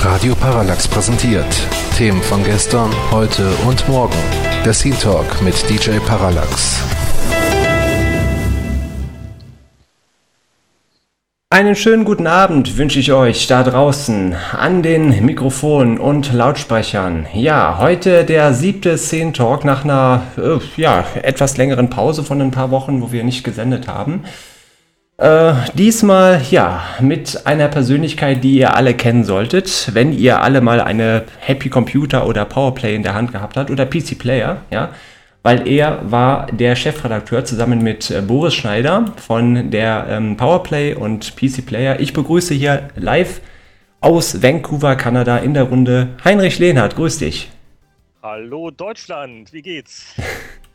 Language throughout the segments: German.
Radio Parallax präsentiert Themen von gestern, heute und morgen. Der Scene Talk mit DJ Parallax. Einen schönen guten Abend wünsche ich euch da draußen an den Mikrofonen und Lautsprechern. Ja, heute der siebte Scene Talk nach einer äh, ja, etwas längeren Pause von ein paar Wochen, wo wir nicht gesendet haben. Äh, diesmal ja mit einer Persönlichkeit, die ihr alle kennen solltet, wenn ihr alle mal eine Happy Computer oder Powerplay in der Hand gehabt habt oder PC Player, ja weil er war der Chefredakteur zusammen mit äh, Boris Schneider von der ähm, Powerplay und PC Player. Ich begrüße hier live aus Vancouver, Kanada in der Runde Heinrich Lehnhardt. Grüß dich. Hallo Deutschland, wie geht's?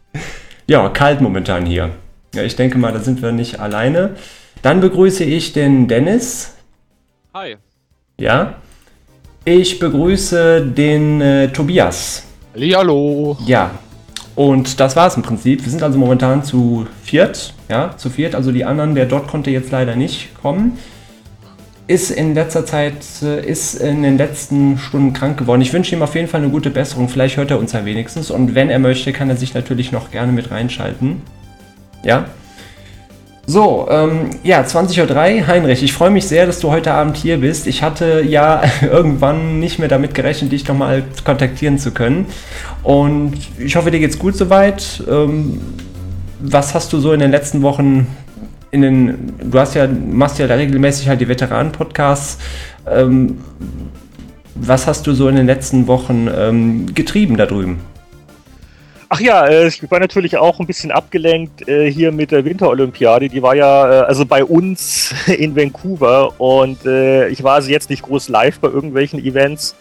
ja, kalt momentan hier. Ja, ich denke mal, da sind wir nicht alleine. Dann begrüße ich den Dennis. Hi. Ja. Ich begrüße den äh, Tobias. Hallo. Ja, und das war es im Prinzip. Wir sind also momentan zu viert, ja, zu viert. Also die anderen, der dort konnte jetzt leider nicht kommen. Ist in letzter Zeit, äh, ist in den letzten Stunden krank geworden. Ich wünsche ihm auf jeden Fall eine gute Besserung. Vielleicht hört er uns ja wenigstens. Und wenn er möchte, kann er sich natürlich noch gerne mit reinschalten. Ja. So, ähm, ja, 20.03 Uhr. Heinrich, ich freue mich sehr, dass du heute Abend hier bist. Ich hatte ja irgendwann nicht mehr damit gerechnet, dich nochmal kontaktieren zu können. Und ich hoffe, dir geht's gut soweit. Ähm, was hast du so in den letzten Wochen in den, du hast ja, machst ja regelmäßig halt die Veteranen-Podcasts. Ähm, was hast du so in den letzten Wochen ähm, getrieben da drüben? Ach ja, äh, ich war natürlich auch ein bisschen abgelenkt äh, hier mit der Winterolympiade. Die war ja äh, also bei uns in Vancouver und ich war also jetzt nicht groß live bei irgendwelchen Events.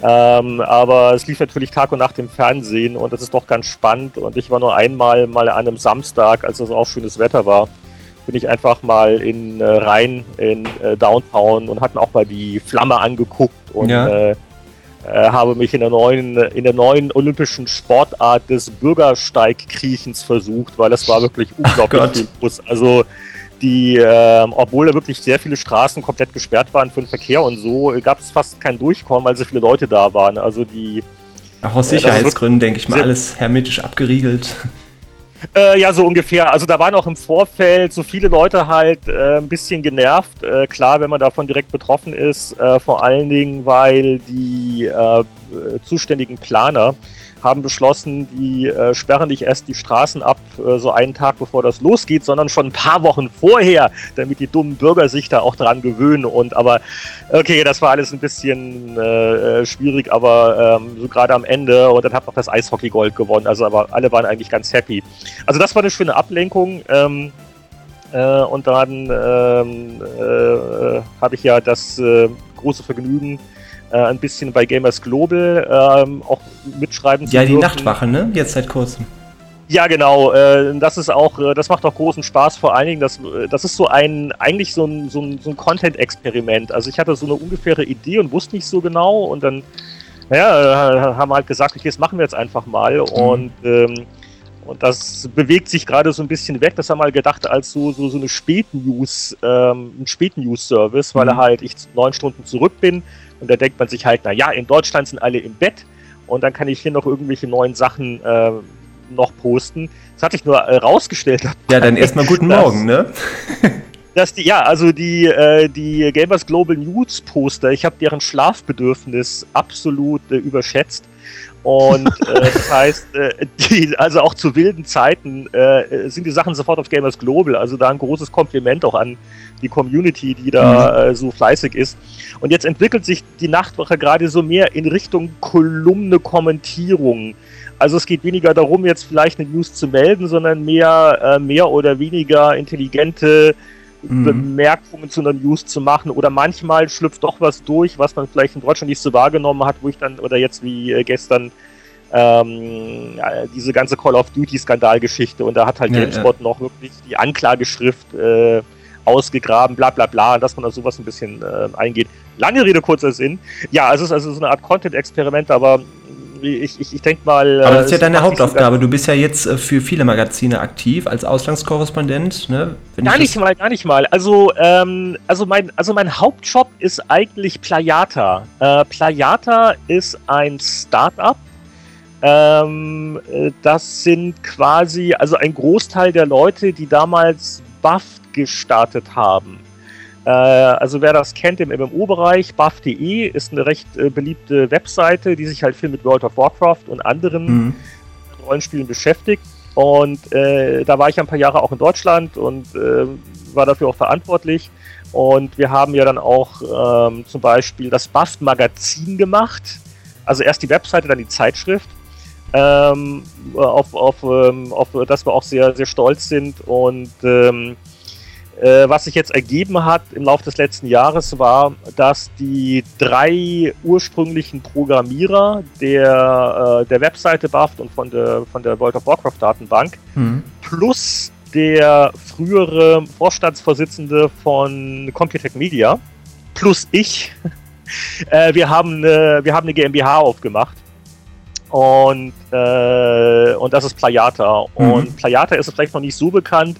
Ähm, aber es lief natürlich Tag und Nacht im Fernsehen und das ist doch ganz spannend. Und ich war nur einmal mal an einem Samstag, als es auch schönes Wetter war, bin ich einfach mal in äh, rein in äh, Downtown und hatten auch mal die Flamme angeguckt und ja. äh, äh, habe mich in der neuen, in der neuen olympischen Sportart des Bürgersteigkriechens versucht, weil das war wirklich unglaublich groß. Also die, äh, obwohl da wirklich sehr viele Straßen komplett gesperrt waren für den Verkehr und so, gab es fast kein Durchkommen, weil so viele Leute da waren. Also die auch aus äh, Sicherheitsgründen, denke ich mal, alles hermetisch abgeriegelt. Äh, ja, so ungefähr. Also da waren auch im Vorfeld so viele Leute halt äh, ein bisschen genervt. Äh, klar, wenn man davon direkt betroffen ist, äh, vor allen Dingen, weil die äh, zuständigen Planer haben beschlossen, die äh, sperren nicht erst die Straßen ab, äh, so einen Tag bevor das losgeht, sondern schon ein paar Wochen vorher, damit die dummen Bürger sich da auch dran gewöhnen. Und aber, okay, das war alles ein bisschen äh, äh schwierig, aber ähm, so gerade am Ende und dann hat noch das Eishockey Gold gewonnen. Also, aber alle waren eigentlich ganz happy. Also, das war eine schöne Ablenkung. Ähm, äh, und dann ähm, äh, habe ich ja das große Vergnügen, äh, ein bisschen bei Gamers Global ähm, auch mitschreiben zu Ja, die dürfen. Nachtwache, ne? Jetzt seit kurzem. Ja, genau. Äh, das ist auch, äh, das macht auch großen Spaß. Vor allen Dingen, das, äh, das ist so ein, eigentlich so ein, so ein, so ein Content-Experiment. Also ich hatte so eine ungefähre Idee und wusste nicht so genau und dann, naja, haben wir halt gesagt, okay, das machen wir jetzt einfach mal mhm. und ähm, und das bewegt sich gerade so ein bisschen weg. Das haben wir mal gedacht als so, so, so eine Spät-News, ähm, ein Spät-News-Service, weil mhm. halt ich neun Stunden zurück bin und da denkt man sich halt, na ja, in Deutschland sind alle im Bett und dann kann ich hier noch irgendwelche neuen Sachen äh, noch posten. Das hatte ich nur äh, rausgestellt. Ja, dann erstmal guten Morgen, ne? dass die, ja, also die, äh, die Gamers Global News Poster, ich habe deren Schlafbedürfnis absolut äh, überschätzt. Und äh, das heißt, äh, die, also auch zu wilden Zeiten äh, sind die Sachen sofort auf Gamers Global. Also da ein großes Kompliment auch an die Community, die da mhm. äh, so fleißig ist. Und jetzt entwickelt sich die Nachtwache gerade so mehr in Richtung Kolumne Kommentierung. Also es geht weniger darum, jetzt vielleicht eine News zu melden, sondern mehr, mehr oder weniger intelligente mhm. Bemerkungen zu einer News zu machen. Oder manchmal schlüpft doch was durch, was man vielleicht in Deutschland nicht so wahrgenommen hat, wo ich dann, oder jetzt wie äh, gestern, ähm, diese ganze Call of Duty Skandalgeschichte und da hat halt ja, GameSpot ja. noch wirklich die Anklageschrift äh, ausgegraben, bla bla bla, dass man auf sowas ein bisschen äh, eingeht. Lange Rede, kurzer Sinn. Ja, es ist also so eine Art Content-Experiment, aber ich, ich, ich denke mal. Aber das ist ja deine Hauptaufgabe. Du bist ja jetzt äh, für viele Magazine aktiv als Auslandskorrespondent. Ne? gar nicht mal, gar nicht mal. Also, ähm, also, mein, also mein Hauptjob ist eigentlich Playata. Äh, Playata ist ein Startup. Ähm, äh, das sind quasi, also ein Großteil der Leute, die damals BAFT gestartet haben. Äh, also wer das kennt im MMO-Bereich, buff.de ist eine recht äh, beliebte Webseite, die sich halt viel mit World of Warcraft und anderen mhm. Rollenspielen beschäftigt. Und äh, da war ich ein paar Jahre auch in Deutschland und äh, war dafür auch verantwortlich. Und wir haben ja dann auch ähm, zum Beispiel das Buff-Magazin gemacht. Also erst die Webseite, dann die Zeitschrift. Ähm, auf, auf, ähm, auf das wir auch sehr, sehr stolz sind. Und ähm, äh, was sich jetzt ergeben hat im Laufe des letzten Jahres war, dass die drei ursprünglichen Programmierer der, äh, der Webseite BAFT und von der, von der World of Warcraft Datenbank mhm. plus der frühere Vorstandsvorsitzende von Computec Media plus ich, äh, wir, haben eine, wir haben eine GmbH aufgemacht. Und, äh, und das ist Playata. Mhm. Und Playata ist vielleicht noch nicht so bekannt,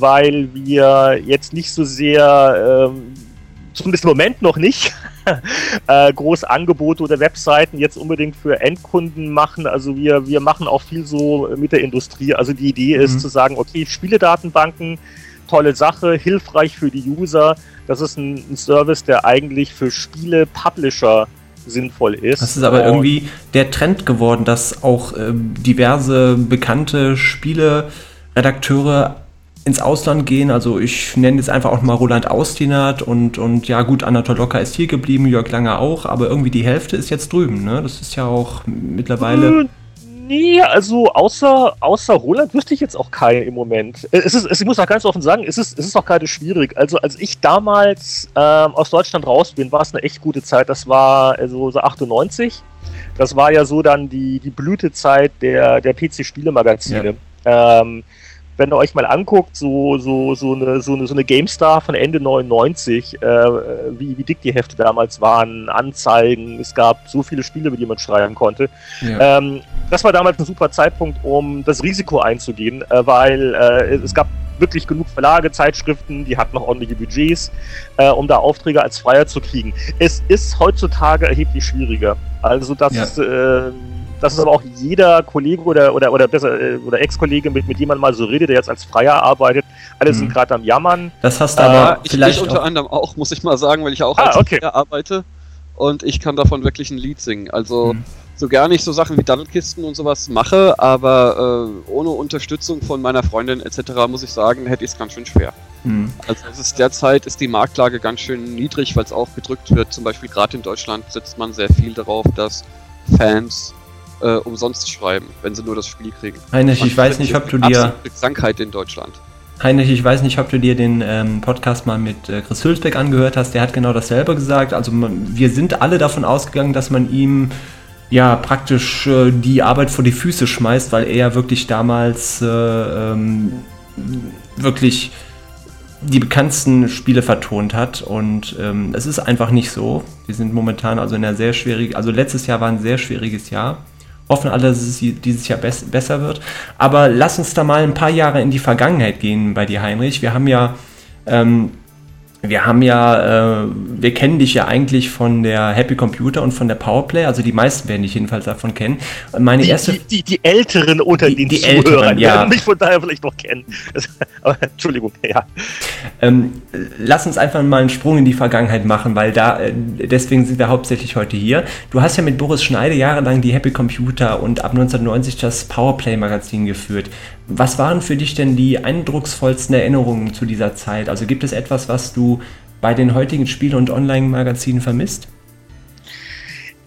weil wir jetzt nicht so sehr, ähm, zumindest im Moment noch nicht, äh, groß Angebote oder Webseiten jetzt unbedingt für Endkunden machen. Also wir, wir machen auch viel so mit der Industrie. Also die Idee ist mhm. zu sagen, okay, Spieledatenbanken, tolle Sache, hilfreich für die User. Das ist ein, ein Service, der eigentlich für Spiele-Publisher sinnvoll ist. Das ist aber irgendwie der Trend geworden, dass auch äh, diverse bekannte Spiele-Redakteure ins Ausland gehen. Also ich nenne jetzt einfach auch mal Roland Austinat und, und ja gut, Anatol Locker ist hier geblieben, Jörg Langer auch, aber irgendwie die Hälfte ist jetzt drüben. Ne? Das ist ja auch mittlerweile... Äh, nee, also außer, außer Roland wüsste ich jetzt auch keinen im Moment. Äh, es ist, es, ich muss auch ganz offen sagen, es ist, es ist auch gerade schwierig. Also als ich damals ähm, aus Deutschland raus bin, war es eine echt gute Zeit. Das war also so 98. Das war ja so dann die, die Blütezeit der, der PC-Spielemagazine. Ja. Ähm, wenn ihr euch mal anguckt, so, so, so, eine, so, eine, so eine GameStar von Ende 99, äh, wie, wie dick die Hefte damals waren, Anzeigen, es gab so viele Spiele, mit denen man schreiben konnte. Ja. Ähm, das war damals ein super Zeitpunkt, um das Risiko einzugehen, äh, weil äh, es gab wirklich genug Verlage, Zeitschriften, die hatten noch ordentliche Budgets, äh, um da Aufträge als Freier zu kriegen. Es ist heutzutage erheblich schwieriger. Also das ja. ist äh, das ist aber auch jeder Kollege oder, oder, oder besser, äh, oder Ex-Kollege, mit, mit dem man mal so redet, der jetzt als Freier arbeitet. Alle mhm. sind gerade am Jammern. Das hast du aber äh, vielleicht. Ich unter auch. anderem auch, muss ich mal sagen, weil ich auch ah, als okay. Freier arbeite und ich kann davon wirklich ein Lied singen. Also. Mhm so gar nicht so Sachen wie Daddelkisten und sowas mache, aber äh, ohne Unterstützung von meiner Freundin etc. muss ich sagen, hätte ich es ganz schön schwer. Mhm. Also es ist derzeit ist die Marktlage ganz schön niedrig, weil es auch gedrückt wird. Zum Beispiel gerade in Deutschland setzt man sehr viel darauf, dass Fans äh, umsonst schreiben, wenn sie nur das Spiel kriegen. Heinrich, ich weiß nicht, ob du dir. Krankheit in Deutschland. Heinrich, ich weiß nicht, ob du dir den ähm, Podcast mal mit äh, Chris Hülsbeck angehört hast. Der hat genau dasselbe gesagt. Also man, wir sind alle davon ausgegangen, dass man ihm ja praktisch äh, die Arbeit vor die Füße schmeißt, weil er wirklich damals äh, ähm, wirklich die bekanntesten Spiele vertont hat und ähm, es ist einfach nicht so. Wir sind momentan also in einer sehr schwierigen, also letztes Jahr war ein sehr schwieriges Jahr hoffen alle, dass es dieses Jahr besser wird. Aber lass uns da mal ein paar Jahre in die Vergangenheit gehen bei dir, Heinrich. Wir haben ja ähm, wir haben ja, äh, wir kennen dich ja eigentlich von der Happy Computer und von der Powerplay, also die meisten werden dich jedenfalls davon kennen. Meine die, erste, die, die, die Älteren unter die, den die Zuhörern Älteren, ja. werden mich von daher vielleicht noch kennen. Aber, Entschuldigung, ja. Ähm, lass uns einfach mal einen Sprung in die Vergangenheit machen, weil da, äh, deswegen sind wir hauptsächlich heute hier. Du hast ja mit Boris Schneide jahrelang die Happy Computer und ab 1990 das Powerplay Magazin geführt. Was waren für dich denn die eindrucksvollsten Erinnerungen zu dieser Zeit? Also gibt es etwas, was du bei den heutigen Spiele- und Online-Magazinen vermisst?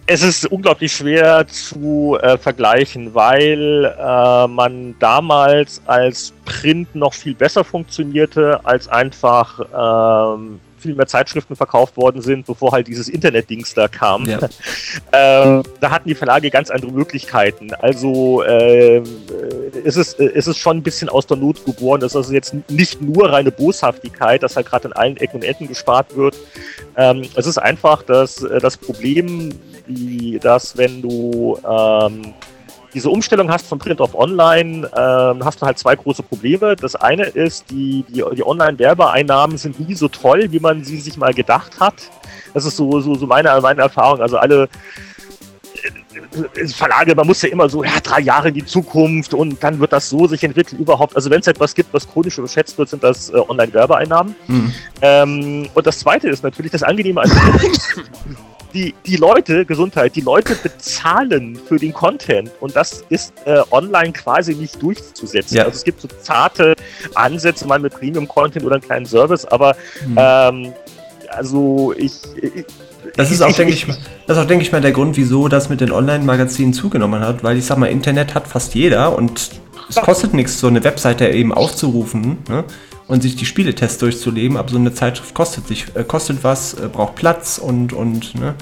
Es ist unglaublich schwer zu äh, vergleichen, weil äh, man damals als Print noch viel besser funktionierte, als einfach ähm, viel mehr Zeitschriften verkauft worden sind, bevor halt dieses Internet-Dings da kam. Ja. ähm, da hatten die Verlage ganz andere Möglichkeiten. Also äh, ist es, ist es schon ein bisschen aus der Not geboren. Das ist also jetzt nicht nur reine Boshaftigkeit, dass halt gerade in allen Ecken und Enden gespart wird. Ähm, es ist einfach das, das Problem, die, dass wenn du ähm, diese Umstellung hast von Print auf Online, ähm, hast du halt zwei große Probleme. Das eine ist, die, die, die Online-Werbeeinnahmen sind nie so toll, wie man sie sich mal gedacht hat. Das ist so, so, so meine, meine Erfahrung. Also alle äh, Verlage, man muss ja immer so, ja, drei Jahre in die Zukunft und dann wird das so sich entwickeln überhaupt. Also wenn es etwas gibt, was chronisch überschätzt wird, sind das äh, Online-Werbeeinnahmen. Mhm. Ähm, und das zweite ist natürlich das Angenehme an die, die Leute, Gesundheit, die Leute bezahlen für den Content und das ist äh, online quasi nicht durchzusetzen. Ja. Also es gibt so zarte Ansätze mal mit Premium-Content oder einen kleinen Service, aber mhm. ähm, also ich, ich das ist auch, denke ich, das ist auch, denke ich mal, der Grund, wieso das mit den Online-Magazinen zugenommen hat, weil ich sag mal, Internet hat fast jeder und es kostet nichts, so eine Webseite eben aufzurufen. Ne? Und sich die Spieletests durchzuleben, aber so eine Zeitschrift kostet sich, äh, kostet was, äh, braucht Platz und, und, ne?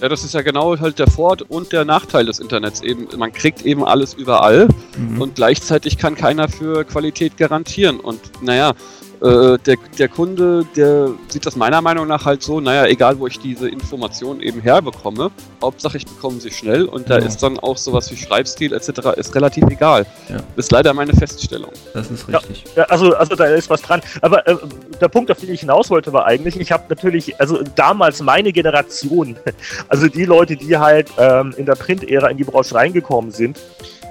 Ja, das ist ja genau halt der Vor- und der Nachteil des Internets eben. Man kriegt eben alles überall mhm. und gleichzeitig kann keiner für Qualität garantieren. Und naja, äh, der, der Kunde, der sieht das meiner Meinung nach halt so, naja, egal wo ich diese Information eben herbekomme, Hauptsache ich bekomme sie schnell und da ja. ist dann auch sowas wie Schreibstil etc. ist relativ egal. Ja. Ist leider meine Feststellung. Das ist richtig. Ja, also, also da ist was dran. Aber äh, der Punkt, auf den ich hinaus wollte, war eigentlich, ich habe natürlich, also damals meine Generation, also die Leute, die halt ähm, in der Print-Ära in die Branche reingekommen sind,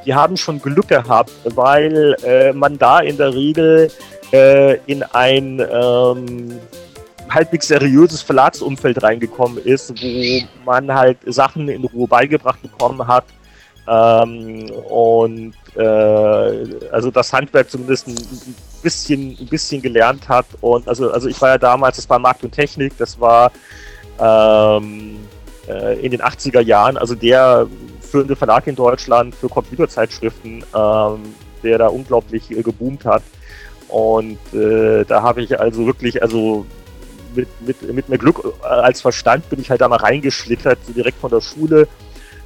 die haben schon Glück gehabt, weil äh, man da in der Regel äh, in ein ähm, halbwegs seriöses Verlagsumfeld reingekommen ist, wo man halt Sachen in Ruhe beigebracht bekommen hat. Ähm, und äh, also das Handwerk zumindest ein bisschen, ein bisschen gelernt hat. Und also, also ich war ja damals, das war Markt und Technik, das war ähm, äh, in den 80er Jahren, also der führende Verlag in Deutschland für Computerzeitschriften, ähm, der da unglaublich äh, geboomt hat. Und äh, da habe ich also wirklich, also mit, mit, mit mehr Glück äh, als Verstand bin ich halt da mal reingeschlittert, direkt von der Schule.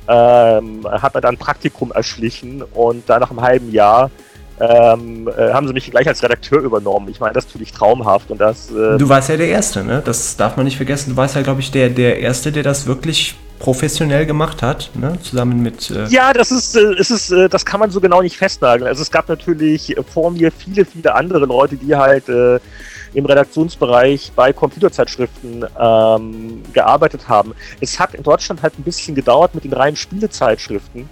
Ähm, hat mir dann ein Praktikum erschlichen und da nach einem halben Jahr ähm, äh, haben sie mich gleich als Redakteur übernommen. Ich meine, das tue ich traumhaft und das. Äh du warst ja der Erste, ne? Das darf man nicht vergessen. Du warst ja, glaube ich, der, der Erste, der das wirklich professionell gemacht hat, ne? zusammen mit. Äh ja, das ist, äh, ist, äh, das kann man so genau nicht festnageln. Also es gab natürlich vor mir viele, viele andere Leute, die halt äh, im Redaktionsbereich bei Computerzeitschriften ähm, gearbeitet haben. Es hat in Deutschland halt ein bisschen gedauert mit den reinen Spielezeitschriften.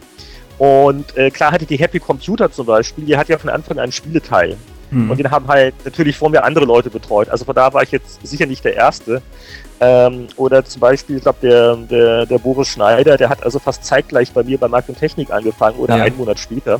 Und äh, klar hatte die Happy Computer zum Beispiel, die hat ja von Anfang an einen Spieleteil. Hm. Und den haben halt natürlich vor mir andere Leute betreut. Also von da war ich jetzt sicher nicht der Erste. Ähm, oder zum Beispiel, ich glaube, der, der, der Boris Schneider, der hat also fast zeitgleich bei mir bei Markt und Technik angefangen oder ja. einen Monat später.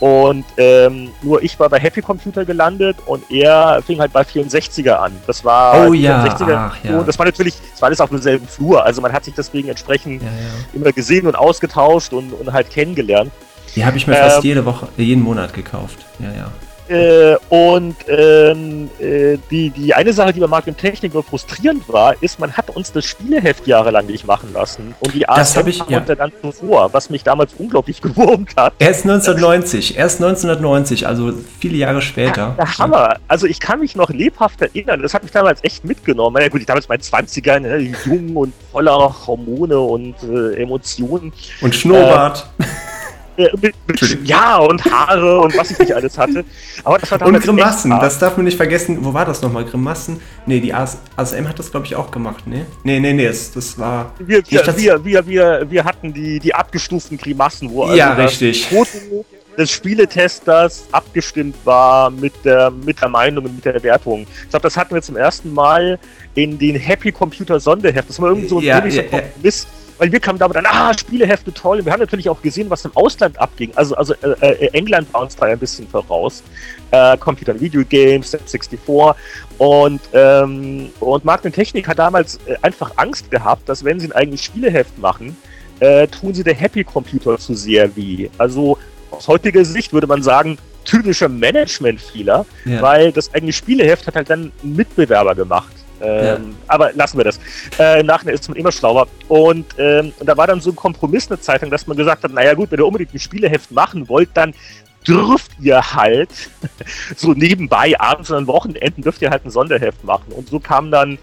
Und ähm, nur ich war bei Happy Computer gelandet und er fing halt bei 64er an. Das war oh, ja. 64er Ach, ja. und das war natürlich, das war alles auf demselben Flur. Also man hat sich deswegen entsprechend ja, immer gesehen und ausgetauscht und, und halt kennengelernt. Die habe ich mir ähm, fast jede Woche, jeden Monat gekauft. Ja, ja. Äh, und ähm, äh, die, die eine Sache, die bei Markt und Technik nur frustrierend war, ist, man hat uns das Spieleheft jahrelang nicht machen lassen. Und die das habe ich ja. dann zuvor, was mich damals unglaublich gewurmt hat. Erst 1990, erst 1990, also viele Jahre später. Ja, der Hammer. Also ich kann mich noch lebhaft erinnern, das hat mich damals echt mitgenommen. Ja gut, ich damals meinen 20ern, ne, jung und voller Hormone und äh, Emotionen. Und Schnurrbart. Äh, mit, mit, ja, und Haare und was ich nicht alles hatte. Aber das war Und Grimassen, das darf man nicht vergessen. Wo war das nochmal? Grimassen? Nee, die ASM hat das, glaube ich, auch gemacht, ne? Nee, nee, nee, das, das war. Wir, wir, wir, wir, wir, wir hatten die, die abgestuften Grimassen, wo also ja, richtig. Foto des Spieletesters abgestimmt war mit der, mit der Meinung und mit der Wertung. Ich glaube, das hatten wir zum ersten Mal in den Happy Computer Sonderheft. Das war irgendwie so ein ja, ja, Kompromiss. Ja weil wir kamen damit an, ah, Spielehefte toll. Und wir haben natürlich auch gesehen, was im Ausland abging. Also, also äh, äh, England war uns da ein bisschen voraus. Äh, Computer Video Games, 64. Und, ähm, und Markt und Technik hat damals äh, einfach Angst gehabt, dass wenn sie ein eigenes Spieleheft machen, äh, tun sie der Happy Computer zu sehr weh. Also aus heutiger Sicht würde man sagen, typischer Management-Fehler, ja. weil das eigene Spieleheft hat halt dann einen Mitbewerber gemacht. Ähm, ja. Aber lassen wir das. Äh, nachher ist man immer schlauer. Und, ähm, und da war dann so ein Kompromiss eine Zeit lang, dass man gesagt hat, naja gut, wenn ihr unbedingt ein Spieleheft machen wollt, dann dürft ihr halt so nebenbei abends und an Wochenenden dürft ihr halt ein Sonderheft machen. Und so kam dann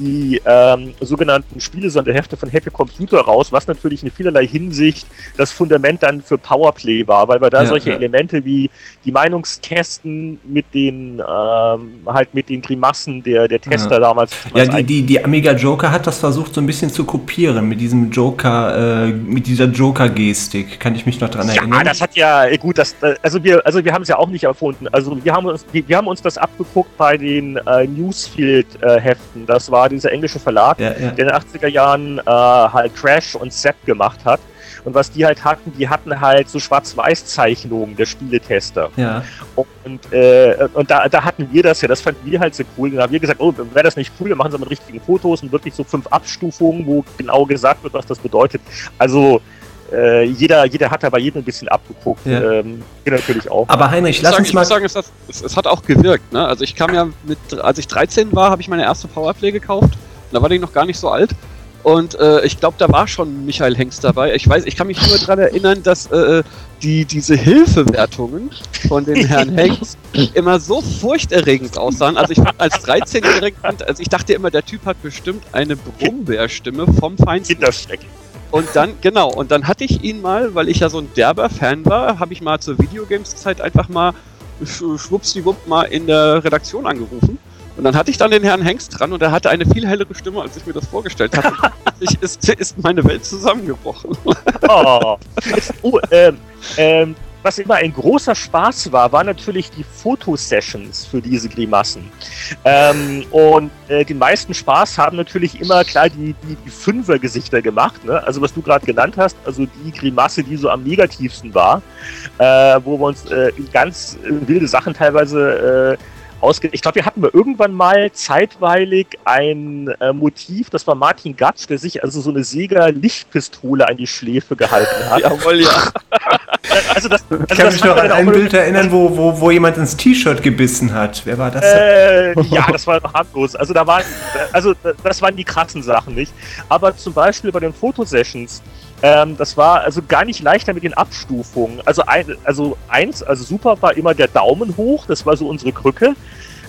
die ähm, sogenannten Spielesonderhefte von Happy Computer raus, was natürlich in vielerlei Hinsicht das Fundament dann für Powerplay war, weil wir da Ja, solche ja. Elemente wie die Meinungstesten mit den ähm, halt mit den Grimassen der, der Tester Ja. damals. Ja, die, die, die Amiga Joker hat das versucht so ein bisschen zu kopieren mit diesem Joker, äh, mit dieser Joker-Gestik. Kann ich mich noch dran Ja, erinnern? das hat ja, äh, gut, das, äh, also wir, also wir haben es ja auch nicht erfunden. Also wir haben uns, wir, wir haben uns das abgeguckt bei den äh, Newsfield-Heften. das war dieser englische Verlag, ja, ja. der in den 80er Jahren äh, halt Crash und Zap gemacht hat. Und was die halt hatten, die hatten halt so Schwarz-Weiß-Zeichnungen der Spieletester. ja. Und, äh, und da, da hatten wir das ja, das fanden wir halt so cool. Dann haben wir gesagt, oh, wäre das nicht cool, wir machen es mit richtigen Fotos und wirklich so fünf Abstufungen, wo genau gesagt wird, was das bedeutet. Also äh, jeder, jeder hat da bei jedem ein bisschen abgeguckt. Ja. Ähm, natürlich auch. Aber Heinrich, Ich, lass sagen, uns ich mal. muss sagen, es hat, es, es hat auch gewirkt. Ne? Also ich kam ja mit, als ich 13 war, habe ich meine erste Powerplay gekauft. Da war die noch gar nicht so alt. Und äh, ich glaube, da war schon Michael Hengst dabei. Ich weiß, ich kann mich nur daran erinnern, dass äh, die, diese Hilfewertungen von den Herrn Hengst immer so furchterregend aussahen. Also ich fand als 13-Jähriger, fand- also ich dachte immer, der Typ hat bestimmt eine Brummbärstimme vom Feinsten. Kinderschreck. Und dann, genau, und dann hatte ich ihn mal, weil ich ja so ein derber Fan war, habe ich mal zur Videogames-Zeit einfach mal sch- schwuppsdiwupp mal in der Redaktion angerufen. Und dann hatte ich dann den Herrn Hengst dran und er hatte eine viel hellere Stimme, als ich mir das vorgestellt hatte. ich, ist, ist meine Welt zusammengebrochen. Oh. oh ähm, ähm, was immer ein großer Spaß war, waren natürlich die Fotosessions für diese Grimassen. Ähm, und äh, den meisten Spaß haben natürlich immer klar die, die, die Fünfer-Gesichter gemacht. Ne? Also was du gerade genannt hast, also die Grimasse, die so am negativsten war, äh, wo wir uns äh, ganz äh, wilde Sachen teilweise äh, ausge... Ich glaube, wir hatten mal irgendwann mal zeitweilig ein äh, Motiv, das war Martin Gatsch, der sich also so eine Sega-Lichtpistole an die Schläfe gehalten hat. Jawohl, ja. Also das, also Ich kann das mich noch an ein Bild erinnern, wo, wo, wo jemand ins T-Shirt gebissen hat. Wer war das? denn? Äh, ja, das war noch harmlos. Also da waren, also das waren die krassen Sachen nicht. Aber zum Beispiel bei den Fotosessions, ähm, das war also gar nicht leichter mit den Abstufungen. Also ein, also eins, also super war immer der Daumen hoch, das war so unsere Krücke.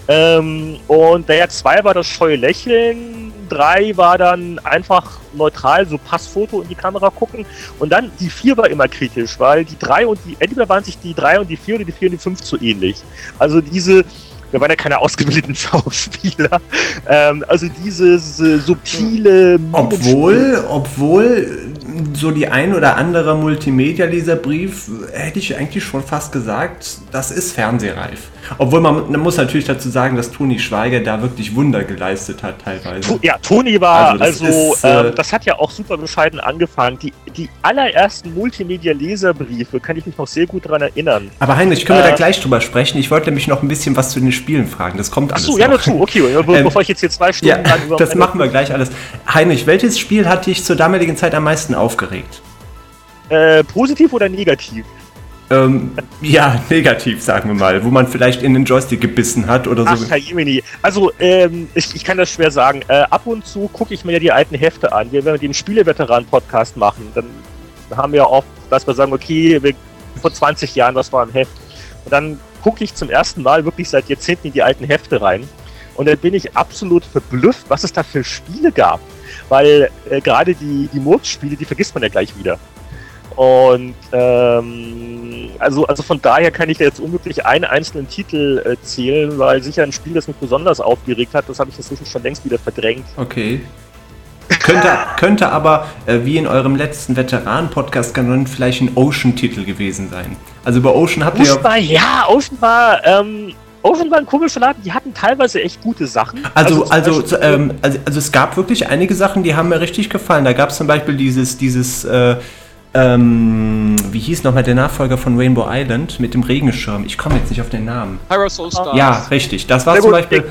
Ähm, und der zwei war das scheue Lächeln, drei war dann einfach neutral, so Passfoto in die Kamera gucken. Und dann die vier war immer kritisch, weil die drei und die, entweder waren sich die drei und die vier oder die vier und die fünf zu ähnlich. Also diese, wir waren ja keine ausgebildeten Schauspieler, ähm, also dieses äh, subtile Obwohl, obwohl so die ein oder andere Multimedia-Leserbrief hätte ich eigentlich schon fast gesagt, das ist fernsehreif. Obwohl man, man muss natürlich dazu sagen, dass Toni Schweiger da wirklich Wunder geleistet hat teilweise. Ja, Toni war, Also das also, ist, äh, ähm, das hat ja auch super bescheiden angefangen. Die, die allerersten Multimedia-Leserbriefe kann ich mich noch sehr gut daran erinnern. Aber Heinrich, können wir da Äh, gleich drüber sprechen? Ich wollte nämlich noch ein bisschen was zu den Spielen fragen. Das kommt alles Achso, ja, noch. nur zu, okay, be Ähm, bevor ich jetzt hier zwei Ja, Stunden lang über das machen wir gleich alles. Heinrich, welches Spiel hat dich zur damaligen Zeit am meisten aufgeregt? Äh, positiv oder negativ? Ähm, ja, negativ, sagen wir mal, wo man vielleicht in den Joystick gebissen hat oder Ach, so. Herr Jemini. Also, ähm, ich, ich kann das schwer sagen. Äh, ab und zu gucke ich mir ja die alten Hefte an. Wir, wenn wir den Spieleveteran-Podcast machen, dann haben wir oft, dass wir sagen, okay, wir, vor 20 Jahren, was war im Heft. Und dann gucke ich zum ersten Mal wirklich seit Jahrzehnten in die alten Hefte rein. Und dann bin ich absolut verblüfft, was es da für Spiele gab. Weil äh, gerade die, die Murks-Spiele, die vergisst man ja gleich wieder. Und ähm, also, also von daher kann ich jetzt unmöglich einen einzelnen Titel äh, zählen, weil sicher ein Spiel, das mich besonders aufgeregt hat, das habe ich inzwischen schon längst wieder verdrängt. Okay. Könnte, könnte aber, äh, wie in eurem letzten Veteran-Podcast, vielleicht ein Ocean-Titel gewesen sein. Also über Ocean habt ihr Ocean war, ja, Ocean war, ähm, Ocean war ein komischer Laden, die hatten teilweise echt gute Sachen. Also, also, Beispiel- ähm, also, also es gab wirklich einige Sachen, die haben mir richtig gefallen. Da gab es zum Beispiel dieses, dieses, äh, ähm, wie hieß nochmal der Nachfolger von Rainbow Island mit dem Regenschirm? Ich komme jetzt nicht auf den Namen. Pyro Soul Stars. Ja, richtig. Das war Sehr zum gut. Beispiel.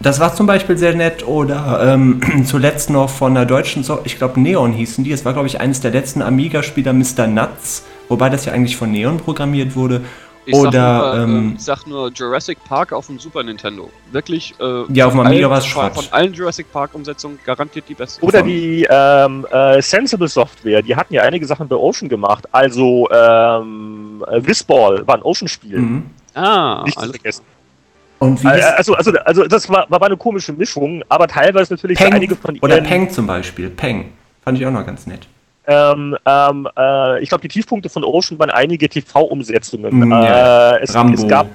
Das war zum Beispiel sehr nett. Oder ähm, zuletzt noch von der deutschen, so ich glaube Neon hießen die. Es war, glaube ich, eines der letzten Amiga-Spieler, Mr. Nuts. Wobei das ja eigentlich von Neon programmiert wurde. Ich sag, Oder, nur, ähm, äh, ich sag nur Jurassic Park auf dem Super Nintendo. Wirklich. Äh, Ja, auf dem von Amiga allen- war's von, Schrott. von allen Jurassic Park-Umsetzungen garantiert die beste. Oder die ähm, äh, Sensible Software, die hatten ja einige Sachen bei Ocean gemacht. Also ähm, äh, Whizball war ein Ocean-Spiel. Mhm. Ah, Nicht zu alles vergessen. Und wie Äh, Also, also, also das war, war eine komische Mischung, aber teilweise natürlich Peng einige von oder ihren, Peng zum Beispiel? Peng. Fand ich auch noch ganz nett. Ähm, ähm, äh, ich glaube, die Tiefpunkte von Ocean waren einige TV-Umsetzungen. Ja. äh, es, es gab.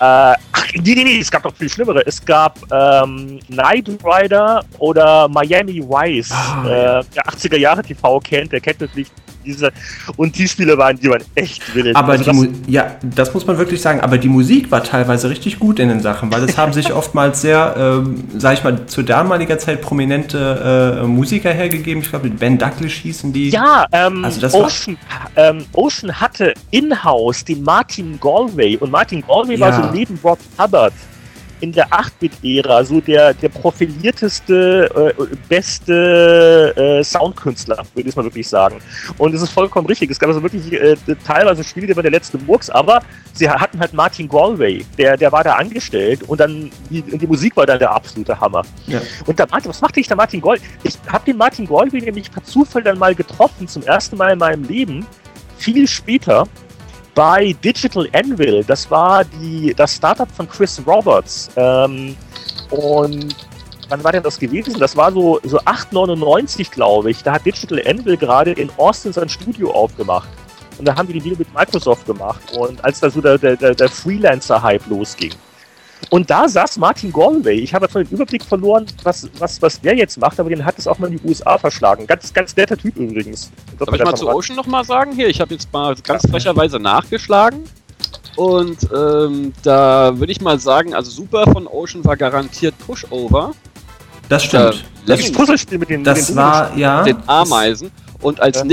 Äh, ach, nee, nee, nee, es gab noch viel schlimmere. Es gab ähm, Knight Rider oder Miami Vice. Ah, äh, der 80er Jahre TV kennt, der kennt natürlich diese. Und die Spiele waren, die waren echt wild. Aber Also die das- ja, das muss man wirklich sagen, aber die Musik war teilweise richtig gut in den Sachen, weil es haben sich oftmals sehr, ähm, sag ich mal, zu damaliger Zeit prominente äh, Musiker hergegeben. Ich glaube, Ben Douglas hießen die. Ja, ähm, Also das war- Ocean, ähm, Ocean hatte in-house den Martin Galway und Martin Galway war Ja. Neben Rob Hubbard in der 8-Bit-Ära so der, der profilierteste, äh, beste äh, Soundkünstler, würde ich mal wirklich sagen. Und es ist vollkommen richtig. Es gab also wirklich äh, teilweise Spiele, die waren der letzte Murks, aber sie hatten halt Martin Galway, der, der war da angestellt und dann die, die Musik war dann der absolute Hammer. Ja. Und der Martin, was machte ich der Martin Gold? Ich habe den Martin Goldwyn nämlich per Zufall dann mal getroffen, zum ersten Mal in meinem Leben, viel später bei Digital Anvil. Das war die, das Startup von Chris Roberts. Ähm, und wann war denn das gewesen? Das war so, so 8,99 glaube ich. Da hat Digital Anvil gerade in Austin sein Studio aufgemacht. Und da haben die die Deal mit Microsoft gemacht. Und als da so der, der der Freelancer-Hype losging. Und da saß Martin Galway. Ich habe zwar den Überblick verloren, was, was, was der jetzt macht, aber den hat es auch mal in die USA verschlagen. Ganz, ganz netter Typ übrigens. Das Darf ich mal zu Ocean nochmal sagen? Hier, ich habe jetzt mal ganz frecherweise nachgeschlagen. Und ähm, da würde ich mal sagen, also super von Ocean war garantiert Pushover. Das stimmt. Äh, Das Puzzlespiel mit den mit das den war, ja. den Ameisen. Und als Ja.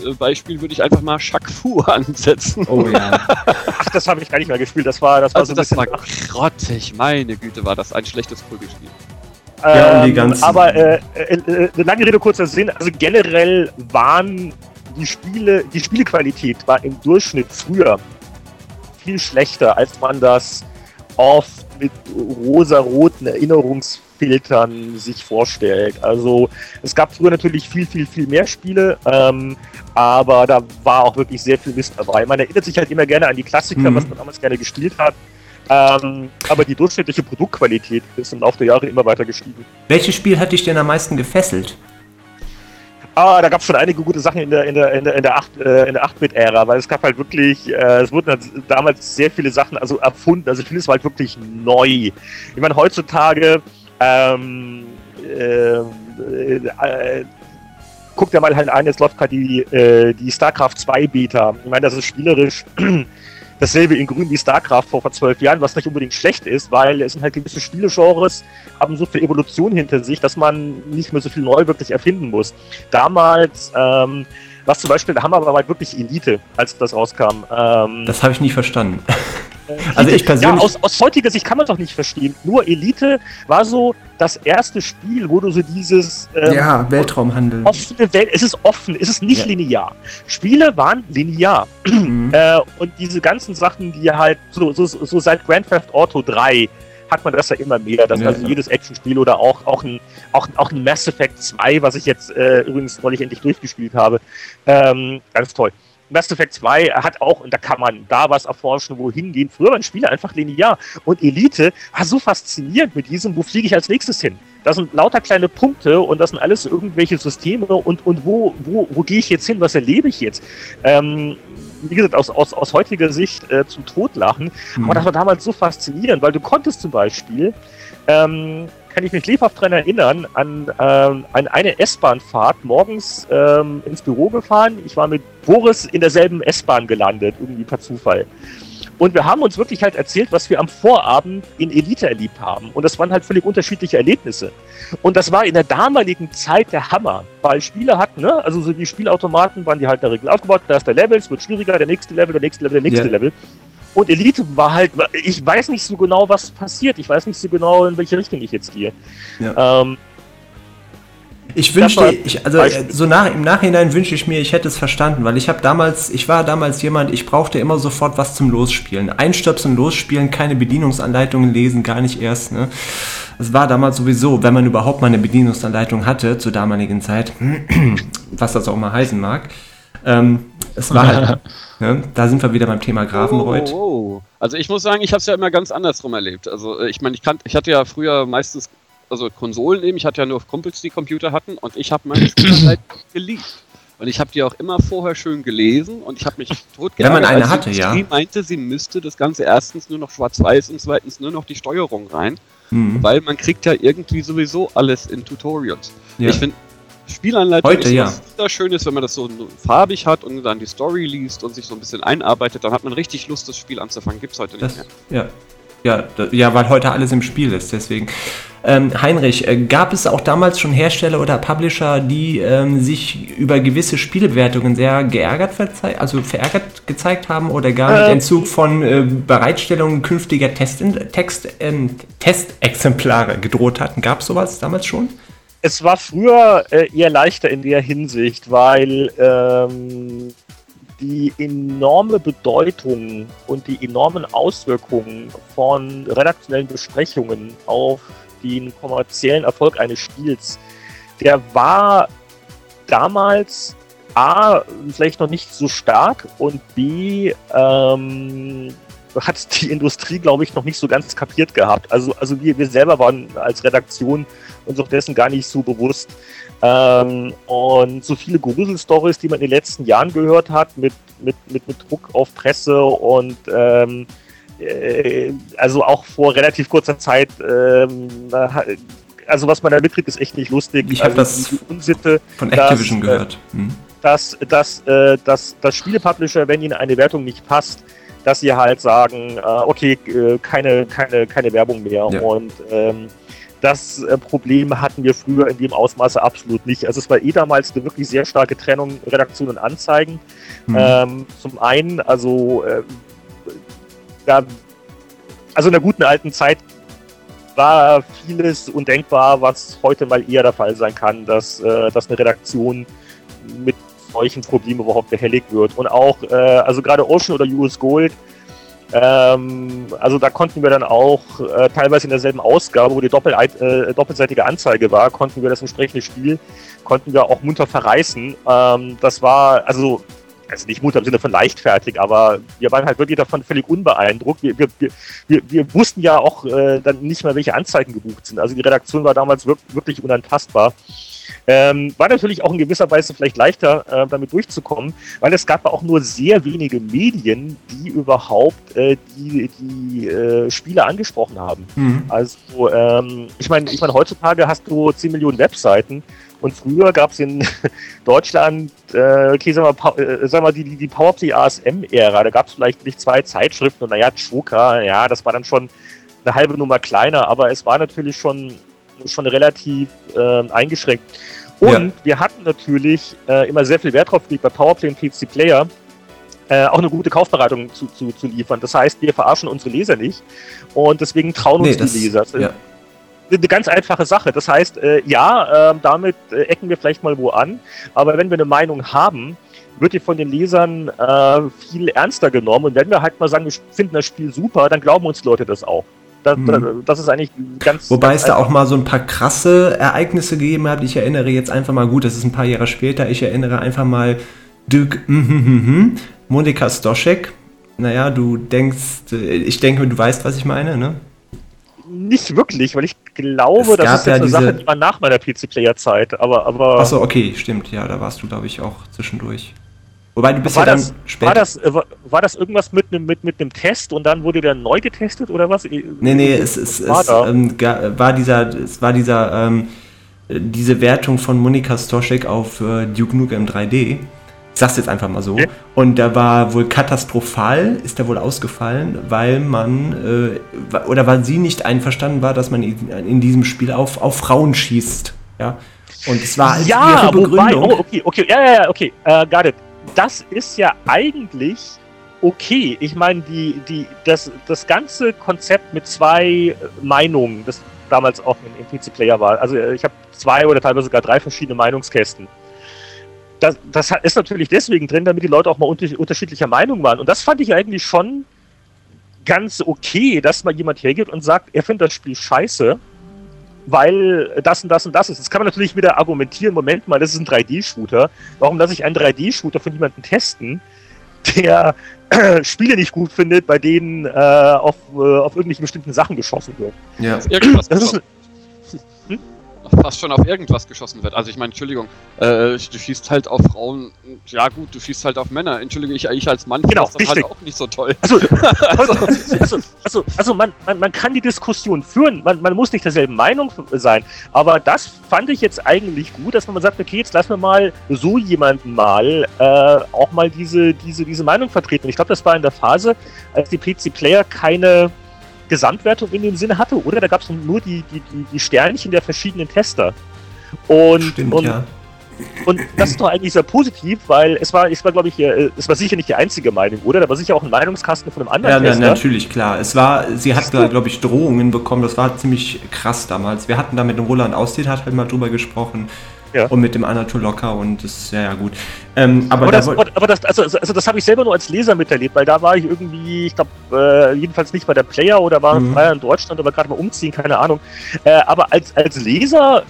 Negativbeispiel würde ich einfach mal Shaq Fu ansetzen. Oh ja. Ach, das habe ich gar nicht mehr gespielt. Das war, das war Also so ein das war bisschen. grottig, meine Güte, war das ein schlechtes Prügelspiel. Ja, und die Ähm, ganzen- Aber äh, äh, äh, eine lange Rede, kurzer Sinn. Also generell waren die Spiele, die Spielequalität war im Durchschnitt früher viel schlechter, als man das oft mit rosaroten Erinnerungsfiltern sich vorstellt. Also es gab früher natürlich viel, viel, viel mehr Spiele, ähm, aber da war auch wirklich sehr viel Mist dabei. Man erinnert sich halt immer gerne an die Klassiker, Mhm. was man damals gerne gespielt hat. Ähm, aber die durchschnittliche Produktqualität ist im Laufe der Jahre immer weiter gestiegen. Welches Spiel hat dich denn am meisten gefesselt? Ah, da gab es schon einige gute Sachen in der in der in der in der 8 äh, in der 8-Bit-Ära, weil es gab halt wirklich, äh, es wurden halt damals sehr viele Sachen also erfunden, also vieles war halt wirklich neu. Ich meine heutzutage ähm, äh, äh, guckt ja mal halt an, jetzt läuft gerade die äh, die Starcraft 2 Beta. Ich meine, das ist spielerisch dasselbe in Grün wie Starcraft vor, vor zwölf Jahren, was nicht unbedingt schlecht ist, weil es sind halt gewisse Spielegenres, haben so viel Evolution hinter sich, dass man nicht mehr so viel neu wirklich erfinden muss. Damals, ähm, was zum Beispiel der Hammer war, war halt wirklich Elite, als das rauskam. Ähm, Das habe ich nie verstanden. also ich persönlich- Ja, aus, aus heutiger Sicht kann man es doch nicht verstehen. Nur Elite war so das erste Spiel, wo du so dieses ähm, ja, Weltraumhandel. offene Welt, es ist offen, es ist nicht Ja. linear. Spiele waren linear. Mhm. Äh, und diese ganzen Sachen, die halt so, so, so seit Grand Theft Auto 3 hat man das ja immer mehr, dass Ja, also jedes Actionspiel oder auch, auch, ein, auch, auch ein Mass Effect 2, was ich jetzt äh, übrigens neulich endlich durchgespielt habe, ähm, ganz toll. Mass Effect 2 hat auch, und da kann man da was erforschen, wohin gehen. Früher waren Spiele einfach linear. Und Elite war so faszinierend mit diesem, wo fliege ich als nächstes hin? Das sind lauter kleine Punkte und das sind alles irgendwelche Systeme und, und wo, wo, wo gehe ich jetzt hin? Was erlebe ich jetzt? Ähm, wie gesagt, aus, aus, aus heutiger Sicht äh, zum Totlachen. Mhm. Aber das war damals so faszinierend, weil du konntest zum Beispiel, ähm, kann ich mich lebhaft daran erinnern, an, ähm, an eine S-Bahn-Fahrt morgens ähm, ins Büro gefahren. Ich war mit Boris in derselben S-Bahn gelandet, irgendwie per Zufall. Und wir haben uns wirklich halt erzählt, was wir am Vorabend in Elite erlebt haben. Und das waren halt völlig unterschiedliche Erlebnisse. Und das war in der damaligen Zeit der Hammer, weil Spiele hatten, ne, also so die Spielautomaten waren die halt in der Regel aufgebaut, da ist der Level, es wird schwieriger, der nächste Level, der nächste Level, der nächste Ja. Level. Und Elite war halt, ich weiß nicht so genau, was passiert. Ich weiß nicht so genau, in welche Richtung ich jetzt gehe. Ähm, Ich wünschte, ich, also äh, so nach, im Nachhinein wünsche ich mir, ich hätte es verstanden, weil ich habe damals, ich war damals jemand, ich brauchte immer sofort was zum Losspielen. Einstöpseln, losspielen, keine Bedienungsanleitungen lesen, gar nicht erst. Ne? Es war damals sowieso, wenn man überhaupt mal eine Bedienungsanleitung hatte, zur damaligen Zeit, was das auch mal heißen mag, ähm, es war halt, ne? da sind wir wieder beim Thema Grafenreuth. Oh, oh, oh. Also ich muss sagen, ich habe es ja immer ganz andersrum erlebt. Also äh, ich meine, ich, kann, ich hatte ja früher meistens also Konsolen eben, ich hatte ja nur Kumpels, die Computer hatten und ich habe meine Spielzeit geliebt. Und ich habe die auch immer vorher schön gelesen und ich habe mich tot Wenn man eine hatte, ja. Die meinte, sie müsste das Ganze erstens nur noch schwarz-weiß und zweitens nur noch die Steuerung rein, mhm. weil man kriegt ja irgendwie sowieso alles in Tutorials. Ja. Ich finde, Spielanleitung Heute, ist ja. was wunderschönes, wenn man das so farbig hat und dann die Story liest und sich so ein bisschen einarbeitet, dann hat man richtig Lust, das Spiel anzufangen. Gibt's heute das, nicht mehr. Ja. Ja, ja, weil heute alles im Spiel ist, deswegen. Ähm, Heinrich, äh, gab es auch damals schon Hersteller oder Publisher, die ähm, sich über gewisse Spielbewertungen sehr geärgert, also verärgert gezeigt haben oder gar mit ähm. Entzug von äh, Bereitstellung künftiger Test, Text, ähm, Testexemplare gedroht hatten? Gab es sowas damals schon? Es war früher äh, eher leichter in der Hinsicht, weil ähm, die enorme Bedeutung und die enormen Auswirkungen von redaktionellen Besprechungen auf den kommerziellen Erfolg eines Spiels, der war damals A, vielleicht noch nicht so stark und B, ähm, hat die Industrie, glaube ich, noch nicht so ganz kapiert gehabt. Also, also wir, wir selber waren als Redaktion uns auch dessen gar nicht so bewusst. Ähm, und so viele Gruselstories, die man in den letzten Jahren gehört hat, mit, mit, mit, mit Druck auf Presse und ähm, äh, also auch vor relativ kurzer Zeit, ähm, also was man da mitkriegt, ist echt nicht lustig. Ich habe also das Unsitte, von Activision dass, äh, gehört. Hm. Dass, dass, äh, dass, dass Spielepublisher, wenn ihnen eine Wertung nicht passt, dass sie halt sagen, äh, okay, äh, keine, keine, keine Werbung mehr. Ja. Und ähm, das äh, Problem hatten wir früher in dem Ausmaße absolut nicht. Also es war eh damals eine wirklich sehr starke Trennung Redaktion und Anzeigen. Mhm. Ähm, zum einen, also äh, da, also in der guten alten Zeit war vieles undenkbar, was heute mal eher der Fall sein kann, dass, äh, dass eine Redaktion mit solchen Problemen überhaupt behelligt wird. Und auch, äh, also gerade Ocean oder US Gold, ähm, also da konnten wir dann auch äh, teilweise in derselben Ausgabe, wo die doppel, äh, doppelseitige Anzeige war, konnten wir das entsprechende Spiel, konnten wir auch munter verreißen. Ähm, das war, also also nicht munter im Sinne von leichtfertig, aber wir waren halt wirklich davon völlig unbeeindruckt. Wir, wir, wir, wir wussten ja auch äh, dann nicht mehr, welche Anzeigen gebucht sind. Also die Redaktion war damals wirklich unantastbar. Ähm, war natürlich auch in gewisser Weise vielleicht leichter, äh, damit durchzukommen, weil es gab auch nur sehr wenige Medien, die überhaupt äh, die, die äh, Spiele angesprochen haben. Mhm. Also ähm, ich meine, ich meine, heutzutage hast du 10 Millionen Webseiten und früher gab es in Deutschland, äh, okay, sagen wir, äh, sagen wir die, die, die Powerplay ASM-Ära, da gab es vielleicht nicht zwei Zeitschriften und naja, Choka, ja, das war dann schon eine halbe Nummer kleiner, aber es war natürlich schon schon relativ äh, eingeschränkt. Und ja. wir hatten natürlich äh, immer sehr viel Wert drauf gelegt, bei Powerplay und PC Player äh, auch eine gute Kaufberatung zu, zu, zu, liefern. Das heißt, wir verarschen unsere Leser nicht und deswegen trauen uns nee, das, die Leser. Ja. Eine ganz einfache Sache. Das heißt, äh, ja, ähm, damit äh, ecken wir vielleicht mal wo an, aber wenn wir eine Meinung haben, wird die von den Lesern äh, viel ernster genommen. Und wenn wir halt mal sagen, wir finden das Spiel super, dann glauben uns Leute das auch. Das, hm. das, ist eigentlich ganz. Wobei ganz es da auch mal so ein paar krasse Ereignisse gegeben hat. Ich erinnere jetzt einfach mal, gut, das ist ein paar Jahre später, ich erinnere einfach mal Dirk mm, mm, mm, Monika Stoschek. Naja, du denkst, ich denke, du weißt, was ich meine, ne? Nicht wirklich, weil ich glaube, das ist ja eine Sache, die war nach meiner PC-Player-Zeit, aber, aber. Achso, okay, stimmt, ja, da warst du, glaube ich, auch zwischendurch. Wobei du bist war ja das, dann später. War das, äh, war das irgendwas mit einem mit, mit Test und dann wurde der neu getestet oder was? Nee, nee, es, es, war, es ähm, war dieser, es war dieser, ähm, diese Wertung von Monika Stoschek auf äh, Duke Nukem 3D. Ich sag's jetzt einfach mal so. Okay. Und da war wohl katastrophal, ist da wohl ausgefallen, weil man, äh, oder weil sie nicht einverstanden war, dass man in diesem Spiel auf, auf Frauen schießt. Ja. Und es war als ja, ihre Begründung. Wobei, oh, okay, okay, ja, ja, okay, uh, got it das ist ja eigentlich okay. Ich meine, die, die, das, das ganze Konzept mit zwei Meinungen, das damals auch im, im PC-Player war, also ich habe zwei oder teilweise sogar drei verschiedene Meinungskästen. Das, das ist natürlich deswegen drin, damit die Leute auch mal unter, unterschiedlicher Meinung waren. Und das fand ich eigentlich schon ganz okay, dass mal jemand hergeht und sagt, er findet das Spiel scheiße weil das und das und das ist. Das kann man natürlich wieder argumentieren, Moment mal, das ist ein 3D-Shooter. Warum lasse ich einen 3D-Shooter von jemandem testen, der äh, Spiele nicht gut findet, bei denen äh, auf, äh, auf irgendwelche bestimmten Sachen geschossen wird. Ja. Irgendwas das ist, fast schon auf irgendwas geschossen wird. Also ich meine, Entschuldigung, äh, du schießt halt auf Frauen, ja gut, du schießt halt auf Männer. Entschuldige, ich, ich als Mann genau, das halt auch nicht so toll. Also, also, also, also, also man, man, man kann die Diskussion führen, man, man muss nicht derselben Meinung sein, aber das fand ich jetzt eigentlich gut, dass man sagt, okay, jetzt lassen wir mal so jemanden mal äh, auch mal diese, diese, diese Meinung vertreten. Ich glaube, das war in der Phase, als die PC-Player keine Gesamtwertung in dem Sinne hatte, oder? Da gab es nur die, die, die, Sternchen der verschiedenen Tester. Und, Stimmt, und, ja. und das ist doch eigentlich sehr positiv, weil es war, es war, glaube ich, äh, es war sicher nicht die einzige Meinung, oder? Da war sicher auch ein Meinungskasten von einem anderen ja, Tester. Ja, natürlich, klar. Es war, sie hat da, glaube ich, Drohungen bekommen. Das war ziemlich krass damals. Wir hatten da mit dem Roland Aussehen, hat halt mal drüber gesprochen. Ja. Und mit dem Anatol locker und das ist ja, ja gut. Ähm, aber, aber, das, aber das, also, also das habe ich selber nur als Leser miterlebt, weil da war ich irgendwie, ich glaube, äh, jedenfalls nicht bei der Player oder war mhm. in Deutschland oder gerade mal umziehen, keine Ahnung. Äh, aber als, als Leser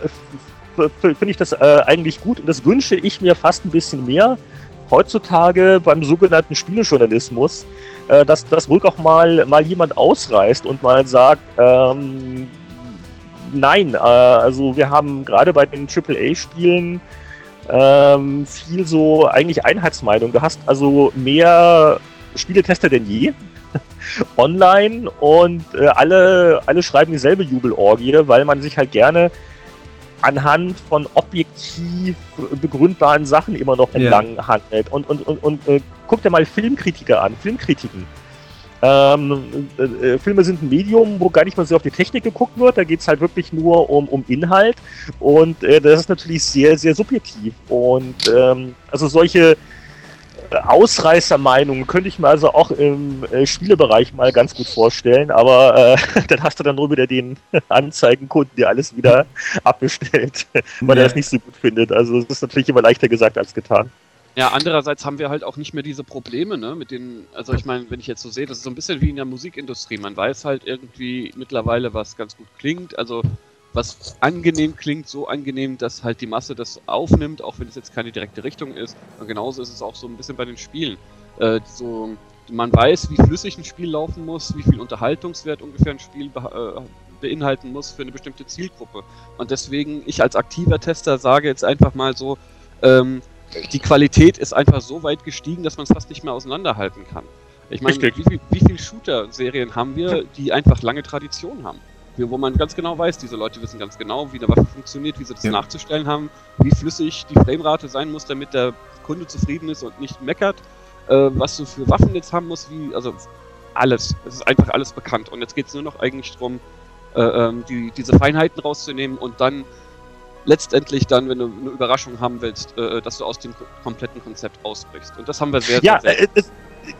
finde ich das äh, eigentlich gut und das wünsche ich mir fast ein bisschen mehr heutzutage beim sogenannten Spielejournalismus, äh, dass das ruhig auch mal, mal jemand ausreißt und mal sagt, ähm, nein, äh, also wir haben gerade bei den AAA-Spielen ähm, viel so eigentlich Einheitsmeinung. Du hast also mehr Spieletester denn je online und äh, alle, alle schreiben dieselbe Jubelorgie, weil man sich halt gerne anhand von objektiv begründbaren Sachen immer noch entlang ja. handelt. Und, und, und, und äh, guck dir mal Filmkritiker an, Filmkritiken. Ähm, äh, äh, Filme sind ein Medium, wo gar nicht mal so auf die Technik geguckt wird. Da geht es halt wirklich nur um, um Inhalt. Und äh, das ist natürlich sehr, sehr subjektiv. Und ähm, also solche äh, Ausreißermeinungen könnte ich mir also auch im äh, Spielebereich mal ganz gut vorstellen, aber äh, dann hast du dann nur wieder den Anzeigenkunden, der alles wieder abbestellt, weil ja. er das nicht so gut findet. Also es ist natürlich immer leichter gesagt als getan. Ja, andererseits haben wir halt auch nicht mehr diese Probleme, ne, mit den, also ich meine, wenn ich jetzt so sehe, das ist so ein bisschen wie in der Musikindustrie. Man weiß halt irgendwie mittlerweile, was ganz gut klingt, also was angenehm klingt, so angenehm, dass halt die Masse das aufnimmt, auch wenn es jetzt keine direkte Richtung ist. Und genauso ist es auch so ein bisschen bei den Spielen. Äh, so, man weiß, wie flüssig ein Spiel laufen muss, wie viel Unterhaltungswert ungefähr ein Spiel äh, beinhalten muss für eine bestimmte Zielgruppe. Und deswegen, ich als aktiver Tester sage jetzt einfach mal so, ähm, die Qualität ist einfach so weit gestiegen, dass man es fast nicht mehr auseinanderhalten kann. Ich meine, wie, viel, wie viele Shooter-Serien haben wir, die einfach lange Tradition haben? Wo man ganz genau weiß, diese Leute wissen ganz genau, wie eine Waffe funktioniert, wie sie das ja. nachzustellen haben, wie flüssig die Framerate sein muss, damit der Kunde zufrieden ist und nicht meckert, äh, was du für Waffen jetzt haben musst, wie, also alles. Es ist einfach alles bekannt. Und jetzt geht es nur noch eigentlich darum, äh, ähm, die, diese Feinheiten rauszunehmen und dann letztendlich dann, wenn du eine Überraschung haben willst, äh, dass du aus dem kompletten Konzept ausbrichst. Und das haben wir sehr, ja, sehr, sehr äh,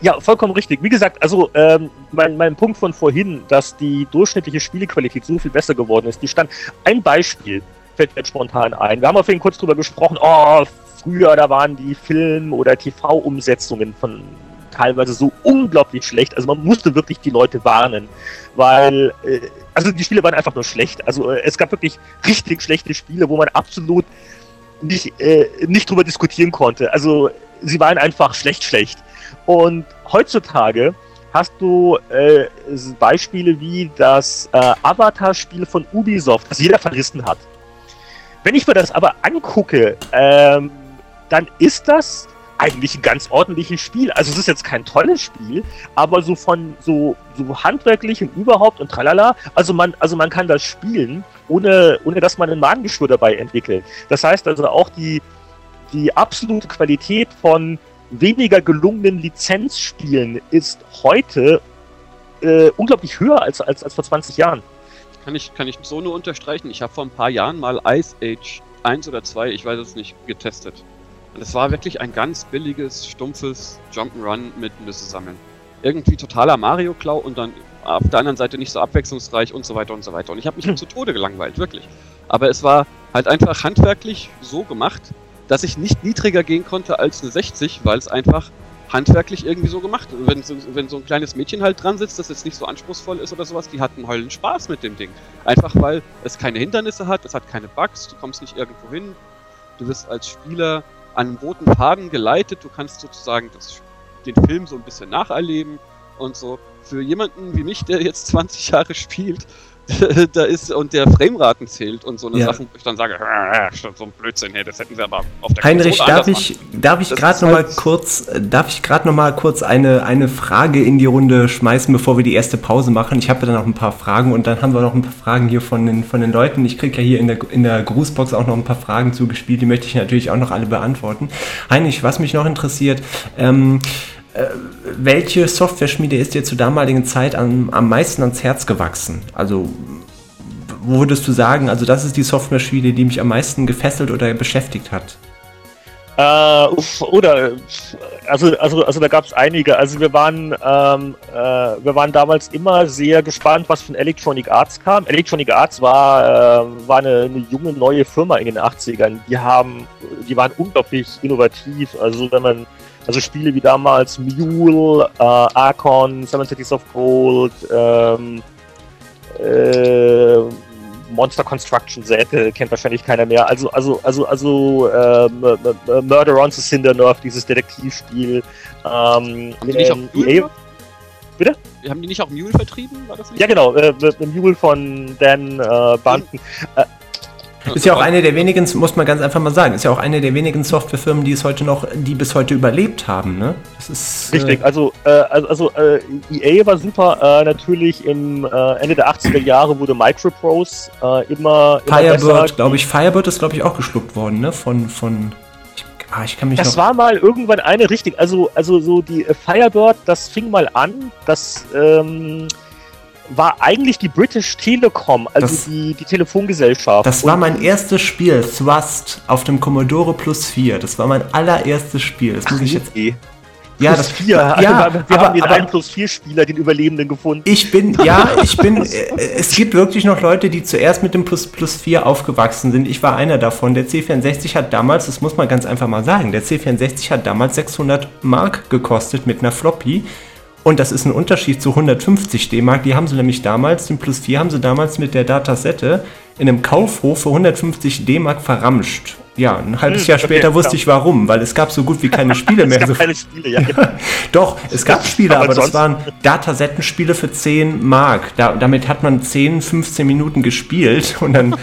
ja, vollkommen richtig. Wie gesagt, also ähm, mein, mein Punkt von vorhin, dass die durchschnittliche Spielequalität so viel besser geworden ist, die stand. Ein Beispiel fällt mir spontan ein. Wir haben auf jeden kurz drüber gesprochen, oh, früher, da waren die Film- oder TV-Umsetzungen von teilweise so unglaublich schlecht. Also man musste wirklich die Leute warnen, weil äh, also die Spiele waren einfach nur schlecht. Also äh, es gab wirklich richtig schlechte Spiele, wo man absolut nicht, äh, nicht drüber diskutieren konnte. Also sie waren einfach schlecht, schlecht. Und heutzutage hast du äh, Beispiele wie das äh, Avatar-Spiel von Ubisoft, das jeder verrissen hat. Wenn ich mir das aber angucke, ähm, dann ist das eigentlich ein ganz ordentliches Spiel. Also es ist jetzt kein tolles Spiel, aber so von so, so handwerklich und überhaupt und tralala, also man, also man kann das spielen, ohne, ohne dass man ein Magengeschwür dabei entwickelt. Das heißt also auch die, die absolute Qualität von weniger gelungenen Lizenzspielen ist heute äh, unglaublich höher als, als, als vor 20 Jahren. Kann ich, kann ich so nur unterstreichen. Ich habe vor ein paar Jahren mal Ice Age 1 oder 2, ich weiß es nicht, getestet. Und es war wirklich ein ganz billiges, stumpfes Jump'n'Run mit Nüsse sammeln. Irgendwie totaler Mario-Klau und dann auf der anderen Seite nicht so abwechslungsreich und so weiter und so weiter. Und ich habe mich hm. zu Tode gelangweilt, wirklich. Aber es war halt einfach handwerklich so gemacht, dass ich nicht niedriger gehen konnte als eine 60, weil es einfach handwerklich irgendwie so gemacht ist. Wenn so, wenn so ein kleines Mädchen halt dran sitzt, das jetzt nicht so anspruchsvoll ist oder sowas, die hat einen heulen Spaß mit dem Ding. Einfach weil es keine Hindernisse hat, es hat keine Bugs, du kommst nicht irgendwo hin, du wirst als Spieler an roten Faden geleitet. Du kannst sozusagen das den Film so ein bisschen nacherleben und so. Für jemanden wie mich, der jetzt 20 Jahre spielt, da ist und der Frameraten zählt und so eine Ja. Sachen, wo ich dann sage, "Ah, so ein Blödsinn, hey, das hätten sie aber auf der Heinrich, Konsole darf ich, darf ich gerade noch mal halt- kurz, darf ich gerade noch mal kurz eine, eine Frage in die Runde schmeißen, bevor wir die erste Pause machen? Ich habe dann noch ein paar Fragen und dann haben wir noch ein paar Fragen hier von den, von den Leuten. Ich kriege ja hier in der, in der Grußbox auch noch ein paar Fragen zugespielt, die möchte ich natürlich auch noch alle beantworten. Heinrich, was mich noch interessiert, ähm, äh, welche Software-Schmiede ist dir zur damaligen Zeit am, am meisten ans Herz gewachsen? Also wo würdest du sagen, also das ist die Software-Schmiede, die mich am meisten gefesselt oder beschäftigt hat? Äh, oder also also also da gab es einige. Also wir waren ähm, äh, wir waren damals immer sehr gespannt, was von Electronic Arts kam. Electronic Arts war äh, war eine, eine junge neue Firma in den 80ern. Die haben die waren unglaublich innovativ. Also wenn man also Spiele wie damals Mule, äh, Archon, Seven Cities of Gold, ähm, äh, Monster Construction äh, kennt wahrscheinlich keiner mehr. Also, also, also, also ähm, äh, äh, Murder on the Cindernerf, dieses Detektivspiel. Ähm, Haben die nicht auch ähm, Mule EA? Bitte? Haben die nicht auch Mule vertrieben? War das nicht? ja, genau, äh, äh, Mule von Dan äh, Bunton. Ist ja auch eine der wenigen, muss man ganz einfach mal sagen, ist ja auch eine der wenigen Softwarefirmen, die es heute noch, die bis heute überlebt haben, ne? Das ist Richtig, also, äh, also, also äh, EA war super. Äh, natürlich im äh, Ende der 80er Jahre wurde Microprose äh, immer, Firebird, glaube ich, Firebird ist glaube ich auch geschluckt worden, ne? Von von ah, ich kann mich Das war mal irgendwann eine richtig, also also so die äh, Firebird, das fing mal an, das ähm, war eigentlich die British Telecom, also Das- die, die Telefongesellschaft. das war mein erstes Spiel, Thrust, auf dem Commodore Plus 4. Das war mein allererstes Spiel. Das muss ich jetzt. Nee, Ja, plus das vier. Ja, wir aber, haben den aber, 1 plus 4 Spieler, den Überlebenden gefunden. Ich bin, ja, ich bin, äh, es gibt wirklich noch Leute, die zuerst mit dem Plus, Plus 4 aufgewachsen sind. Ich war einer davon. Der C64 hat damals, das muss man ganz einfach mal sagen, der C64 hat damals 600 Mark gekostet mit einer Floppy. Und das ist ein Unterschied zu 150 D-Mark. Die haben sie nämlich damals, den Plus 4 haben sie damals mit der Datasette in einem Kaufhof für 150 D-Mark verramscht. Ja, ein halbes Hm, Jahr okay, später wusste ja. ich warum, weil es gab so gut wie keine Spiele Es mehr. gab So keine Spiele, ja. genau. doch, es gab Spiele, Aber aber das waren Datasettenspiele für 10 Mark. Da, damit hat man 10, 15 Minuten gespielt und dann.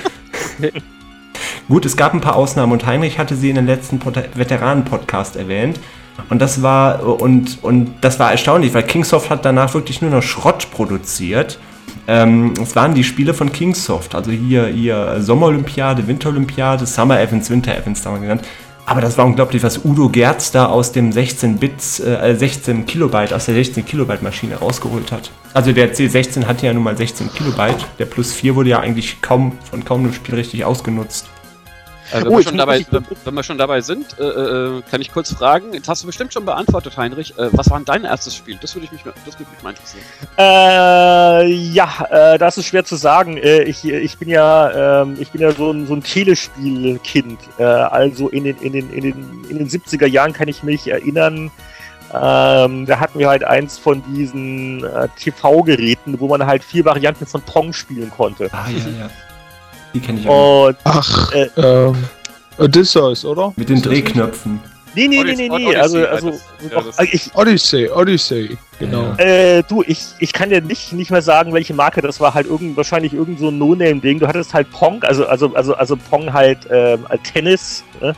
Gut, es gab ein paar Ausnahmen und Heinrich hatte sie in den letzten Pod- Veteranen-Podcast erwähnt. Und das war und, und das war erstaunlich, weil Kingsoft hat danach wirklich nur noch Schrott produziert. Ähm, es waren die Spiele von Kingsoft, also hier, hier Sommerolympiade, Winterolympiade, Summer Events, Winter Events da mal genannt. Aber das war unglaublich, was Udo Gerz da aus dem 16 Bits, äh, 16 Kilobyte, aus der 16 Kilobyte Maschine rausgeholt hat. Also der C16 hatte ja nun mal 16 Kilobyte, der Plus 4 wurde ja eigentlich kaum von kaum einem Spiel richtig ausgenutzt. Äh, wenn, Oh, wir schon dabei, wenn, wenn wir schon dabei sind, äh, äh, kann ich kurz fragen. Jetzt hast du bestimmt schon beantwortet, Heinrich. Äh, was war denn dein erstes Spiel? Das würde ich mich, das würde mich mal interessieren. Äh, ja, äh, das ist schwer zu sagen. Äh, ich, ich bin ja, ähm, ich bin ja so ein, so ein Telespielkind. Äh, also in den, in, den, in, den, in den 70er Jahren kann ich mich erinnern. Ähm, da hatten wir halt eins von diesen äh, TV-Geräten, wo man halt vier Varianten von Pong spielen konnte. Ah, ja, ja. Die kenne ich auch. Und Ach, Äh. ähm, Odysseus, oder? Mit den? Drehknöpfen. nee, nee, nee, Odyssey, nee, nee. Odyssey, Also, ja, also ja, das- also ich, Odyssey, Odyssey, genau. Ja. Äh, du, ich, ich kann dir nicht, nicht mehr sagen, welche Marke das war. Halt irgend, wahrscheinlich irgend so ein No-Name-Ding. Du hattest halt Pong, also, also, also, also Pong halt als Tennis. Ne?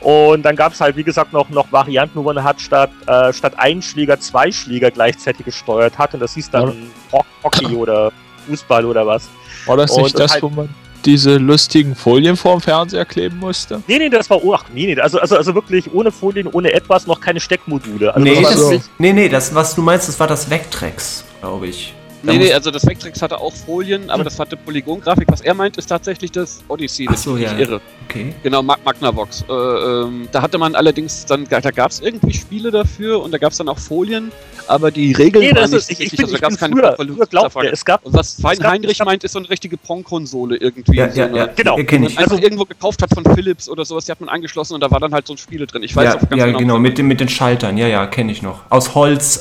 Und dann gab es halt, wie gesagt, noch, noch Varianten, wo man hat statt, äh, statt ein Schläger zwei Schläger gleichzeitig gesteuert hat. Und das hieß dann Ho- Hockey oder Fußball oder was. War das Und nicht das, halt- wo man diese lustigen Folien vorm Fernseher kleben musste? Nee, nee, das war, oh, ach, nee, nee, also, also, also wirklich ohne Folien, ohne etwas, noch keine Steckmodule. Also nee, das so. nee, nee, das, was du meinst, das war das Vectrex, glaube ich. Nee, nee, also das Vectrex hatte auch Folien, aber das hatte Polygongrafik. Was er meint, ist tatsächlich das Odyssey. Ach das so, ist ja. nicht irre. Okay. Genau, Mag Magnavox. Äh, ähm, da hatte man allerdings dann, da gab es irgendwie Spiele dafür und da gab es dann auch Folien, aber die Regeln Nee, waren nicht ich, ich richtig, bin, also ich da bin gab's keine früher, glaubt es gab, Und was Fein Es gab- Heinrich es gab- meint, ist so eine richtige Pong-Konsole irgendwie. Ja, so ja, eine, ja. Genau. Die ich. man einfach Also- irgendwo gekauft hat von Philips oder sowas, die hat man angeschlossen und da war dann halt so ein Spiele drin. Ich weiß Ja, auch ganz ja, genau. genau, mit, den- mit den Schaltern, ja, ja, kenne ich noch. Aus Holz.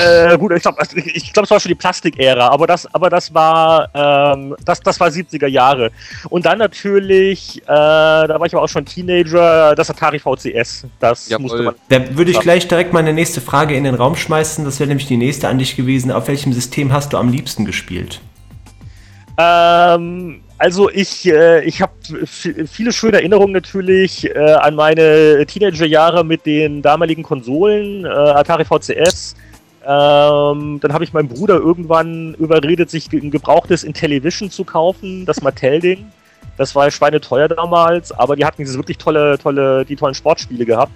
Äh, gut, ich glaube, ich glaub, es war schon die Plastikära, aber das, aber das war, ähm, das, das war 70er Jahre. Und dann natürlich, äh, da war ich aber auch schon Teenager, das Atari VCS. Das Jawohl. musste man. Da würde ich gleich direkt meine nächste Frage in den Raum schmeißen. Das wäre nämlich die nächste an dich gewesen. Auf welchem System hast du am liebsten gespielt? Ähm, also ich, äh, ich habe viele schöne Erinnerungen natürlich äh, an meine Teenagerjahre mit den damaligen Konsolen, äh, Atari VCS. Ähm, dann habe ich meinen Bruder irgendwann überredet, sich ein gebrauchtes Intellivision zu kaufen, das Mattel-Ding. Das war schweineteuer damals, aber die hatten diese wirklich tolle, tolle, die tollen Sportspiele gehabt.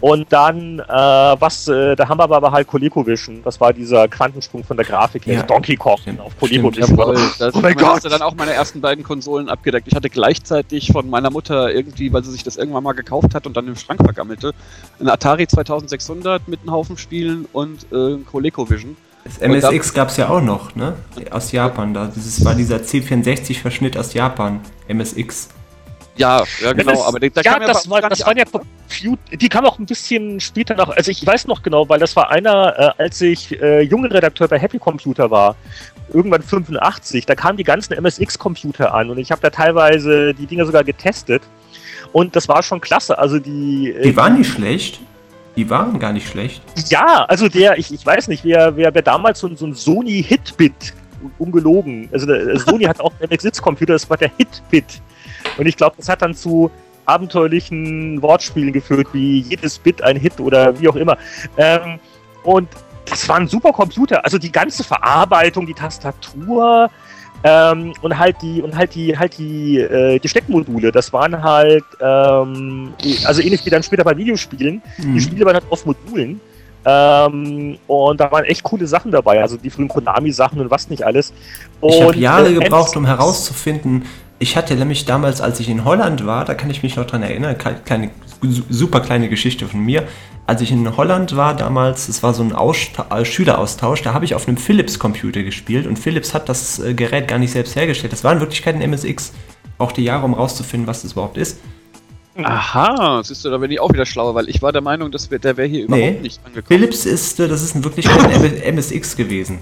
Und dann, äh, was, äh, da haben wir aber halt ColecoVision. Das war dieser Quantensprung von der Grafik her. Ja. Donkey Kong Stimmt, auf ColecoVision. Jawohl, das, Oh mein damit hast du Gott. dann auch meine ersten beiden Konsolen abgedeckt. Ich hatte gleichzeitig von meiner Mutter irgendwie, weil sie sich das irgendwann mal gekauft hat und dann im Schrank vergammelte, ein Atari 2600 mit einem Haufen Spielen und äh, ColecoVision. Das MSX gab es ja auch noch, ne? Aus Japan. Da. Dieses war dieser C64-Verschnitt aus Japan. MSX. Ja, ja genau, das, aber der ja, kam ja das, war, das waren ja die kam auch ein bisschen später noch, also ich weiß noch genau, weil das war einer, äh, als ich äh, junge Redakteur bei Happy Computer war, irgendwann 85, da kamen die ganzen MSX-Computer an und ich habe da teilweise die Dinger sogar getestet und das war schon klasse, also die... äh, Die waren nicht schlecht. Die waren gar nicht schlecht. Ja, also der, ich, ich weiß nicht, wer, wer, wer damals so, ein- so ein Sony Hitbit, ungelogen, also der, Sony hat auch einen MSX-Computer, das war der Hitbit. Und ich glaube, das hat dann zu abenteuerlichen Wortspielen geführt, wie jedes Bit ein Hit oder wie auch immer. Ähm, und das war ein super Computer. Also die ganze Verarbeitung, die Tastatur ähm, und halt die und halt die halt die äh, die Steckmodule. Das waren halt ähm, also ähnlich wie dann später bei Videospielen. Mhm. Die Spiele waren halt auf Modulen. Ähm, und da waren echt coole Sachen dabei, also die frühen Konami-Sachen und was nicht alles. Und, Ich habe Jahre äh, gebraucht, um herauszufinden. Ich hatte nämlich damals, als ich in Holland war, da kann ich mich noch dran erinnern, kleine, su- super kleine Geschichte von mir. Als ich in Holland war damals, es war so ein Aussta äh, Schüleraustausch, da habe ich auf einem Philips-Computer gespielt und Philips hat das äh, Gerät gar nicht selbst hergestellt. Das war in Wirklichkeit ein MSX. Brauchte Jahre, um rauszufinden, was das überhaupt ist. Aha, siehst du, da bin ich auch wieder schlauer, weil ich war der Meinung, dass wir, der wäre hier überhaupt Nee. nicht angekommen. Philips ist, äh, das ist in Wirklichkeit ein MSX gewesen.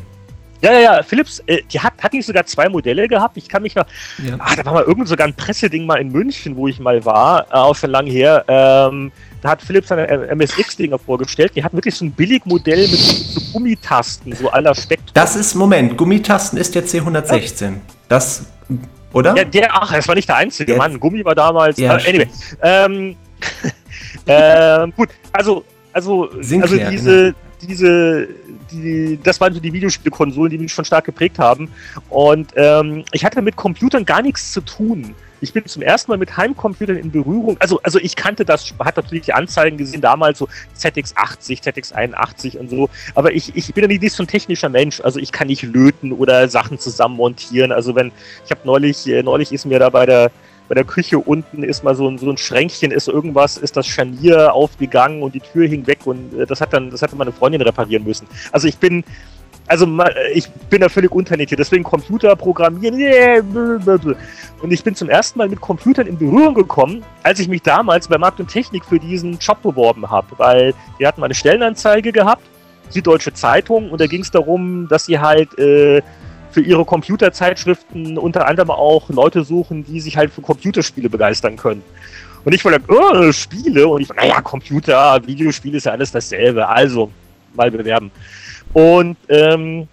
Ja, ja, ja, Philips, äh, die hat, hat nicht sogar zwei Modelle gehabt. Ich kann mich noch. Ja. Ah, da war mal irgend sogar ein Presseding mal in München, wo ich mal war, äh, auch schon lange her. Ähm, da hat Philips seine äh, MSX-Dinger vorgestellt. Die hatten wirklich so ein Billigmodell mit so Gummitasten, so aller Spektrum. Das ist, Moment, Gummitasten ist der C116. Das, oder? Ja, der, ach, das war nicht der einzige, Der- Mann. Gummi war damals. Ja, äh, anyway. Ähm, ähm, gut, also, also, Sinclair, also diese, diese, die, das waren so die Videospielkonsolen, die mich schon stark geprägt haben. Und ähm, ich hatte mit Computern gar nichts zu tun. Ich bin zum ersten Mal mit Heimcomputern in Berührung. Also, also ich kannte das, hat natürlich die Anzeigen gesehen, damals so ZX80, ZX81 und so. Aber ich, ich bin ja nicht so ein technischer Mensch. Also ich kann nicht löten oder Sachen zusammen montieren. Also wenn, ich habe neulich, äh, neulich ist mir da bei der bei der Küche unten ist mal so ein, so ein Schränkchen, ist irgendwas, ist das Scharnier aufgegangen und die Tür hing weg und äh, das hat dann, das hatte meine Freundin reparieren müssen. Also ich bin, also ma- ich bin da völlig unternächtig, deswegen Computer programmieren, yeah, und ich bin zum ersten Mal mit Computern in Berührung gekommen, als ich mich damals bei Markt und Technik für diesen Job beworben habe, weil die hatten mal eine Stellenanzeige gehabt, Süddeutsche Zeitung, und da ging es darum, dass sie halt äh, für ihre Computerzeitschriften unter anderem auch Leute suchen, die sich halt für Computerspiele begeistern können. Und ich war dann, oh, Spiele. Und ich war, naja, Computer, Videospiele ist ja alles dasselbe. Also, mal bewerben. Und, ähm,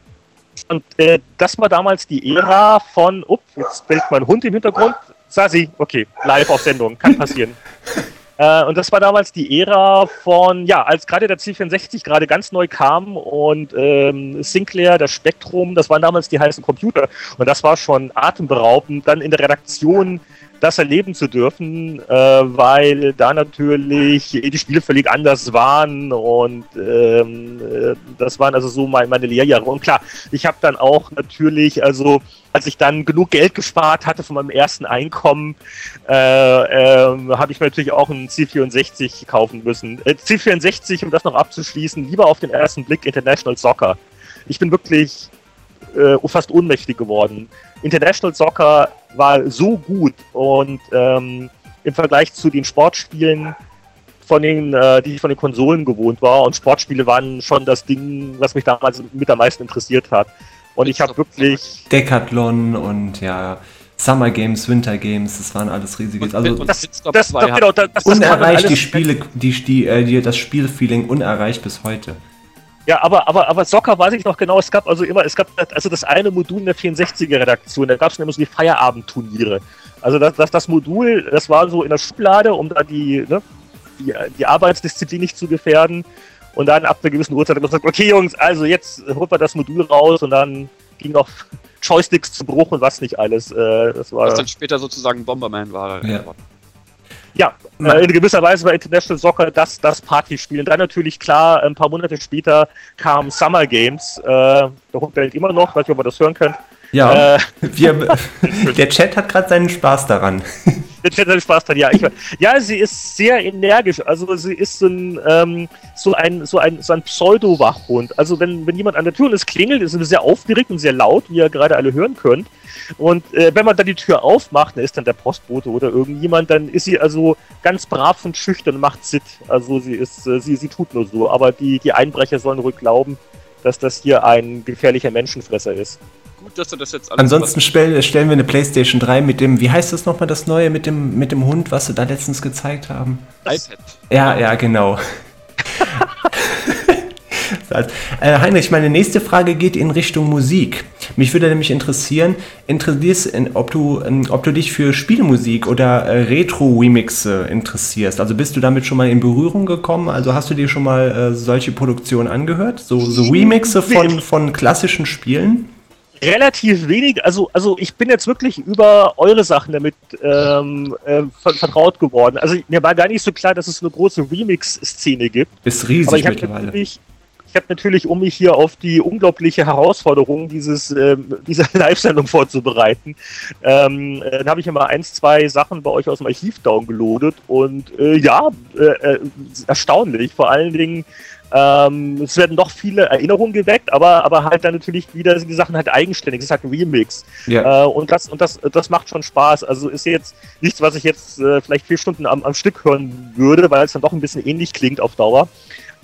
und äh, das war damals die Ära von, ups, jetzt bellt mein Hund im Hintergrund. Sasi, okay, live auf Sendung, kann passieren. Äh, und das war damals die Ära von, ja, als gerade der C64 gerade ganz neu kam und ähm, Sinclair, das Spektrum, das waren damals die heißen Computer. Und das war schon atemberaubend, dann in der Redaktion das erleben zu dürfen, äh, weil da natürlich die Spiele völlig anders waren und ähm, äh, das waren also so mein, meine Lehrjahre. Und klar, ich habe dann auch natürlich, also als ich dann genug Geld gespart hatte von meinem ersten Einkommen, äh, ähm, habe ich mir natürlich auch einen C64 kaufen müssen. Äh, C64, um das noch abzuschließen, lieber auf den ersten Blick International Soccer. Ich bin wirklich äh, fast ohnmächtig geworden. International Soccer war so gut und ähm, im Vergleich zu den Sportspielen von den, äh, die ich von den Konsolen gewohnt war. Und Sportspiele waren schon das Ding, was mich damals mit am meisten interessiert hat. Und ich habe wirklich. Decathlon und ja. Summer Games, Winter Games, das waren alles riesige. Also das, das, das, genau, das, das unerreicht die Spiele, die, die, äh, die, das Spielfeeling unerreicht bis heute. Ja, aber, aber, aber Soccer weiß ich noch genau, es gab also immer, es gab also das eine Modul in der 64er-Redaktion, da gab es immer so die Feierabendturniere. Also das, das, das Modul, das war so in der Schublade, um da die, ne, die, die Arbeitsdisziplin nicht zu gefährden. Und dann ab einer gewissen Uhrzeit hat man gesagt, okay Jungs, also jetzt holt man das Modul raus und dann ging auch Joysticks zu Bruch und was nicht alles. Äh, das war was dann später sozusagen Bomberman war. Ja. Ja, äh, in gewisser Weise war International Soccer das, das Partyspiel. Und dann natürlich klar, ein paar Monate später kamen Summer Games. Äh, der Hund bellt immer noch, weiß nicht, ob ihr das hören könnt. Ja, äh, wir, der Chat hat gerade seinen Spaß daran. Chat hat seinen Spaß daran, ja. Ich, ja, sie ist sehr energisch. Also sie ist so ein, ähm, so ein, so ein, so ein Pseudo-Wachhund. Also wenn, wenn jemand an der Tür und es klingelt, ist sie sehr aufgeregt und sehr laut, wie ihr gerade alle hören könnt. Und äh, wenn man dann die Tür aufmacht, dann ist dann der Postbote oder irgendjemand, dann ist sie also ganz brav und schüchtern und macht Sit. Also sie ist, äh, sie, sie tut nur so. Aber die, die Einbrecher sollen ruhig glauben, dass das hier ein gefährlicher Menschenfresser ist. Gut, dass du das jetzt Ansonsten stellen, stellen wir eine PlayStation 3 mit dem, wie heißt das nochmal, das neue mit dem, mit dem Hund, was sie da letztens gezeigt haben? iPad. Ja, ja, genau. Äh, Heinrich, meine nächste Frage geht in Richtung Musik. Mich würde nämlich interessieren, ob du, ähm, ob du dich für Spielmusik oder äh, Retro-Remixe interessierst. Also bist du damit schon mal in Berührung gekommen? Also hast du dir schon mal äh, solche Produktionen angehört? So, so Remixe von, von klassischen Spielen? Relativ wenig, also, also ich bin jetzt wirklich über eure Sachen damit ähm, äh, vertraut geworden. Also mir war gar nicht so klar, dass es eine große Remix-Szene gibt. Ist riesig Aber ich mittlerweile. Natürlich, ich habe natürlich, um mich hier auf die unglaubliche Herausforderung dieses, äh, dieser Live-Sendung vorzubereiten, ähm, äh, dann habe ich immer eins, zwei Sachen bei euch aus dem Archiv downgeloadet und äh, ja, äh, äh, erstaunlich. Vor allen Dingen, ähm, es werden doch viele Erinnerungen geweckt, aber, aber halt dann natürlich wieder sind die Sachen halt eigenständig. Es ist halt ein Remix. Ja. Äh, und das, und das, das macht schon Spaß. Also ist jetzt nichts, was ich jetzt vielleicht vier Stunden am, am Stück hören würde, weil es dann doch ein bisschen ähnlich klingt auf Dauer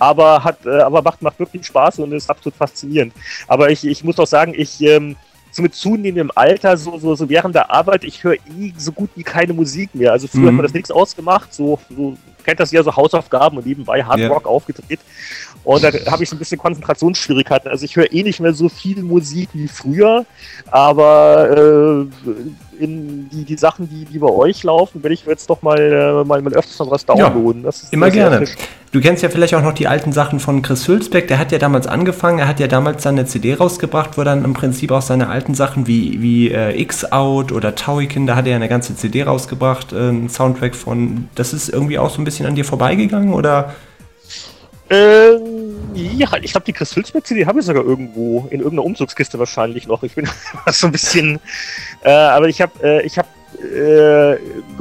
aber hat, äh, aber macht, macht wirklich Spaß und ist absolut faszinierend. Aber ich, ich muss auch sagen, ich ähm, so mit zunehmendem Alter, so, so, so während der Arbeit, ich höre eh so gut wie keine Musik mehr. Also früher mhm. hat man das nichts ausgemacht, so, so kennt das ja so Hausaufgaben und nebenbei Hard Rock yeah. aufgedreht. Und da habe ich so ein bisschen Konzentrationsschwierigkeiten. Also ich höre eh nicht mehr so viel Musik wie früher, aber äh, in die, die Sachen, die, die bei euch laufen, werde ich jetzt doch mal, äh, mal, mal öfters noch was downloaden. Ja, ist, immer gerne. Du kennst ja vielleicht auch noch die alten Sachen von Chris Hülsbeck, der hat ja damals angefangen, er hat ja damals seine CD rausgebracht, wo dann im Prinzip auch seine alten Sachen wie, wie äh, X-Out oder Tauikin, da hat er ja eine ganze CD rausgebracht, äh, ein Soundtrack von, das ist irgendwie auch so ein bisschen an dir vorbeigegangen oder ähm, ja, ich glaube, die Chris Hülsbeck-CD habe ich sogar irgendwo, in irgendeiner Umzugskiste wahrscheinlich noch. Ich bin so ein bisschen, äh, aber ich habe, äh, ich habe äh,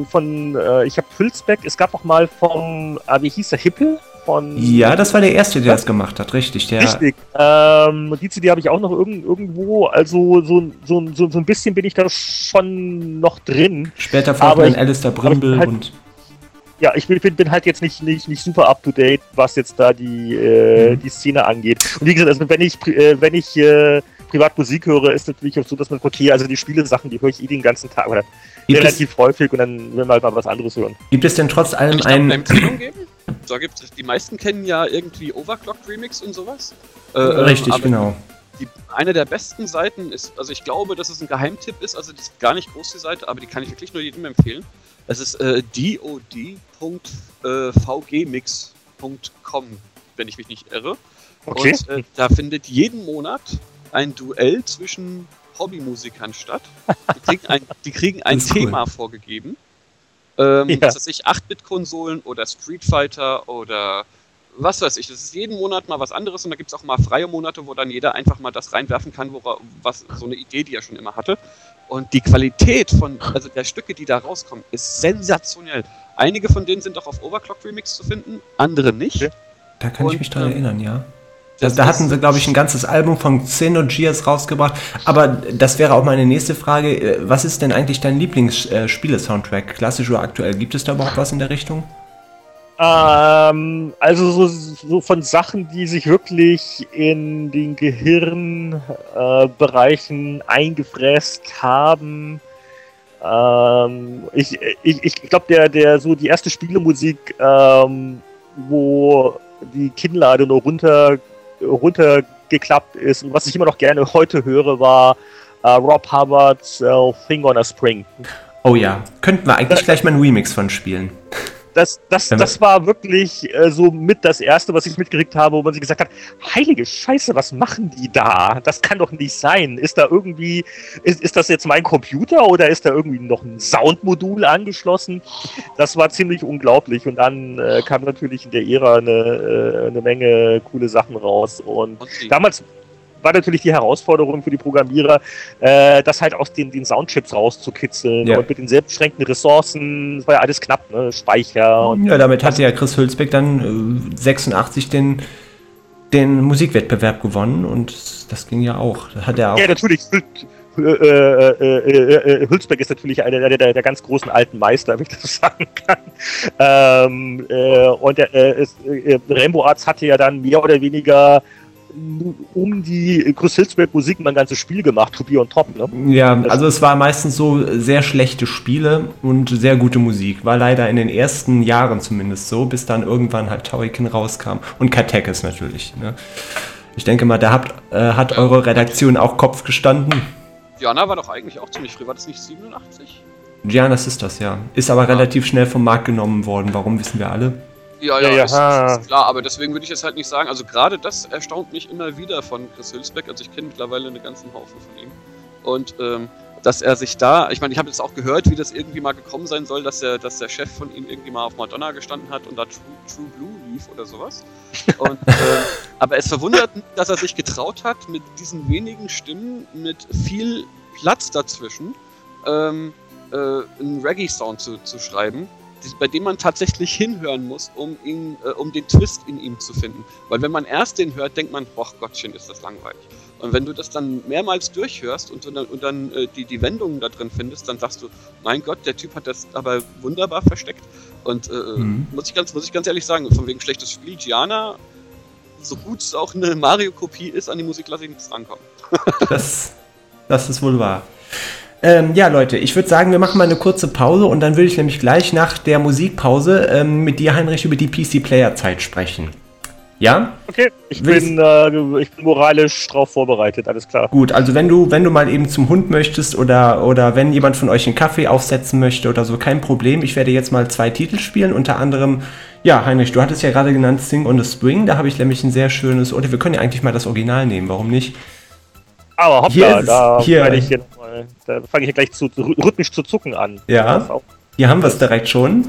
von, äh, ich habe Hülsbeck, es gab auch mal vom, ah, wie hieß der, Hippel? Von, ja, das war der Erste, der das gemacht hat, richtig. Der richtig. Ähm, die CD habe ich auch noch irgend, irgendwo, also so, so, so, so ein bisschen bin ich da schon noch drin. Später folgt dann Alistair Brimble halt, und ja, ich bin, bin, halt jetzt nicht, nicht, nicht super up to date, was jetzt da die, äh, mhm. die Szene angeht. Und wie gesagt, also wenn ich, äh, wenn ich äh, privat Musik höre, ist natürlich auch so, dass man, okay, also die Spiele-Sachen, die höre ich eh den ganzen Tag oder gibt relativ es, häufig und dann will man halt mal was anderes hören. Gibt es denn trotz allem einen. Eine geben? Da gibt die meisten kennen ja irgendwie Overclock Remix und sowas. Äh, Richtig, genau. Die, eine der besten Seiten ist, also ich glaube, dass es ein Geheimtipp ist, also die ist gar nicht groß, die Seite, aber die kann ich wirklich nur jedem empfehlen. Es ist äh, dod.vgmix.com, wenn ich mich nicht irre. Okay. Und äh, da findet jeden Monat ein Duell zwischen Hobbymusikern statt. Die kriegen ein, die kriegen ein Thema cool. vorgegeben. Ähm, ja. Das ist ich 8-Bit-Konsolen oder Street Fighter oder was weiß ich. Das ist jeden Monat mal was anderes und da gibt es auch mal freie Monate, wo dann jeder einfach mal das reinwerfen kann, wo was so eine Idee, die er schon immer hatte. Und die Qualität von, also der Stücke, die da rauskommen, ist sensationell. Einige von denen sind auch auf Overclock Remix zu finden, andere nicht. Da kann Und, ich mich dran ähm, erinnern, ja. Das, da hatten sie, glaube ich, ein ganzes Album von Xenogears rausgebracht. Aber das wäre auch meine nächste Frage. Äh, was ist denn eigentlich dein Lieblingsspiele-Soundtrack? Klassisch oder aktuell? Gibt es da überhaupt was in der Richtung? Ähm, also so, so von Sachen, die sich wirklich in den Gehirnbereichen äh, eingefräst haben. Ähm, ich ich, ich glaube, der, der so die erste Spielemusik, ähm, wo die Kinnlade nur runter, runtergeklappt ist und was ich immer noch gerne heute höre, war äh, Rob Hubbards äh, Thing on a Spring. Oh ja, könnten wir eigentlich gleich mal einen Remix von spielen das, das, das war wirklich äh, so mit das Erste, was ich mitgekriegt habe, wo man sich gesagt hat, heilige Scheiße, was machen die da? Das kann doch nicht sein. Ist da irgendwie, ist, ist das jetzt mein Computer oder ist da irgendwie noch ein Soundmodul angeschlossen? Das war ziemlich unglaublich. Und dann äh, kam natürlich in der Ära eine, äh, eine Menge coole Sachen raus. Und damals war natürlich die Herausforderung für die Programmierer, äh, das halt aus den, den Soundchips rauszukitzeln ja. und mit den selbstbeschränkten Ressourcen, das war ja alles knapp, ne? Speicher und. Ja, damit hatte ja Chris Hülsbeck dann äh, 86 den, den Musikwettbewerb gewonnen und das ging ja auch. hat er auch. Ja, natürlich. Äh, äh, Hülsbeck ist natürlich einer der, der, der, ganz großen alten Meister, wenn ich das so sagen kann. Ähm, und der, Rainbow Arts hatte ja dann mehr oder weniger um die Chris Hillsberg Musik ein ganzes Spiel gemacht, to be on top. Ne? Ja, also es war meistens so sehr schlechte Spiele und sehr gute Musik. War leider in den ersten Jahren zumindest so, bis dann irgendwann halt Tauriken rauskam. Und Katekis natürlich. Ne? Ich denke mal, da habt, äh, hat eure Redaktion auch Kopf gestanden. Diana war doch eigentlich auch ziemlich früh. War das nicht 87? Gianna Sisters, ja. Ist aber ja. relativ schnell vom Markt genommen worden. Warum wissen wir alle? Ja, ja, ja, ist, ist, klar, aber deswegen würde ich jetzt halt nicht sagen, also gerade das erstaunt mich immer wieder von Chris Hülsbeck, also ich kenne mittlerweile einen ganzen Haufen von ihm. Und ähm, dass er sich da, ich meine, ich habe jetzt auch gehört, wie das irgendwie mal gekommen sein soll, dass der, dass der Chef von ihm irgendwie mal auf Madonna gestanden hat und da True, True Blue lief oder sowas. Und, äh, aber es verwundert mich, dass er sich getraut hat, mit diesen wenigen Stimmen, mit viel Platz dazwischen, ähm, äh, einen Reggae-Sound zu, zu schreiben bei dem man tatsächlich hinhören muss, um, ihn, äh, um den Twist in ihm zu finden. Weil wenn man erst den hört, denkt man, boah Gottchen, ist das langweilig. Und wenn du das dann mehrmals durchhörst und, dann, und dann äh, die, die Wendungen da drin findest, dann sagst du, mein Gott, der Typ hat das aber wunderbar versteckt. Und äh, mhm. muss, ich ganz, muss ich ganz ehrlich sagen, von wegen schlechtes Spiel, Gianna, so gut es auch eine Mario-Kopie ist, an die Musik lasse ich nichts rankommen. das, das ist wohl wahr. Ähm, ja, Leute, ich würde sagen, wir machen mal eine kurze Pause und dann würde ich nämlich gleich nach der Musikpause ähm, mit dir, Heinrich, über die PC-Player-Zeit sprechen. Ja? Okay, ich bin, äh, ich bin moralisch drauf vorbereitet, alles klar. Gut, also wenn du, wenn du mal eben zum Hund möchtest oder, oder wenn jemand von euch einen Kaffee aufsetzen möchte oder so, kein Problem. Ich werde jetzt mal zwei Titel spielen, unter anderem, ja, Heinrich, du hattest ja gerade genannt Sing on the Spring, da habe ich nämlich ein sehr schönes, oder wir können ja eigentlich mal das Original nehmen, warum nicht? Aber hoppla, hier da hier, ich hier da fange ich gleich zu, rhythmisch zu zucken an. Ja, hier haben wir es direkt schon.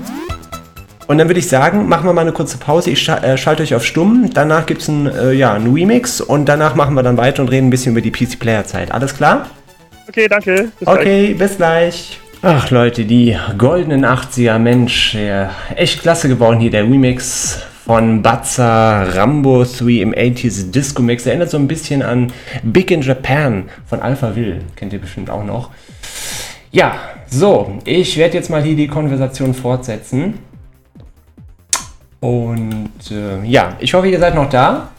Und dann würde ich sagen, machen wir mal eine kurze Pause. Ich äh, schalte euch auf stumm. Danach gibt es ein, äh, ja, einen Remix und danach machen wir dann weiter und reden ein bisschen über die PC-Player-Zeit. Alles klar? Okay, danke. Bis okay, gleich. bis gleich. Ach Leute, die goldenen 80er, Mensch, ja, echt klasse geworden hier, der Remix von Batza Rambo 3 im 80s Disco Mix. Erinnert so ein bisschen an Big in Japan von Alpha Will. Kennt ihr bestimmt auch noch. Ja, so, ich werde jetzt mal hier die Konversation fortsetzen. Und äh, ja, ich hoffe, ihr seid noch da.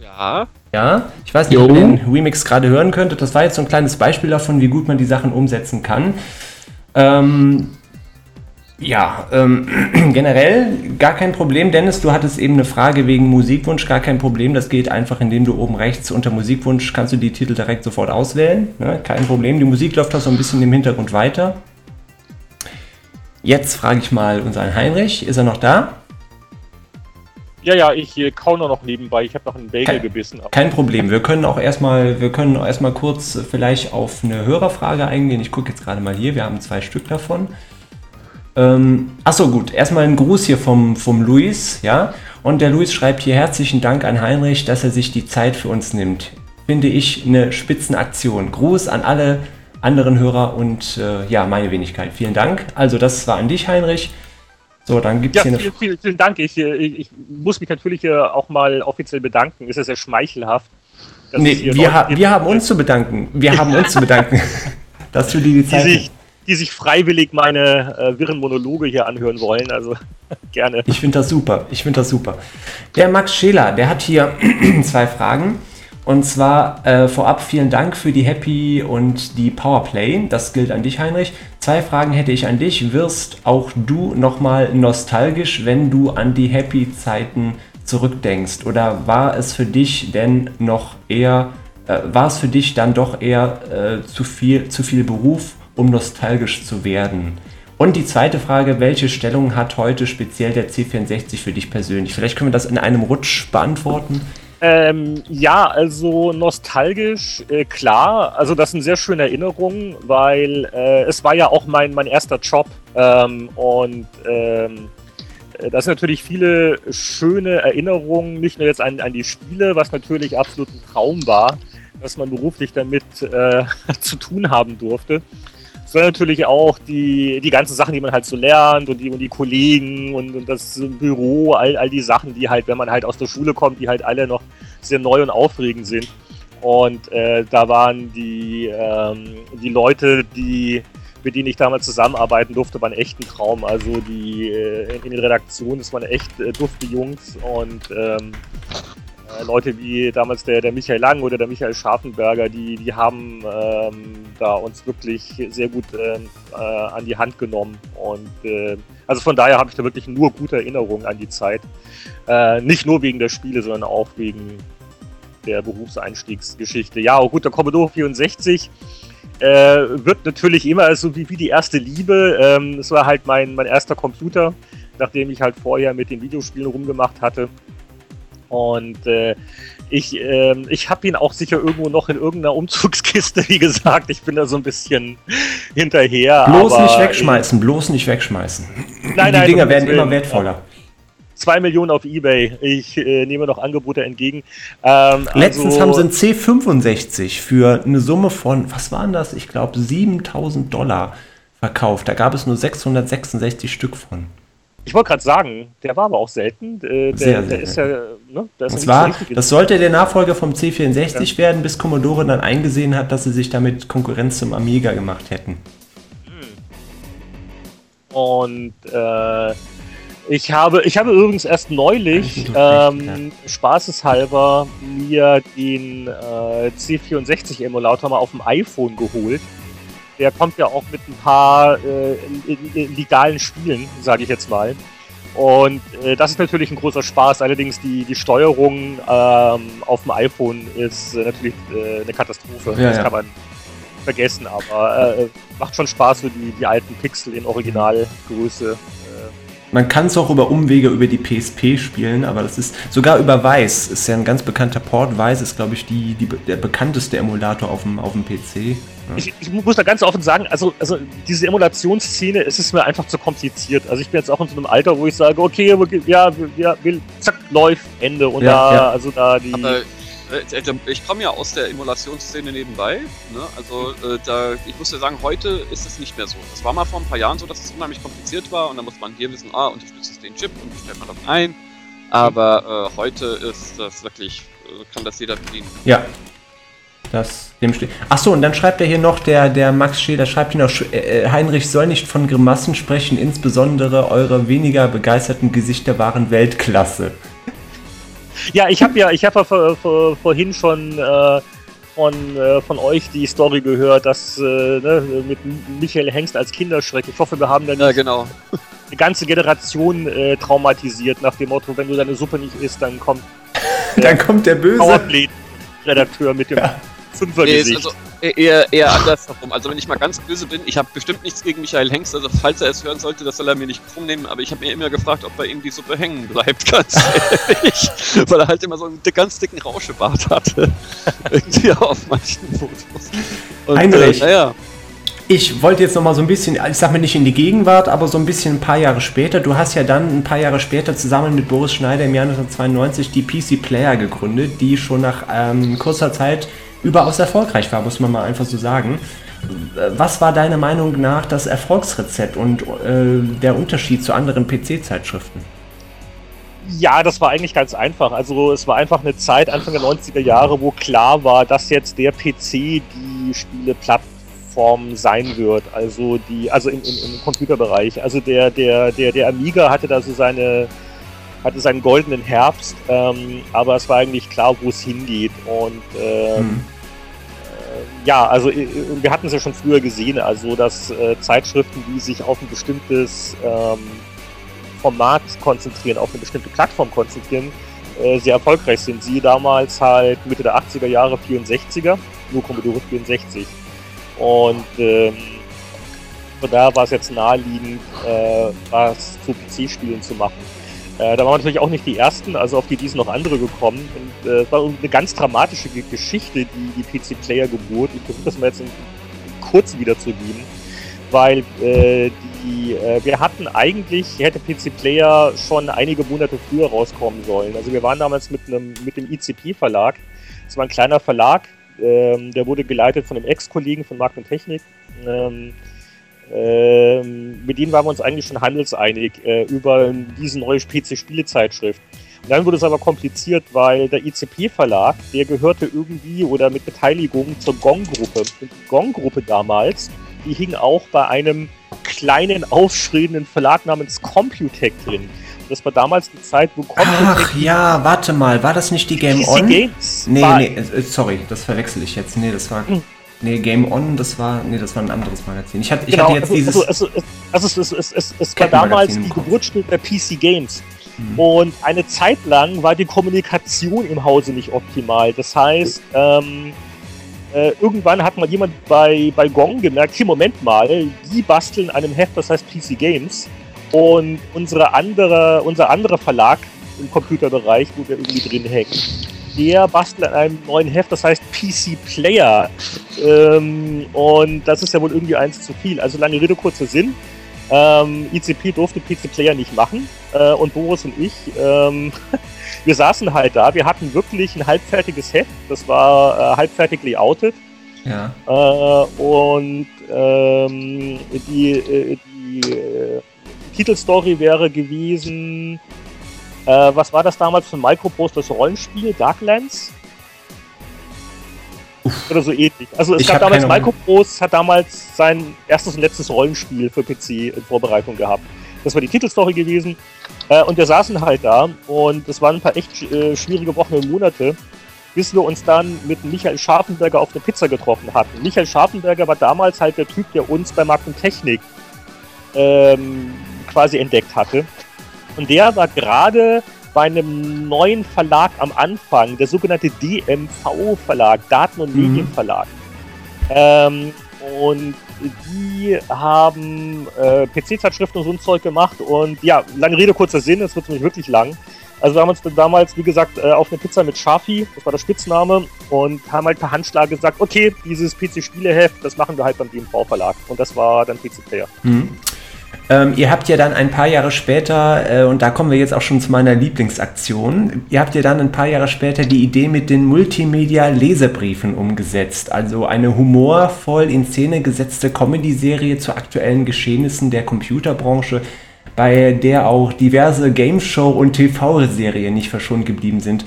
Ja. Ja, ich weiß nicht, ob ihr den Remix gerade hören könntet. Das war jetzt so ein kleines Beispiel davon, wie gut man die Sachen umsetzen kann. Ähm, ja, ähm, generell gar kein Problem. Dennis, du hattest eben eine Frage wegen Musikwunsch, gar kein Problem. Das geht einfach, indem du oben rechts unter Musikwunsch kannst du die Titel direkt sofort auswählen. Ne? Kein Problem. Die Musik läuft auch so ein bisschen im Hintergrund weiter. Jetzt frage ich mal unseren Heinrich. Ist er noch da? Ja, ja, ich äh, nur noch nebenbei. Ich habe noch einen Bagel kein, gebissen. Kein Problem. Wir können auch erstmal, wir können auch erstmal kurz vielleicht auf eine Hörerfrage eingehen. Ich gucke jetzt gerade mal hier. Wir haben zwei Stück davon. Ähm, achso, gut. Erstmal ein Gruß hier vom, vom Luis, ja. Und der Luis schreibt hier herzlichen Dank an Heinrich, dass er sich die Zeit für uns nimmt. Finde ich eine Spitzenaktion. Gruß an alle anderen Hörer und äh, ja, meine Wenigkeit. Vielen Dank. Also, das war an dich, Heinrich. So, dann gibt es ja, hier eine. Vielen, vielen, vielen Dank. Ich, ich, ich, muss mich natürlich auch mal offiziell bedanken. Ist ja schmeichelhaft. Nee, wir, ha wir haben uns zu bedanken. Wir haben uns zu bedanken, dass du dir die Zeit. Die die sich freiwillig meine äh, wirren Monologe hier anhören wollen. Also gerne. Ich finde das super. Ich finde das super. Der Max Scheler, der hat hier zwei Fragen. Und zwar äh, vorab vielen Dank für die Happy und die Powerplay. Das gilt an dich, Heinrich. Zwei Fragen hätte ich an dich. Wirst auch du nochmal nostalgisch, wenn du an die Happy-Zeiten zurückdenkst? Oder war es für dich denn noch eher, äh, war es für dich dann doch eher äh, zu, viel, zu viel Beruf, um nostalgisch zu werden? Und die zweite Frage, welche Stellung hat heute speziell der C64 für dich persönlich? Vielleicht können wir das in einem Rutsch beantworten. Ähm, ja, also nostalgisch, äh, klar. Also das sind sehr schöne Erinnerungen, weil äh, es war ja auch mein, mein erster Job. Ähm, und ähm, äh, das sind natürlich viele schöne Erinnerungen, nicht nur jetzt an, an die Spiele, was natürlich absolut ein Traum war, dass man beruflich damit äh, zu tun haben durfte sondern natürlich auch die, die ganzen Sachen, die man halt so lernt und die, und die Kollegen und, und das Büro, all, all die Sachen, die halt, wenn man halt aus der Schule kommt, die halt alle noch sehr neu und aufregend sind. Und äh, da waren die, ähm, die Leute, die, mit denen ich damals zusammenarbeiten durfte, waren echt ein Traum. Also die äh, in den Redaktionen, das waren echt äh, dufte Jungs und ähm, äh, Leute wie damals der, der Michael Lang oder der Michael Scharfenberger, die, die haben ähm, da uns wirklich sehr gut ähm, äh, an die Hand genommen. Und äh, also von daher habe ich da wirklich nur gute Erinnerungen an die Zeit. Äh, nicht nur wegen der Spiele, sondern auch wegen der Berufseinstiegsgeschichte. Ja, auch gut, der Commodore 64 äh, wird natürlich immer so wie, wie die erste Liebe. Ähm, es war halt mein, mein erster Computer, nachdem ich halt vorher mit den Videospielen rumgemacht hatte. Und äh, ich, äh, ich habe ihn auch sicher irgendwo noch in irgendeiner Umzugskiste, wie gesagt. Ich bin da so ein bisschen hinterher. Bloß nicht wegschmeißen, bloß nicht wegschmeißen. Nein, Die nein, Dinger werden immer wertvoller. Zwei Millionen auf Ebay. Ich äh, nehme noch Angebote entgegen. Ähm, Letztens also, haben sie ein C65 für eine Summe von, was waren das? Ich glaube 7000 Dollar verkauft. Da gab es nur 666 Stück von. Ich wollte gerade sagen, der war aber auch selten. Äh, der, Sehr der ist ja, ne, das, das war, das sollte der Nachfolger vom C64 ja. werden, bis Commodore dann eingesehen hat, dass sie sich damit Konkurrenz zum Amiga gemacht hätten. Hm. Und äh, ich habe, ich habe übrigens erst neulich ähm, spaßeshalber mir den äh, C64-Emulator mal auf dem iPhone geholt der kommt ja auch mit ein paar äh, legalen Spielen, sage ich jetzt mal. Und äh, das ist natürlich ein großer Spaß. Allerdings die, die Steuerung ähm, auf dem iPhone ist äh, natürlich äh, eine Katastrophe. Ja, das ja. kann man vergessen, aber äh, macht schon Spaß, so die, die alten Pixel in Originalgröße man kann es auch über Umwege über die PSP spielen, aber das ist sogar über Weiß. Ist ja ein ganz bekannter Port. Weiß ist, glaube ich, die, die, der bekannteste Emulator auf dem, auf dem PC. Ich, ich, muss da ganz offen sagen, also, also diese Emulationsszene, es ist mir einfach zu kompliziert. Also ich bin jetzt auch in so einem Alter, wo ich sage, okay, ja, ja, will, zack, läuft, Ende. Und ja, da, ja. also da die. Aber äh, äh, ich komme ja aus der Emulationsszene nebenbei. Ne? Also äh, da, ich muss ja sagen, heute ist es nicht mehr so. Das war mal vor ein paar Jahren so, dass es unheimlich kompliziert war und da muss man hier wissen, ah, unterstützt es den Chip und stellt man das ein. Aber äh, heute ist das wirklich, äh, kann das jeder bedienen. Ja. Das dem steht. Achso, und dann schreibt er hier noch, der, der Max Schäler schreibt hier noch, äh, Heinrich soll nicht von Grimassen sprechen, insbesondere eure weniger begeisterten Gesichter waren Weltklasse. Ja, ich habe ja, ich habe ja vor, vor, vorhin schon äh, von, äh, von euch die Story gehört, dass äh, ne, mit Michael Hengst als Kinderschreck. Ich hoffe, wir haben dann ja, genau. eine ganze Generation äh, traumatisiert nach dem Motto, wenn du deine Suppe nicht isst, dann kommt dann kommt der böse Redakteur mit dem ja. Fünfergesicht. Nee, also eher, eher andersherum. Also wenn ich mal ganz böse bin, ich habe bestimmt nichts gegen Michael Hengst, also falls er es hören sollte, das soll er mir nicht krumm nehmen, aber ich habe mir immer gefragt, ob bei ihm die Suppe hängen bleibt, ganz ehrlich. Weil er halt immer so einen ganz dicken Rauschebart hatte. Irgendwie auf manchen Fotos. Und, Heinrich. Äh, naja. Ich wollte jetzt noch mal so ein bisschen, ich sag mal nicht in die Gegenwart, aber so ein bisschen ein paar Jahre später. Du hast ja dann ein paar Jahre später zusammen mit Boris Schneider im Jahr 1992 die PC Player gegründet, die schon nach ähm, kurzer Zeit überaus erfolgreich war, muss man mal einfach so sagen. Was war deiner Meinung nach das Erfolgsrezept und äh, der Unterschied zu anderen PC-Zeitschriften? Ja, das war eigentlich ganz einfach. Also es war einfach eine Zeit, Anfang der 90er Jahre, wo klar war, dass jetzt der PC die Spiele platt Plattform sein wird. Also die, also im, im, im Computerbereich. Also der, der, der, der Amiga hatte da so seine, hatte seinen goldenen Herbst, ähm, aber es war eigentlich klar, wo es hingeht. Und ähm, mhm. Äh, ja, also äh, wir hatten es ja schon früher gesehen, also dass äh, Zeitschriften, die sich auf ein bestimmtes ähm, Format konzentrieren, auf eine bestimmte Plattform konzentrieren, äh, sehr erfolgreich sind. Sie damals halt Mitte der 80er Jahre 64er, nur Commodore 64. Und ähm, von daher war es jetzt naheliegend, äh, was zu PC-Spielen zu machen. Äh, da waren wir natürlich auch nicht die Ersten, also auf die die sind noch andere gekommen. Und äh, es war eine ganz dramatische Geschichte, die, die PC-Player-Geburt. Ich versuche das mal jetzt in, in kurz wiederzugeben, weil äh, die, äh, wir hatten eigentlich, hätte PC Player schon einige Monate früher rauskommen sollen. Also wir waren damals mit, einem, mit dem ICP-Verlag. Es war ein kleiner Verlag, ähm, der wurde geleitet von einem Ex-Kollegen von Markt und Technik. Ähm, ähm, mit denen waren wir uns eigentlich schon handelseinig äh, über diese neue PC-Spiele-Zeitschrift. Und dann wurde es aber kompliziert, weil der ICP-Verlag, der gehörte irgendwie oder mit Beteiligung zur Gong-Gruppe. Und die Gong-Gruppe damals, die hing auch bei einem kleinen, aufschreienden Verlag namens Computec drin. Das war damals die Zeit, wo Computec... Ach ja, warte mal, war das nicht die Game On? Games nee, nee, äh, sorry, das verwechsel ich jetzt. Nee, das war... Nee, Game On, das war, nee, das war ein anderes Magazin. Ich hatte, ich genau, hatte jetzt also, dieses. Also, also, also es, es, es, es war damals die Geburtsstunde der PC Games. Mhm. Und eine Zeit lang war die Kommunikation im Hause nicht optimal. Das heißt, ähm, äh, irgendwann hat mal jemand bei, bei Gong gemerkt, hier, Moment mal, die basteln einem Heft, das heißt PC Games. Und unsere andere, unser anderer Verlag im Computerbereich, wo wir irgendwie drin hängen, der bastelt an einem neuen Heft, das heißt PC Player. Ähm, und das ist ja wohl irgendwie eins zu viel. Also lange Rede, kurzer Sinn. Ähm, ICP durfte PC Player nicht machen. Äh, und Boris und ich ähm, wir saßen halt da, wir hatten wirklich ein halbfertiges Heft, das war äh, halbfertig layoutet. Ja. Äh, und ähm, die, äh, die äh, Titelstory wäre gewesen, äh, was war das damals für ein Micropost, das Rollenspiel, Darklands? Uff. Oder so ähnlich. Also es ich gab damals, Micropost hat damals sein erstes und letztes Rollenspiel für PC in Vorbereitung gehabt. Das war die Titelstory gewesen. Äh, und wir saßen halt da und es waren ein paar echt äh, schwierige Wochen und Monate, bis wir uns dann mit Michael Scharfenberger auf der Pizza getroffen hatten. Michael Scharfenberger war damals halt der Typ, der uns bei Markt und Technik ähm, quasi entdeckt hatte. Und der war gerade bei einem neuen Verlag am Anfang, der sogenannte DMV-Verlag, Daten- und mhm. Medienverlag. Ähm, und die haben äh, PC-Zeitschriften und so ein Zeug gemacht und ja, lange Rede, kurzer Sinn, es wird nämlich wirklich lang. Also wir haben uns damals, wie gesagt, äh, auf eine Pizza mit Schafi, das war der Spitzname, und haben halt per Handschlag gesagt, okay, dieses PC-Spieleheft, das machen wir halt beim DMV-Verlag. Und das war dann PC-Player. Mhm. Ähm, ihr habt ja dann ein paar Jahre später, äh, und da kommen wir jetzt auch schon zu meiner Lieblingsaktion, ihr habt ja dann ein paar Jahre später die Idee mit den Multimedia-Leserbriefen umgesetzt. Also eine humorvoll in Szene gesetzte Comedy-Serie zu aktuellen Geschehnissen der Computerbranche, bei der auch diverse Gameshow- und TV-Serien nicht verschont geblieben sind.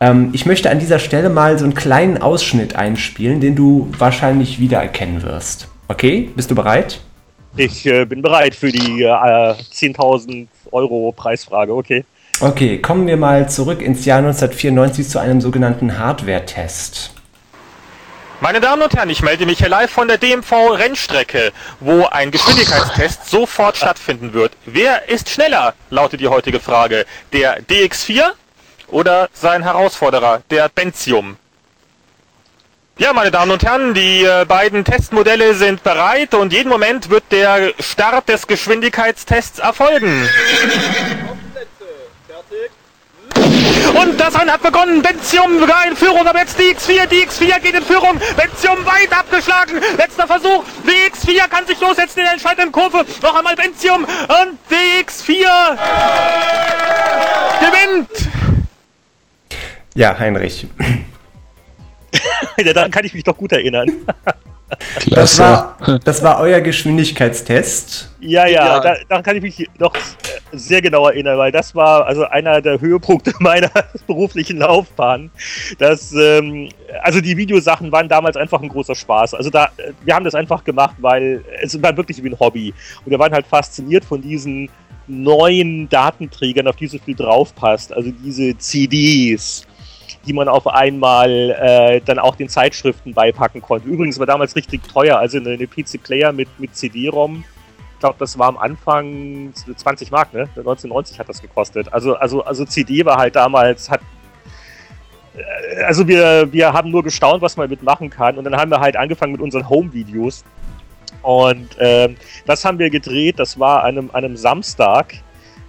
Ähm, ich möchte an dieser Stelle mal so einen kleinen Ausschnitt einspielen, den du wahrscheinlich wiedererkennen wirst. Okay, bist du bereit? Ich äh, bin bereit für die äh, 10.000 Euro Preisfrage, okay. Okay, kommen wir mal zurück ins Jahr 1994 zu einem sogenannten Hardware-Test. Meine Damen und Herren, ich melde mich hier live von der DMV Rennstrecke, wo ein Geschwindigkeitstest sofort stattfinden wird. Wer ist schneller, lautet die heutige Frage. Der DX4 oder sein Herausforderer, der Bentium? Ja, meine Damen und Herren, die äh, beiden Testmodelle sind bereit und jeden Moment wird der Start des Geschwindigkeitstests erfolgen. Und das Rennen hat begonnen. Bentium in Führung, aber jetzt die X4. Die X4 geht in Führung. Bentium weit abgeschlagen. Letzter Versuch. Die X4 kann sich lossetzen in der entscheidenden Kurve. Noch einmal Bentium und die X4 gewinnt. Ja, Heinrich. Daran kann ich mich doch gut erinnern. Das war, das war euer Geschwindigkeitstest. Ja, ja, da, daran kann ich mich noch sehr genau erinnern, weil das war also einer der Höhepunkte meiner beruflichen Laufbahn. Das, ähm, also die Videosachen waren damals einfach ein großer Spaß. Also da, wir haben das einfach gemacht, weil es war wirklich wie ein Hobby. Und wir waren halt fasziniert von diesen neuen Datenträgern, auf die so viel draufpasst. Also diese CDs die man auf einmal äh, dann auch den Zeitschriften beipacken konnte. Übrigens war damals richtig teuer, also eine, eine PC-Player mit, mit CD-ROM. Ich glaube, das war am Anfang 20 Mark, ne? 1990 hat das gekostet. Also, also, also CD war halt damals, hat äh, also wir, wir haben nur gestaunt, was man mitmachen kann. Und dann haben wir halt angefangen mit unseren Home-Videos. Und ähm, das haben wir gedreht, das war an einem, einem Samstag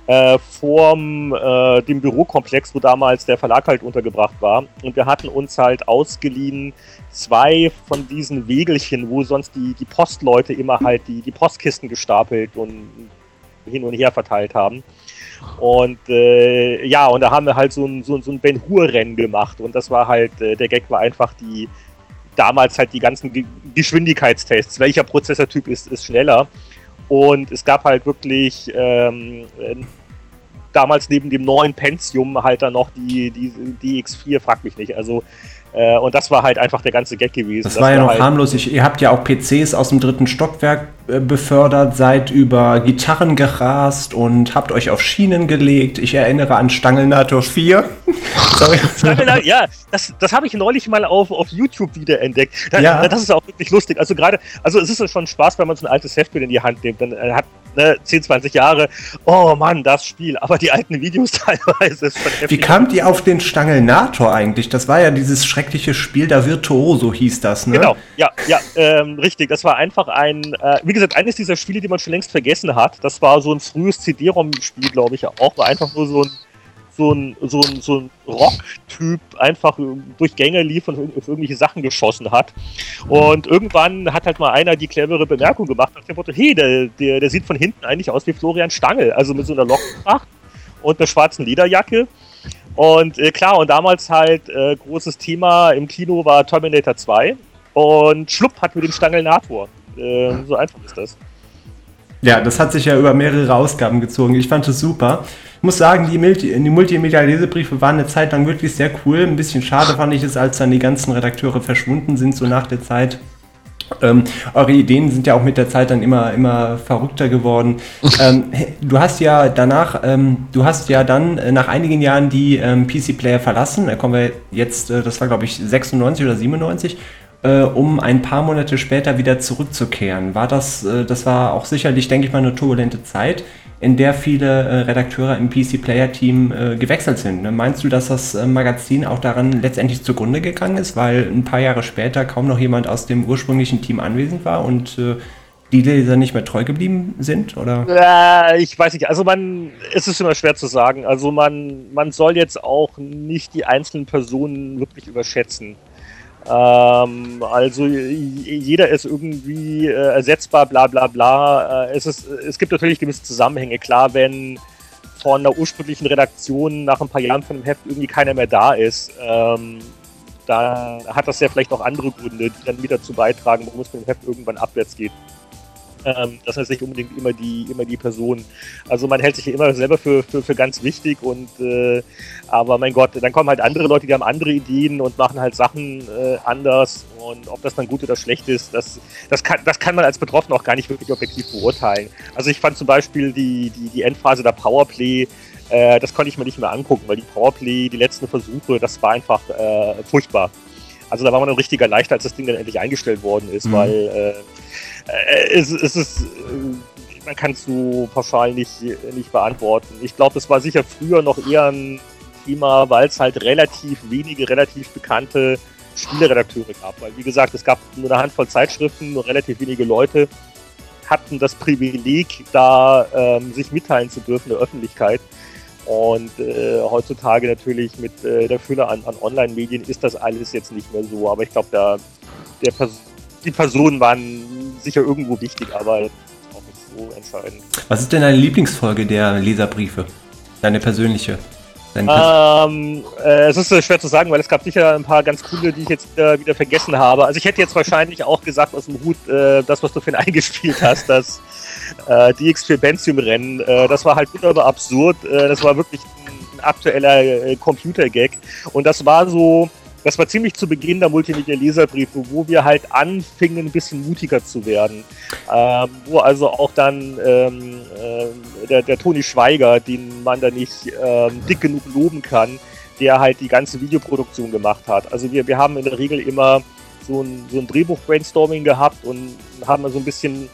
äh, vorm äh, dem Bürokomplex, wo damals der Verlag halt untergebracht war. Und wir hatten uns halt ausgeliehen zwei von diesen Wegelchen, wo sonst die, die Postleute immer halt die, die Postkisten gestapelt und hin und her verteilt haben. Und äh, ja, und da haben wir halt so ein, so, so ein Ben Hur-Rennen gemacht. Und das war halt, äh, der Gag war einfach die, damals halt die ganzen Ge Geschwindigkeitstests. Welcher Prozessortyp ist, ist schneller? Und es gab halt wirklich ähm, damals neben dem neuen Pentium halt dann noch die, die, die X4, frag mich nicht. Also äh, und das war halt einfach der ganze Gag gewesen. Das, war ja noch halt harmlos. Ich, ihr habt ja auch PCs aus dem dritten Stockwerk äh, befördert, seid über Gitarren gerast und habt euch auf Schienen gelegt. Ich erinnere an Stangelnator 4. Sorry. ja, das, das habe ich neulich mal auf, auf YouTube wieder entdeckt. Da, ja. Das ist auch wirklich lustig. Also gerade, also es ist ja schon Spaß, wenn man so ein altes Heftbild in die Hand nimmt. Dann äh, hat ne, 10, 20 Jahre, oh Mann, das Spiel, aber die alten Videos teilweise. Wie kamt ihr auf den Stangelnator eigentlich? Das war ja dieses schreckliche Spiel da Virtuoso hieß das, ne? Genau, ja, ja, ähm, richtig. Das war einfach ein, äh, wie gesagt, eines dieser Spiele, die man schon längst vergessen hat. Das war so ein frühes CD-ROM-Spiel, glaube ich, auch. War einfach nur so ein so ein, so ein, so ein Rock-Typ einfach durch Gänge lief und auf irgendwelche Sachen geschossen hat. Und irgendwann hat halt mal einer die clevere Bemerkung gemacht nach dem Motto, hey, der, der, der sieht von hinten eigentlich aus wie Florian Stangl, also mit so einer Lockentracht und einer schwarzen Lederjacke. Und äh, klar, und damals halt äh, großes Thema im Kino war Terminator 2 und Schlupp hat mit dem Stangelnator. Äh, so einfach ist das. Ja, das hat sich ja über mehrere Ausgaben gezogen. Ich fand es super. Ich muss sagen, die, Multi die Multimedia-Lesebriefe waren eine Zeit lang wirklich sehr cool. Ein bisschen schade fand ich es, als dann die ganzen Redakteure verschwunden sind, so nach der Zeit. Ähm, eure Ideen sind ja auch mit der Zeit dann immer, immer verrückter geworden. ähm, du hast ja danach, ähm, du hast ja dann äh, nach einigen Jahren die ähm, PC-Player verlassen. Da kommen wir jetzt, äh, das war glaube ich 96 oder 97, äh, um ein paar Monate später wieder zurückzukehren. War das, äh, das war auch sicherlich, denke ich mal, eine turbulente Zeit in der viele äh, Redakteure im PC-Player-Team äh, gewechselt sind. Ne? Meinst du, dass das äh, Magazin auch daran letztendlich zugrunde gegangen ist, weil ein paar Jahre später kaum noch jemand aus dem ursprünglichen Team anwesend war und die Leser nicht mehr treu geblieben sind? Oder? Äh, ich weiß nicht. Also man, es ist immer schwer zu sagen. Also man, man soll jetzt auch nicht die einzelnen Personen wirklich überschätzen. Ähm, also jeder ist irgendwie äh, ersetzbar, bla bla bla. Äh, es, ist, es gibt natürlich gewisse Zusammenhänge. Klar, wenn von der ursprünglichen Redaktion nach ein paar Jahren von dem Heft irgendwie keiner mehr da ist, ähm, dann hat das ja vielleicht auch andere Gründe, die dann wieder dazu beitragen, warum es mit dem Heft irgendwann abwärts geht. Ähm, das heißt nicht unbedingt immer die, immer die Person. Also man hält sich ja immer selber für, für, für ganz wichtig und äh, aber mein Gott, dann kommen halt andere Leute, die haben andere Ideen und machen halt Sachen äh, anders und ob das dann gut oder schlecht ist, das, das, kann, das kann man als Betroffener auch gar nicht wirklich objektiv beurteilen. Also ich fand zum Beispiel die, die, die Endphase der Powerplay äh, das konnte ich mir nicht mehr angucken, weil die Powerplay, die letzten Versuche, das war einfach äh, furchtbar. Also da war man dann richtig erleichtert, als das Ding dann endlich eingestellt worden ist, mhm. weil äh, es, es ist, äh, man kann es so pauschal nicht, nicht beantworten. Ich glaube, es war sicher früher noch eher ein Thema, weil es halt relativ wenige, relativ bekannte Spieleredakteure gab. Weil, wie gesagt, es gab nur eine Handvoll Zeitschriften, nur relativ wenige Leute hatten das Privileg, da ähm, sich mitteilen zu dürfen der Öffentlichkeit. Und äh, heutzutage natürlich mit äh, der Fülle an, an Online-Medien ist das alles jetzt nicht mehr so. Aber ich glaube, der, der Pers die Personen waren sicher irgendwo wichtig, aber auch nicht so entscheidend. Was ist denn deine Lieblingsfolge der Leserbriefe? Deine persönliche? Ähm, äh, es ist äh, schwer zu sagen, weil es gab sicher ein paar ganz coole, die ich jetzt äh, wieder vergessen habe. Also ich hätte jetzt wahrscheinlich auch gesagt aus dem Hut, äh, das, was du vorhin eingespielt hast, das äh, DX4 Benzium-Rennen, äh, das war halt wunderbar absurd. Das war wirklich ein, ein aktueller Computer-Gag. Und das war so, das war ziemlich zu Beginn der Multimedia-Leserbriefe, wo wir halt anfingen, ein bisschen mutiger zu werden. Ähm, wo also auch dann ähm, äh, der, der Toni Schweiger, den man da nicht ähm, dick genug loben kann, der halt die ganze Videoproduktion gemacht hat. Also wir, wir haben in der Regel immer so ein, so ein Drehbuch-Brainstorming gehabt und haben so ein bisschen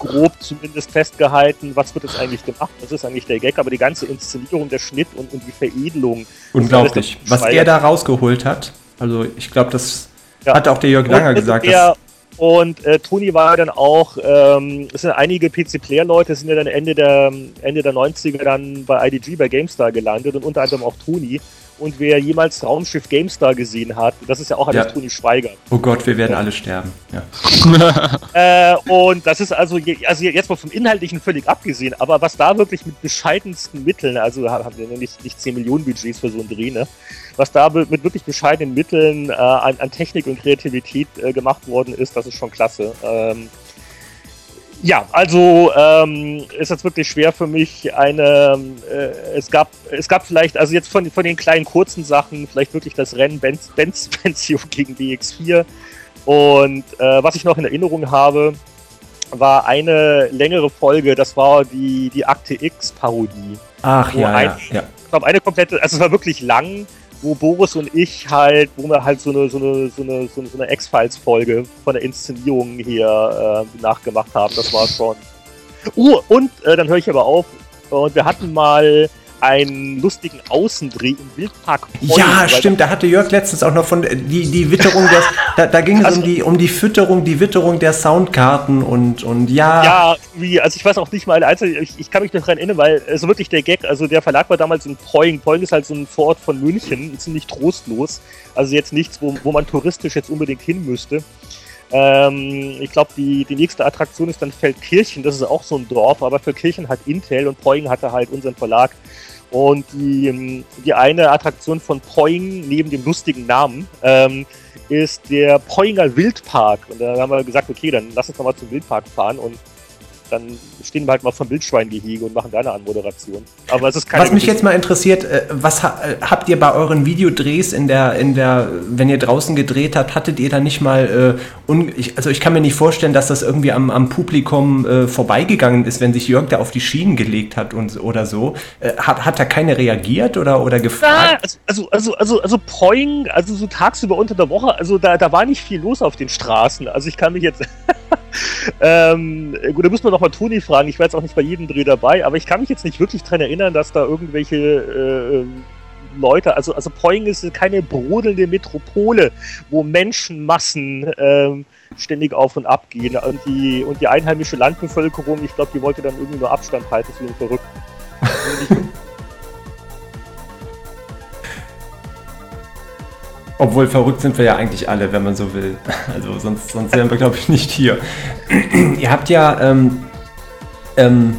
grob zumindest festgehalten, was wird jetzt eigentlich gemacht, was ist eigentlich der Gag, aber die ganze Inszenierung, der Schnitt und, und die Veredelung. Unglaublich. Was er da rausgeholt hat, also ich glaube, das Ja. hat auch der Jörg Langer Und, gesagt. der, und äh, Toni war dann auch, ähm, es sind einige PC-Player-Leute, sind ja dann Ende der, Ende der 90er dann bei IDG, bei GameStar gelandet und unter anderem auch Toni. Und wer jemals Raumschiff GameStar gesehen hat, das ist ja auch alles Ja. Toni Schweiger. oh Gott, wir werden alle sterben. Ja. Äh, und das ist also, je- also jetzt mal vom Inhaltlichen völlig abgesehen, aber was da wirklich mit bescheidensten Mitteln, also haben wir nicht, nicht 10 Millionen Budgets für so einen Dreh, ne? Was da mit wirklich bescheidenen Mitteln äh, an, an Technik und Kreativität äh, gemacht worden ist, das ist schon klasse. Ähm, ja, also ähm, ist jetzt wirklich schwer für mich eine, äh, es gab, es gab vielleicht, also jetzt von, von den kleinen kurzen Sachen, vielleicht wirklich das Rennen Benz, Benz Benzio gegen DX4 und äh, was ich noch in Erinnerung habe, war eine längere Folge, das war die, die Akte X-Parodie. Ach Wo ja, ein- ja, ja. Ich glaube, eine komplette, also es war wirklich lang, wo Boris und ich halt, wo wir halt so eine, so eine, so eine, so eine, X-Files-Folge von der Inszenierung hier äh, nachgemacht haben. Das war schon. Uh, und äh, dann höre ich aber auf. Und wir hatten mal einen lustigen Außendreh im Wildpark. Bonn, Ja, stimmt, da hatte Jörg letztens auch noch von äh, die, die Witterung der, da, da ging es Also- um die, um die Fütterung, die Witterung der Soundkarten und, und ja, Ja, wie, also ich weiß auch nicht mal, also ich, ich kann mich noch daran erinnern, weil es wirklich der Gag, also der Verlag war damals in Poing. Poing ist halt so ein Vorort von München, ziemlich trostlos. Also jetzt nichts, wo, wo man touristisch jetzt unbedingt hin müsste. Ähm, ich glaube, die, die nächste Attraktion ist dann Feldkirchen, das ist auch so ein Dorf, aber Feldkirchen hat Intel und Poing hatte halt unseren Verlag. Und die, ähm, die eine Attraktion von Poing, neben dem lustigen Namen, ähm, ist der Poinger Wildpark. Und da haben wir gesagt, okay, dann lass uns doch mal zum Wildpark fahren und dann stehen wir halt mal vom Wildschweingehege und machen da eine Anmoderation. Aber es ist keine Was mich jetzt mal interessiert, äh, was ha äh, habt ihr bei euren Videodrehs in der, in der, wenn ihr draußen gedreht habt, hattet ihr da nicht mal, äh, un ich, also ich kann mir nicht vorstellen, dass das irgendwie am, am Publikum äh, vorbeigegangen ist, wenn sich Jörg da auf die Schienen gelegt hat und oder so. Äh, hat, hat da keine reagiert oder, oder Ja, gefragt? also, also, also, also Poing, also so tagsüber unter der Woche, also da, da war nicht viel los auf den Straßen. Also ich kann mich jetzt. ähm, gut, da muss man noch mal Toni fragen. Ich war jetzt auch nicht bei jedem Dreh dabei, aber ich kann mich jetzt nicht wirklich dran erinnern, dass da irgendwelche äh, Leute, also, also Poing ist keine brodelnde Metropole, wo Menschenmassen ähm, ständig auf und ab gehen. Und die, und die einheimische Landbevölkerung, ich glaube, die wollte dann irgendwie nur Abstand halten zu den Verrückten. Obwohl verrückt sind wir ja eigentlich alle, wenn man so will. Also sonst, sonst wären wir, glaube ich, nicht hier. Ihr habt ja, ähm, ähm,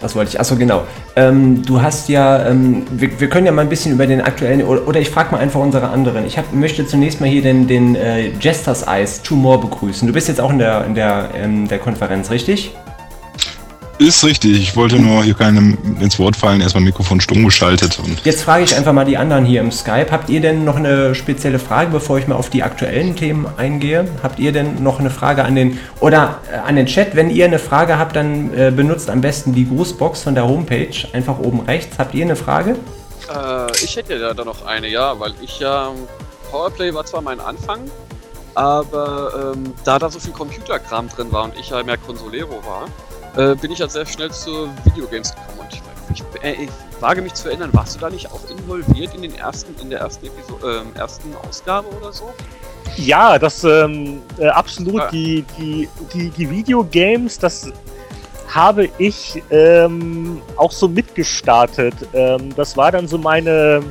was wollte ich? Achso, genau. Ähm, du hast ja, ähm, wir, wir können ja mal ein bisschen über den aktuellen, oder, oder ich frage mal einfach unsere anderen. Ich hab, möchte zunächst mal hier den, den äh, Jesters Eyes Two More begrüßen. Du bist jetzt auch in der, in der, ähm, der Konferenz, richtig? Ist richtig, ich wollte nur hier keinem ins Wort fallen, erstmal Mikrofon stumm geschaltet und Jetzt frage ich einfach mal die anderen hier im Skype. Habt ihr denn noch eine spezielle Frage, bevor ich mal auf die aktuellen Themen eingehe? Habt ihr denn noch eine Frage an den oder äh, an den Chat? Wenn ihr eine Frage habt, dann äh, benutzt am besten die Grußbox von der Homepage, einfach oben rechts. Habt ihr eine Frage? Äh, ich hätte ja da noch eine, ja, weil ich ja. Powerplay war zwar mein Anfang, aber ähm, da da so viel Computerkram drin war und ich ja mehr Consolero war, äh, bin ich ja sehr schnell zu Videogames gekommen. Und ich, ich, äh, ich wage mich zu erinnern, warst du da nicht auch involviert in den ersten, in der ersten Episode, ähm, ersten Ausgabe oder so? Ja, das ähm, äh, absolut. Ah. Die, die, die, die Videogames, das habe ich ähm, auch so mitgestartet. Ähm, das war dann so meine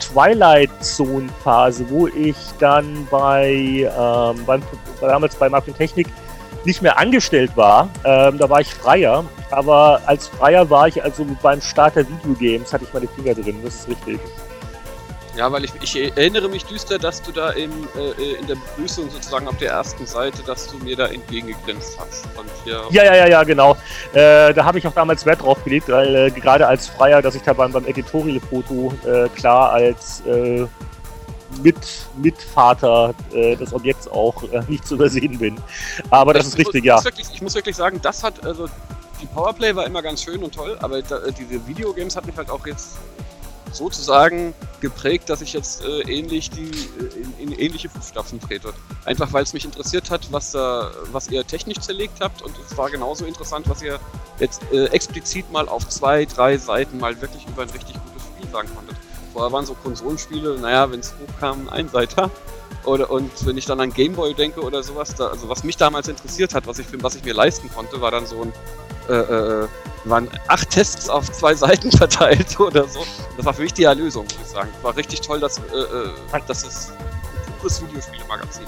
Twilight Zone Phase, wo ich dann bei ähm, beim, damals bei Martin Technik nicht mehr angestellt war. Ähm, da war ich Freier. Aber als Freier war ich also beim Start der Videogames, hatte ich meine Finger drin, das ist richtig. Ja, weil ich, ich erinnere mich düster, dass du da im, äh, in der Begrüßung sozusagen auf der ersten Seite, dass du mir da entgegengegrinst hast. Und hier Ja, ja, ja, ja, genau. Äh, da habe ich auch damals Wert drauf gelegt, weil äh, gerade als Freier, dass ich da beim, beim Editorial-Foto äh, klar als äh, mit, Mitvater äh, des Objekts auch äh, nicht zu übersehen bin. Aber das ich ist muss- richtig, ich ja. Muss wirklich, ich muss wirklich sagen, das hat, also die Powerplay war immer ganz schön und toll, aber da, äh, diese Videogames hat mich halt auch jetzt sozusagen geprägt, dass ich jetzt äh, ähnlich die äh, in, in ähnliche Fußstapfen trete. Einfach weil es mich interessiert hat, was da, was ihr technisch zerlegt habt und es war genauso interessant, was ihr jetzt äh, explizit mal auf zwei, drei Seiten mal wirklich über ein richtig gutes Spiel sagen konntet. Vorher waren so Konsolenspiele, naja, wenn es hochkam, ein Einseiter. Oder, und wenn ich dann an Gameboy denke oder sowas, da, also was mich damals interessiert hat, was ich, was ich mir leisten konnte, war dann so ein, äh, äh, waren acht Tests auf zwei Seiten verteilt oder so. Das war für mich die Erlösung, muss ich sagen. War richtig toll, dass, äh, äh, dass es ein pures Videospielemagazin.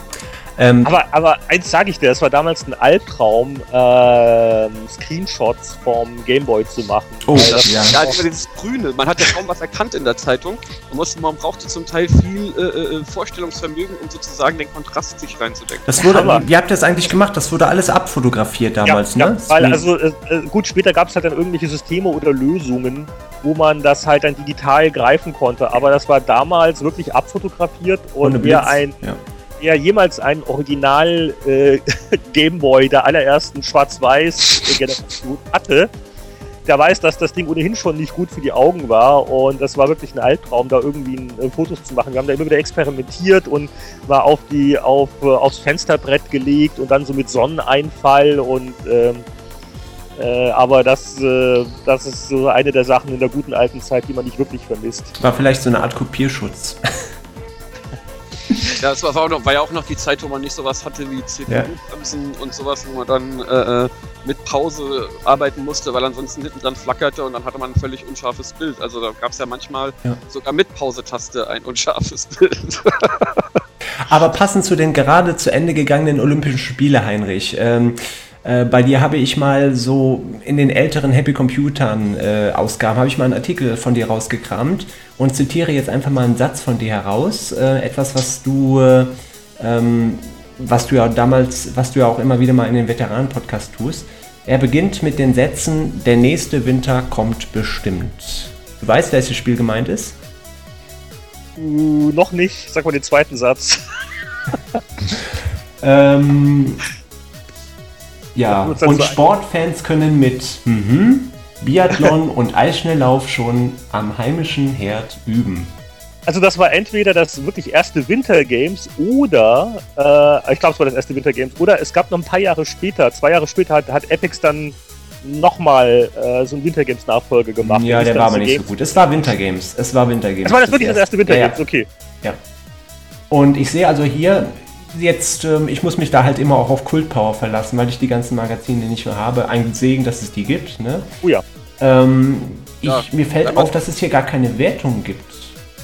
Ähm, Aber, aber eins sage ich dir, es war damals ein Albtraum, ähm, Screenshots vom Gameboy zu machen. Oh, das- ja. Ja, dieses Grüne. Man hat ja kaum was erkannt in der Zeitung. Man, musste, man brauchte zum Teil viel äh, äh, Vorstellungsvermögen, um sozusagen den Kontrast sich reinzudenken. das wurde, Hammer. wie habt ihr das eigentlich gemacht? Das wurde alles abfotografiert damals, ja, ne? Ja, weil also äh, äh, gut, später gab es halt dann irgendwelche Systeme oder Lösungen, wo man das halt dann digital greifen konnte. Aber das war damals wirklich abfotografiert und wer Blitz. Ein ja. wer jemals ein Original äh, Gameboy der allerersten Schwarz-Weiß-Generation hatte, der weiß, dass das Ding ohnehin schon nicht gut für die Augen war und das war wirklich ein Albtraum, da irgendwie äh, Fotos zu machen. Wir haben da immer wieder experimentiert und war auf die auf äh, aufs Fensterbrett gelegt und dann so mit Sonneneinfall und ähm, äh, aber das, äh, das ist so eine der Sachen in der guten alten Zeit, die man nicht wirklich vermisst. War vielleicht so eine Art Kopierschutz. Ja, das war, auch noch, war ja auch noch die Zeit, wo man nicht sowas hatte wie CPU-Bremsen und sowas, wo man dann äh, äh, mit Pause arbeiten musste, weil ansonsten hinten dran flackerte und dann hatte man ein völlig unscharfes Bild. Also da gab es ja manchmal Ja. sogar mit Pause-Taste ein unscharfes Bild. Aber passend zu den gerade zu Ende gegangenen Olympischen Spiele, Heinrich, ähm, äh, bei dir habe ich mal so in den älteren Happy Computern äh, Ausgaben, habe ich mal einen Artikel von dir rausgekramt und zitiere jetzt einfach mal einen Satz von dir heraus. Äh, etwas, was du, äh, ähm, was du ja damals, was du ja auch immer wieder mal in den Veteranen-Podcast tust. Er beginnt mit den Sätzen, der nächste Winter kommt bestimmt. Du weißt, welches Spiel gemeint ist? Uh, noch nicht, sag mal den zweiten Satz. Ähm, ja, und so- Sportfans können mit mhm, Biathlon und Eisschnelllauf schon am heimischen Herd üben. Also das war entweder das wirklich erste Winter Games oder, äh, ich glaube es war das erste Winter Games, oder es gab noch ein paar Jahre später, zwei Jahre später hat, hat Epics dann nochmal äh, so ein Winter Games Nachfolge gemacht. ja, der war aber nicht so Games- gut. Es war Winter Games. Es war Winter Games. Das war das wirklich das erste Winter Ja, Games, okay. Ja. Und ich sehe also hier jetzt, ähm, ich muss mich da halt immer auch auf Kult Power verlassen, weil ich die ganzen Magazine nicht mehr habe. Ein Segen, dass es die gibt. Ne? Oh ja. Ähm, ich, Ja, mir fällt auf, dass es hier gar keine Wertung gibt.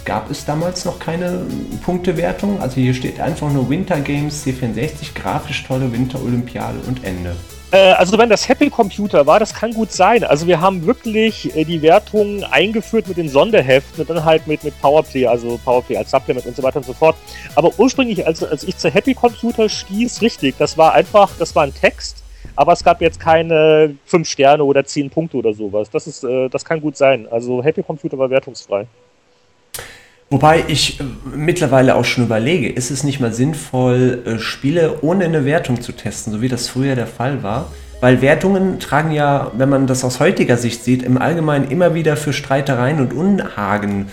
Gab es damals noch keine Punktewertung? Also hier steht einfach nur Winter Games C64, grafisch tolle Winter-Olympiade und Ende. Äh, also wenn das Happy Computer war, das kann gut sein. Also wir haben wirklich äh, die Wertungen eingeführt mit den Sonderheften und dann halt mit, mit Powerplay, also Powerplay als Supplement und so weiter und so fort. Aber ursprünglich, als, als ich zu Happy Computer stieß, richtig, das war einfach, das war ein Text, aber es gab jetzt keine 5 Sterne oder 10 Punkte oder sowas. Das ist, äh, das kann gut sein. Also Happy Computer war wertungsfrei. Wobei ich äh, mittlerweile auch schon überlege, ist es nicht mal sinnvoll, äh, Spiele ohne eine Wertung zu testen, so wie das früher der Fall war? Weil Wertungen tragen ja, wenn man das aus heutiger Sicht sieht, im Allgemeinen immer wieder für Streitereien und Unhagen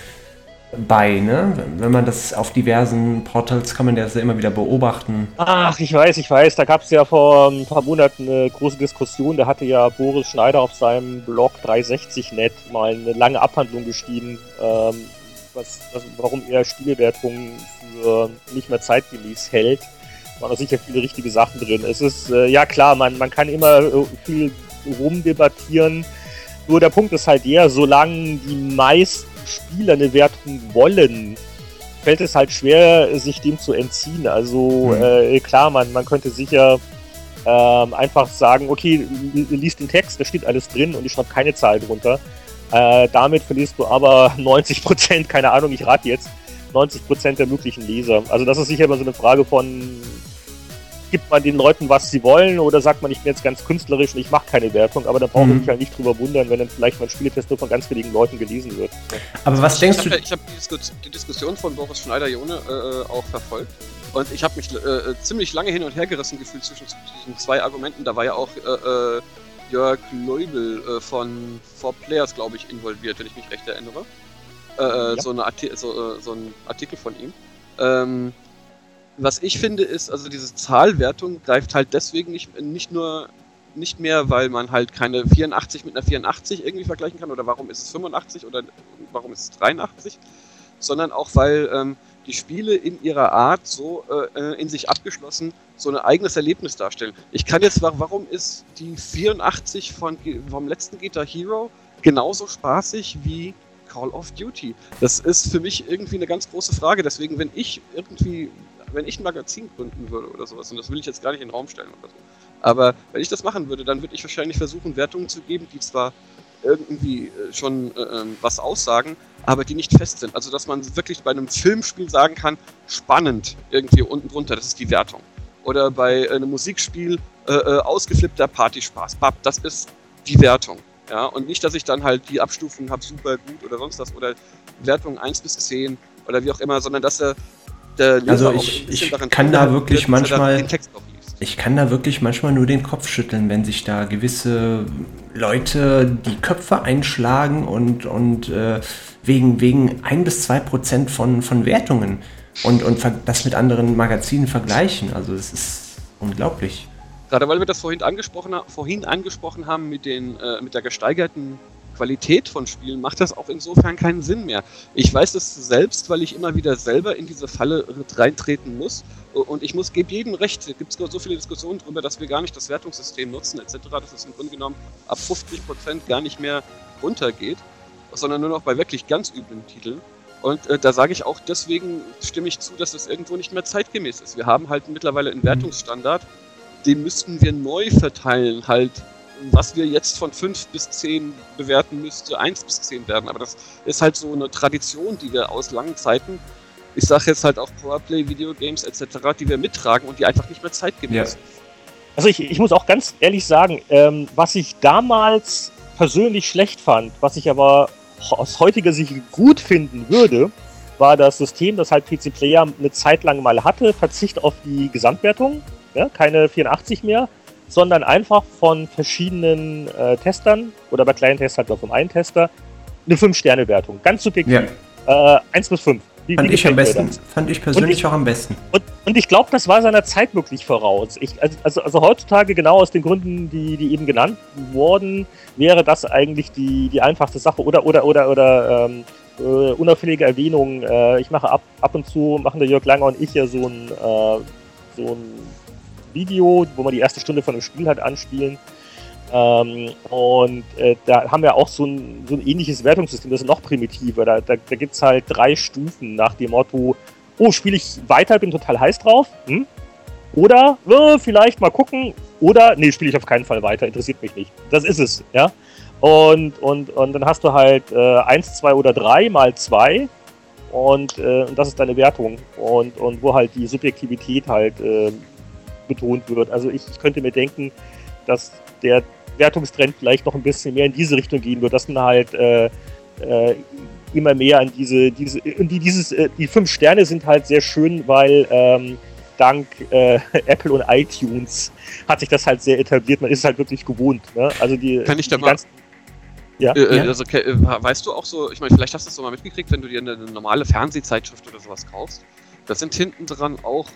bei. Ne? Wenn man das auf diversen Portals kann man das ja immer wieder beobachten. Ach, ich weiß, ich weiß. Da gab es ja vor ein paar Monaten eine große Diskussion. Da hatte ja Boris Schneider auf seinem Blog 360net mal eine lange Abhandlung geschrieben, ähm, was, was, warum er Spielwertungen für nicht mehr zeitgemäß hält. Da waren da sicher viele richtige Sachen drin. Es ist, äh, ja klar, man, man kann immer äh, viel rumdebattieren. Nur der Punkt ist halt der, solange die meisten Spieler eine Wertung wollen, fällt es halt schwer, sich dem zu entziehen. Also Mhm. äh, klar, man, man könnte sicher ähm, einfach sagen, okay, liest den Text, da steht alles drin und ich schreibe keine Zahl drunter. Äh, damit verlierst du aber 90 Prozent, keine Ahnung, ich rate jetzt, 90 Prozent der möglichen Leser. Also das ist sicher immer so eine Frage von, gibt man den Leuten, was sie wollen, oder sagt man, ich bin jetzt ganz künstlerisch und ich mache keine Wertung, aber da brauche mhm. ich mich halt nicht drüber wundern, wenn dann vielleicht mein Spieletest nur von ganz wenigen Leuten gelesen wird. Aber was ich denkst du? ich habe die, die, Diskussion von Boris Schneider-Jone äh, auch verfolgt. Und ich habe mich äh, äh, ziemlich lange hin und her gerissen gefühlt zwischen diesen zwei Argumenten. Da war ja auch äh, äh Jörg Leubel äh, von Four Players, glaube ich, involviert, wenn ich mich recht erinnere. Ja. so, eine so, so, ein Artikel von ihm. Ähm, was ich finde, ist, also diese Zahlwertung greift halt deswegen nicht, nicht nur nicht mehr, weil man halt keine 84 mit einer 84 irgendwie vergleichen kann oder warum ist es 85 oder warum ist es 83, sondern auch weil ähm, die Spiele in ihrer Art so äh, äh in sich abgeschlossen so ein eigenes Erlebnis darstellen. Ich kann jetzt, warum ist die 84 von, vom letzten Guitar Hero genauso spaßig wie Call of Duty? Das ist für mich irgendwie eine ganz große Frage. Deswegen, wenn ich irgendwie, wenn ich ein Magazin gründen würde oder sowas, und das will ich jetzt gar nicht in den Raum stellen oder so, aber wenn ich das machen würde, dann würde ich wahrscheinlich versuchen, Wertungen zu geben, die zwar irgendwie äh, schon äh, ähm, was aussagen, aber die nicht fest sind. Also, dass man wirklich bei einem Filmspiel sagen kann, spannend irgendwie unten drunter, das ist die Wertung. Oder bei einem Musikspiel äh, äh, ausgeflippter Partyspaß. Bab, das ist die Wertung. Ja, und nicht, dass ich dann halt die Abstufung habe, super gut oder sonst was, oder Wertung 1 bis 10 oder wie auch immer, sondern dass der, der Leser Also ich, ich kann da wirklich manchmal den Text ich kann da wirklich manchmal nur den Kopf schütteln, wenn sich da gewisse Leute die Köpfe einschlagen und, und äh, wegen, wegen ein bis zwei Prozent von, von Wertungen und, und das mit anderen Magazinen vergleichen. Also es ist unglaublich. Gerade weil wir das vorhin angesprochen, vorhin angesprochen haben mit, den, äh, mit der gesteigerten Qualität von Spielen macht das auch insofern keinen Sinn mehr. Ich weiß das selbst, weil ich immer wieder selber in diese Falle reintreten muss. Und ich muss, gebe jedem recht, es gibt so viele Diskussionen darüber, dass wir gar nicht das Wertungssystem nutzen, etc., dass es im Grunde genommen ab 50% gar nicht mehr runtergeht, sondern nur noch bei wirklich ganz üblen Titeln. Und äh, da sage ich auch, deswegen stimme ich zu, dass es irgendwo nicht mehr zeitgemäß ist. Wir haben halt mittlerweile einen Wertungsstandard, den müssten wir neu verteilen, halt was wir jetzt von 5 bis 10 bewerten müsste, 1 bis 10 werden. Aber das ist halt so eine Tradition, die wir aus langen Zeiten, ich sage jetzt halt auch Powerplay, Videogames etc., die wir mittragen und die einfach nicht mehr zeitgemäß sind. Ja. Also ich, ich muss auch ganz ehrlich sagen, ähm, was ich damals persönlich schlecht fand, was ich aber aus heutiger Sicht gut finden würde, war das System, das halt PC Player eine Zeit lang mal hatte, Verzicht auf die Gesamtwertung, ja, keine 84 mehr, sondern einfach von verschiedenen äh, Testern oder bei kleinen Tests halt nur vom einen Tester eine 5-Sterne-Wertung. Ganz subjektiv. Ja. Äh, 1 bis 5. Wie, fand wie ich am besten. Fand ich persönlich ich, auch am besten. Und, und ich glaube, das war seiner Zeit wirklich voraus. Ich, also, also, also, heutzutage, genau aus den Gründen, die, die eben genannt wurden, wäre das eigentlich die, die einfachste Sache. Oder, oder, oder, oder ähm, äh, unauffällige Erwähnung. Äh, ich mache ab, ab und zu, machen der Jörg Langer und ich ja so ein, äh, so ein Video, wo man die erste Stunde von dem Spiel halt anspielen. Ähm, und äh, da haben wir auch so ein, so ein ähnliches Wertungssystem, das ist noch primitiver. Da, da, da gibt es halt drei Stufen nach dem Motto, oh, spiele ich weiter, bin total heiß drauf. Hm? Oder äh, vielleicht mal gucken. Oder, nee, spiele ich auf keinen Fall weiter, interessiert mich nicht. Das ist es, ja. Und, und, und dann hast du halt äh, 1, 2 oder 3 mal 2 und, äh, und das ist deine Wertung. Und, und wo halt die Subjektivität halt äh, betont wird. Also ich, ich könnte mir denken, dass der Wertungstrend vielleicht noch ein bisschen mehr in diese Richtung gehen wird, dass man halt äh, äh, immer mehr an diese, diese und die, dieses, äh, die fünf Sterne sind halt sehr schön, weil ähm, dank äh, Apple und iTunes hat sich das halt sehr etabliert. Man ist es halt wirklich gewohnt. Ne? Also die, Kann ich da die mal ja. Äh, ja. Also, äh, weißt du auch so, ich meine, vielleicht hast du es so mal mitgekriegt, wenn du dir eine normale Fernsehzeitschrift oder sowas kaufst. Da sind hinten dran auch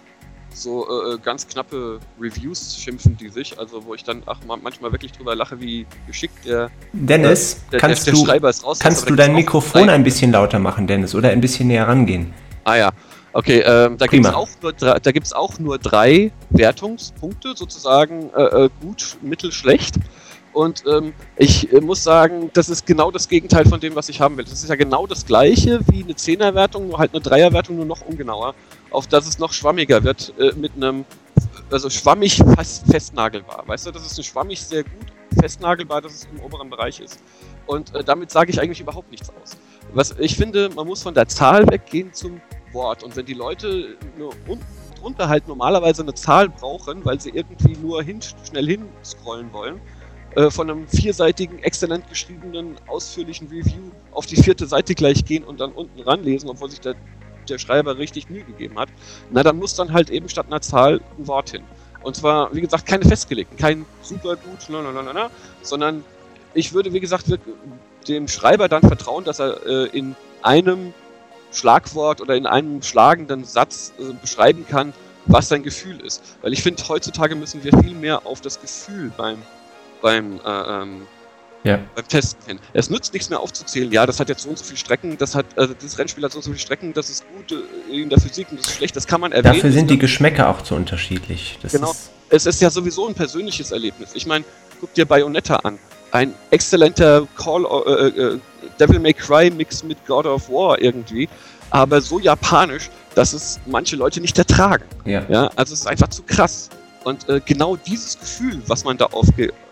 so äh, äh, ganz knappe Reviews schimpfen die sich, also wo ich dann ach, manchmal wirklich drüber lache, wie geschickt der Dennis, äh, der, kannst der, der, der du, raus. Kannst ist, du dein Mikrofon ein bisschen lauter machen, Dennis, oder ein bisschen näher rangehen? Ah ja, okay, ähm, da gibt es auch, nur drei, auch nur drei Wertungspunkte, sozusagen äh, äh, gut, mittel, schlecht. Und ähm, ich äh, muss sagen, das ist genau das Gegenteil von dem, was ich haben will. Das ist ja genau das gleiche wie eine Zehnerwertung, nur halt eine Dreierwertung, nur noch ungenauer auf dass es noch schwammiger wird, äh, mit einem also schwammig fast festnagelbar. Weißt du, das ist ein schwammig sehr gut festnagelbar, dass es im oberen Bereich ist. Und äh, damit sage ich eigentlich überhaupt nichts aus. Was ich finde, man muss von der Zahl weggehen zum Wort. Und wenn die Leute nur unten drunter halt normalerweise eine Zahl brauchen, weil sie irgendwie nur hin, schnell hinscrollen wollen, äh, von einem vierseitigen, exzellent geschriebenen, ausführlichen Review auf die vierte Seite gleich gehen und dann unten ranlesen, obwohl sich der, der Schreiber richtig Mühe gegeben hat, na dann muss dann halt eben statt einer Zahl ein Wort hin. Und zwar, wie gesagt, keine festgelegten, kein super gut, sondern ich würde, wie gesagt, dem Schreiber dann vertrauen, dass er äh, in einem Schlagwort oder in einem schlagenden Satz äh, beschreiben kann, was sein Gefühl ist. Weil ich finde, heutzutage müssen wir viel mehr auf das Gefühl beim, beim, äh, ähm, ja. beim Testen hin. Es nützt nichts mehr aufzuzählen, ja, das hat jetzt so und so viele Strecken, das hat, also das Rennspiel hat so und so viele Strecken, das ist gut äh, in der Physik und das ist schlecht, das kann man erwähnen. Dafür sind die Geschmäcker auch zu unterschiedlich. Das genau. Ist es ist ja sowieso ein persönliches Erlebnis. Ich meine, guck dir Bayonetta an. Ein exzellenter Call, äh, äh, Devil May Cry Mix mit God of War irgendwie, aber so japanisch, dass es manche Leute nicht ertragen. Ja. ja also es ist einfach zu krass. Und äh, genau dieses Gefühl, was man da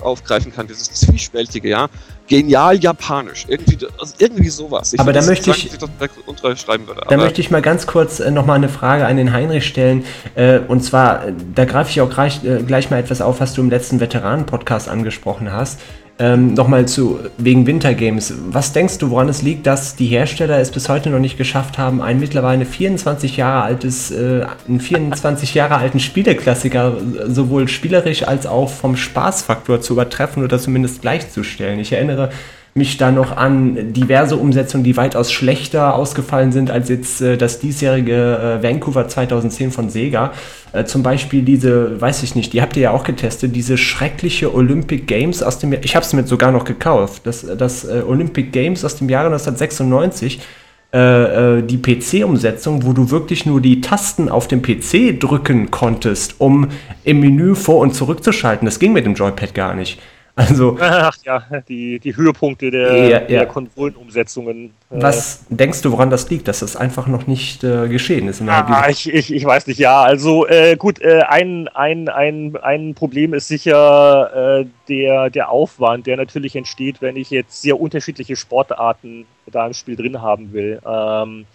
aufgreifen kann, dieses zwiespältige, ja, genial japanisch, irgendwie, also irgendwie sowas. Ich aber da möchte ich, ich unterschreiben würde. Da möchte ich mal ganz kurz äh, nochmal eine Frage an den Heinrich stellen. Äh, und zwar, äh, da greife ich auch gleich, äh, gleich mal etwas auf, was du im letzten Veteranen-Podcast angesprochen hast. Ähm, Nochmal zu wegen Wintergames. Was denkst du, woran es liegt, dass die Hersteller es bis heute noch nicht geschafft haben, ein mittlerweile 24 Jahre altes, äh, einen 24 Jahre alten Spieleklassiker sowohl spielerisch als auch vom Spaßfaktor zu übertreffen oder zumindest gleichzustellen? Ich erinnere mich da noch an diverse Umsetzungen, die weitaus schlechter ausgefallen sind als jetzt äh, das diesjährige äh, Vancouver 2010 von Sega. Äh, zum Beispiel diese, weiß ich nicht, die habt ihr ja auch getestet, diese schreckliche Olympic Games aus dem Jahr, ich habe es mir sogar noch gekauft, das, das äh, Olympic Games aus dem Jahre 1996 äh, äh, die PC-Umsetzung, wo du wirklich nur die Tasten auf dem PC drücken konntest, um im Menü vor- und zurückzuschalten. Das ging mit dem Joypad gar nicht. Also, Ach ja, die, die Höhepunkte der, ja, ja. der Konsolenumsetzungen. Äh. Was denkst du, woran das liegt, dass das einfach noch nicht äh, geschehen ist? Ah, ich, ich, ich weiß nicht, ja. Also äh, gut, äh, ein, ein, ein, ein Problem ist sicher äh, der, der Aufwand, der natürlich entsteht, wenn ich jetzt sehr unterschiedliche Sportarten da im Spiel drin haben will. Ähm,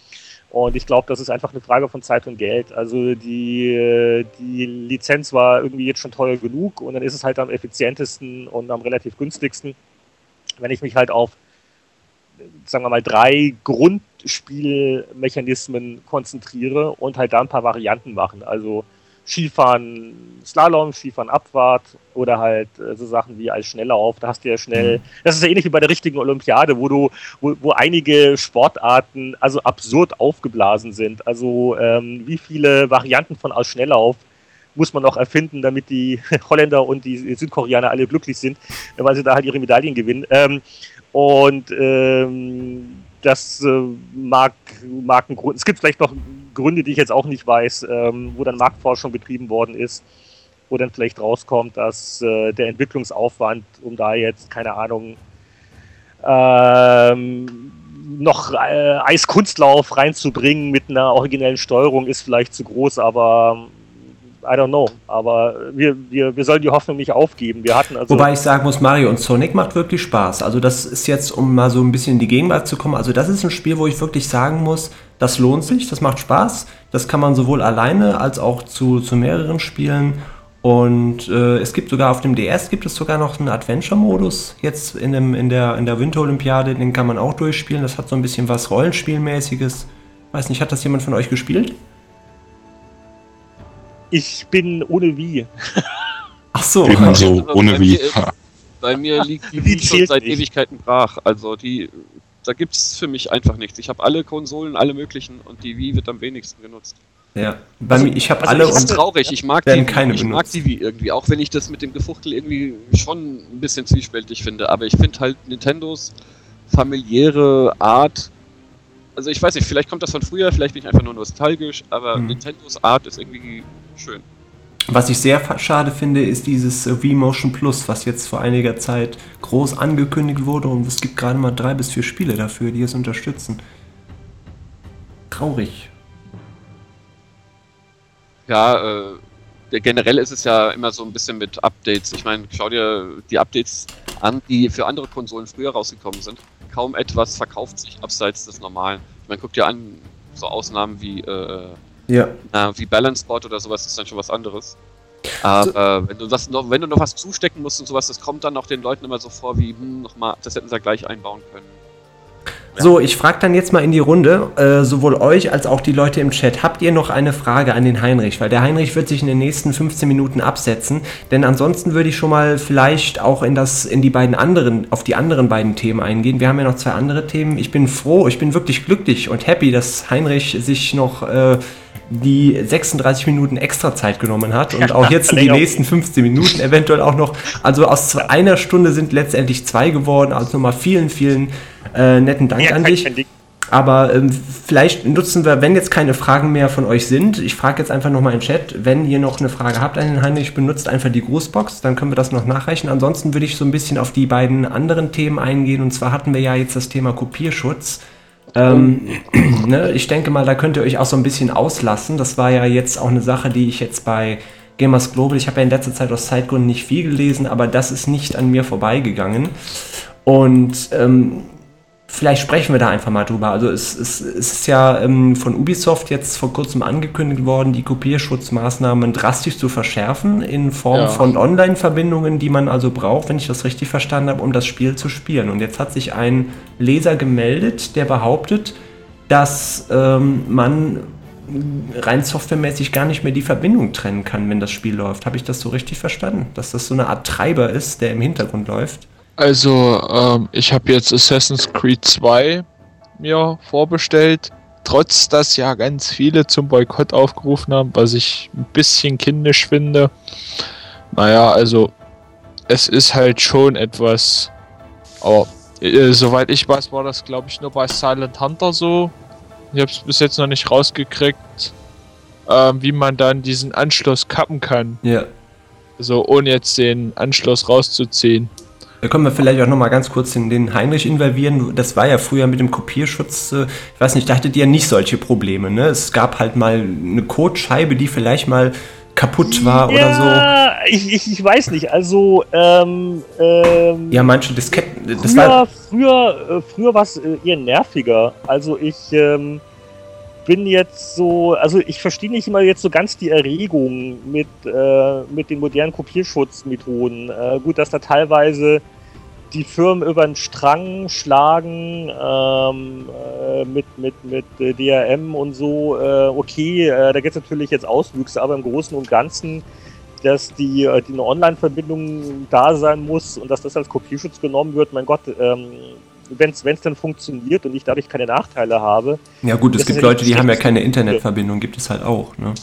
und ich glaube, das ist einfach eine Frage von Zeit und Geld. Also die, die Lizenz war irgendwie jetzt schon teuer genug und dann ist es halt am effizientesten und am relativ günstigsten, wenn ich mich halt auf, sagen wir mal, drei Grundspielmechanismen konzentriere und halt da ein paar Varianten machen. Also Skifahren Slalom, Skifahren Abfahrt oder halt äh, so Sachen wie als Schnelllauf. Da hast du ja schnell, mhm. das ist ja ähnlich wie bei der richtigen Olympiade, wo du, wo, wo einige Sportarten also absurd aufgeblasen sind. Also ähm, wie viele Varianten von als Schnelllauf muss man noch erfinden, damit die Holländer und die Südkoreaner alle glücklich sind, weil sie da halt ihre Medaillen gewinnen. Ähm, und ähm, das äh, mag, mag ein Grund. Es gibt vielleicht noch Gründe, die ich jetzt auch nicht weiß, ähm, wo dann Marktforschung betrieben worden ist, wo dann vielleicht rauskommt, dass äh, der Entwicklungsaufwand, um da jetzt, keine Ahnung, ähm, noch äh, Eiskunstlauf reinzubringen mit einer originellen Steuerung, ist vielleicht zu groß, aber I don't know. Aber wir, wir, wir sollen die Hoffnung nicht aufgeben. Wir hatten also Wobei ich sagen muss, Mario und Sonic macht wirklich Spaß. Also das ist jetzt, um mal so ein bisschen in die Gegenwart zu kommen, also das ist ein Spiel, wo ich wirklich sagen muss, das lohnt sich, das macht Spaß. Das kann man sowohl alleine als auch zu, zu mehreren spielen. Und äh, es gibt sogar auf dem DS gibt es sogar noch einen Adventure-Modus jetzt in, dem, in der, in der Winterolympiade, den kann man auch durchspielen. Das hat so ein bisschen was Rollenspielmäßiges. Weiß nicht, hat das jemand von euch gespielt? Ich bin ohne Wie. Ach so. Geht man so ohne Wie. Bei mir liegt die Wii schon seit nicht. Ewigkeiten brach. Also die, da gibt es für mich einfach nichts. Ich habe alle Konsolen, alle möglichen und die Wii wird am wenigsten genutzt. Ja, bei also, mir, ich habe also alle. Das ist traurig. Ich mag die, keine ich mag die Wii irgendwie, auch wenn ich das mit dem Gefuchtel irgendwie schon ein bisschen zwiespältig finde. Aber ich finde halt Nintendos familiäre Art. Also ich weiß nicht, vielleicht kommt das von früher, vielleicht bin ich einfach nur nostalgisch, aber hm. Nintendos Art ist irgendwie schön. Was ich sehr schade finde, ist dieses äh, Wii Motion Plus, was jetzt vor einiger Zeit groß angekündigt wurde und es gibt gerade mal drei bis vier Spiele dafür, die es unterstützen. Traurig. Ja, äh, generell ist es ja immer so ein bisschen mit Updates. Ich meine, schau dir die Updates an, die für andere Konsolen früher rausgekommen sind. Kaum etwas verkauft sich abseits des Normalen. Ich meine, guck dir an, so Ausnahmen wie, äh, Ja. na, wie Balance Board oder sowas ist dann schon was anderes. Aber wenn, du das noch, wenn du noch was zustecken musst und sowas, das kommt dann auch den Leuten immer so vor wie, hm, nochmal, das hätten sie ja gleich einbauen können. So, ich frage dann jetzt mal in die Runde, äh, sowohl euch als auch die Leute im Chat. Habt ihr noch eine Frage an den Heinrich? Weil der Heinrich wird sich in den nächsten 15 Minuten absetzen. Denn ansonsten würde ich schon mal vielleicht auch in das, in die beiden anderen, auf die anderen beiden Themen eingehen. Wir haben ja noch zwei andere Themen. Ich bin froh, ich bin wirklich glücklich und happy, dass Heinrich sich noch äh, die 36 Minuten extra Zeit genommen hat und auch jetzt in die nächsten 15 Minuten eventuell auch noch. Also aus einer Stunde sind letztendlich zwei geworden. Also nochmal vielen, vielen äh, netten Dank Ja, an dich. Aber ähm, vielleicht nutzen wir, wenn jetzt keine Fragen mehr von euch sind, ich frage jetzt einfach nochmal im Chat, wenn ihr noch eine Frage habt an den Heinrich, benutzt einfach die Grußbox, dann können wir das noch nachreichen. Ansonsten würde ich so ein bisschen auf die beiden anderen Themen eingehen. Und zwar hatten wir ja jetzt das Thema Kopierschutz. Ähm, ne, ich denke mal, da könnt ihr euch auch so ein bisschen auslassen. Das war ja jetzt auch eine Sache, die ich jetzt bei Gamers Global, ich habe ja in letzter Zeit aus Zeitgründen nicht viel gelesen, aber das ist nicht an mir vorbeigegangen. Und ähm, vielleicht sprechen wir da einfach mal drüber. Also es, es, es ist ja ähm, von Ubisoft jetzt vor kurzem angekündigt worden, die Kopierschutzmaßnahmen drastisch zu verschärfen in Form Ja. von Online-Verbindungen, die man also braucht, wenn ich das richtig verstanden habe, um das Spiel zu spielen. Und jetzt hat sich ein Leser gemeldet, der behauptet, dass ähm, man rein softwaremäßig gar nicht mehr die Verbindung trennen kann, wenn das Spiel läuft. Habe ich das so richtig verstanden? Dass das so eine Art Treiber ist, der im Hintergrund läuft? Also, ähm, ich habe jetzt Assassin's Creed 2 mir vorbestellt. Trotz dass ja ganz viele zum Boykott aufgerufen haben, was ich ein bisschen kindisch finde. Naja, also es ist halt schon etwas. Aber äh, soweit ich weiß, war das glaube ich nur bei Silent Hunter so. Ich habe es bis jetzt noch nicht rausgekriegt, ähm, wie man dann diesen Anschluss kappen kann. Ja. Also ohne jetzt den Anschluss rauszuziehen. Da können wir vielleicht auch noch mal ganz kurz den, den Heinrich involvieren. Das war ja früher mit dem Kopierschutz, äh, ich weiß nicht, da hattet ihr nicht solche Probleme, ne? Es gab halt mal eine Codescheibe, die vielleicht mal kaputt war oder so. Ja, ich, ich, ich weiß nicht. Also, ähm, ähm, Ja, manche Disketten, das früher, war, früher, äh, früher war es äh, eher nerviger. Also ich ähm, bin jetzt so, also ich verstehe nicht immer jetzt so ganz die Erregung mit, äh, mit den modernen Kopierschutzmethoden. Äh, gut, dass da teilweise die Firmen über den Strang schlagen ähm, äh, mit, mit, mit DRM und so. Äh, okay, äh, da gibt es natürlich jetzt Auswüchse, aber im Großen und Ganzen dass die, äh, die eine Online-Verbindung da sein muss und dass das als Kopierschutz genommen wird. Mein Gott, ähm, wenn es dann funktioniert und ich dadurch keine Nachteile habe. ja gut, es gibt ja Leute, die haben ja keine Internetverbindung, gibt es halt auch, ne?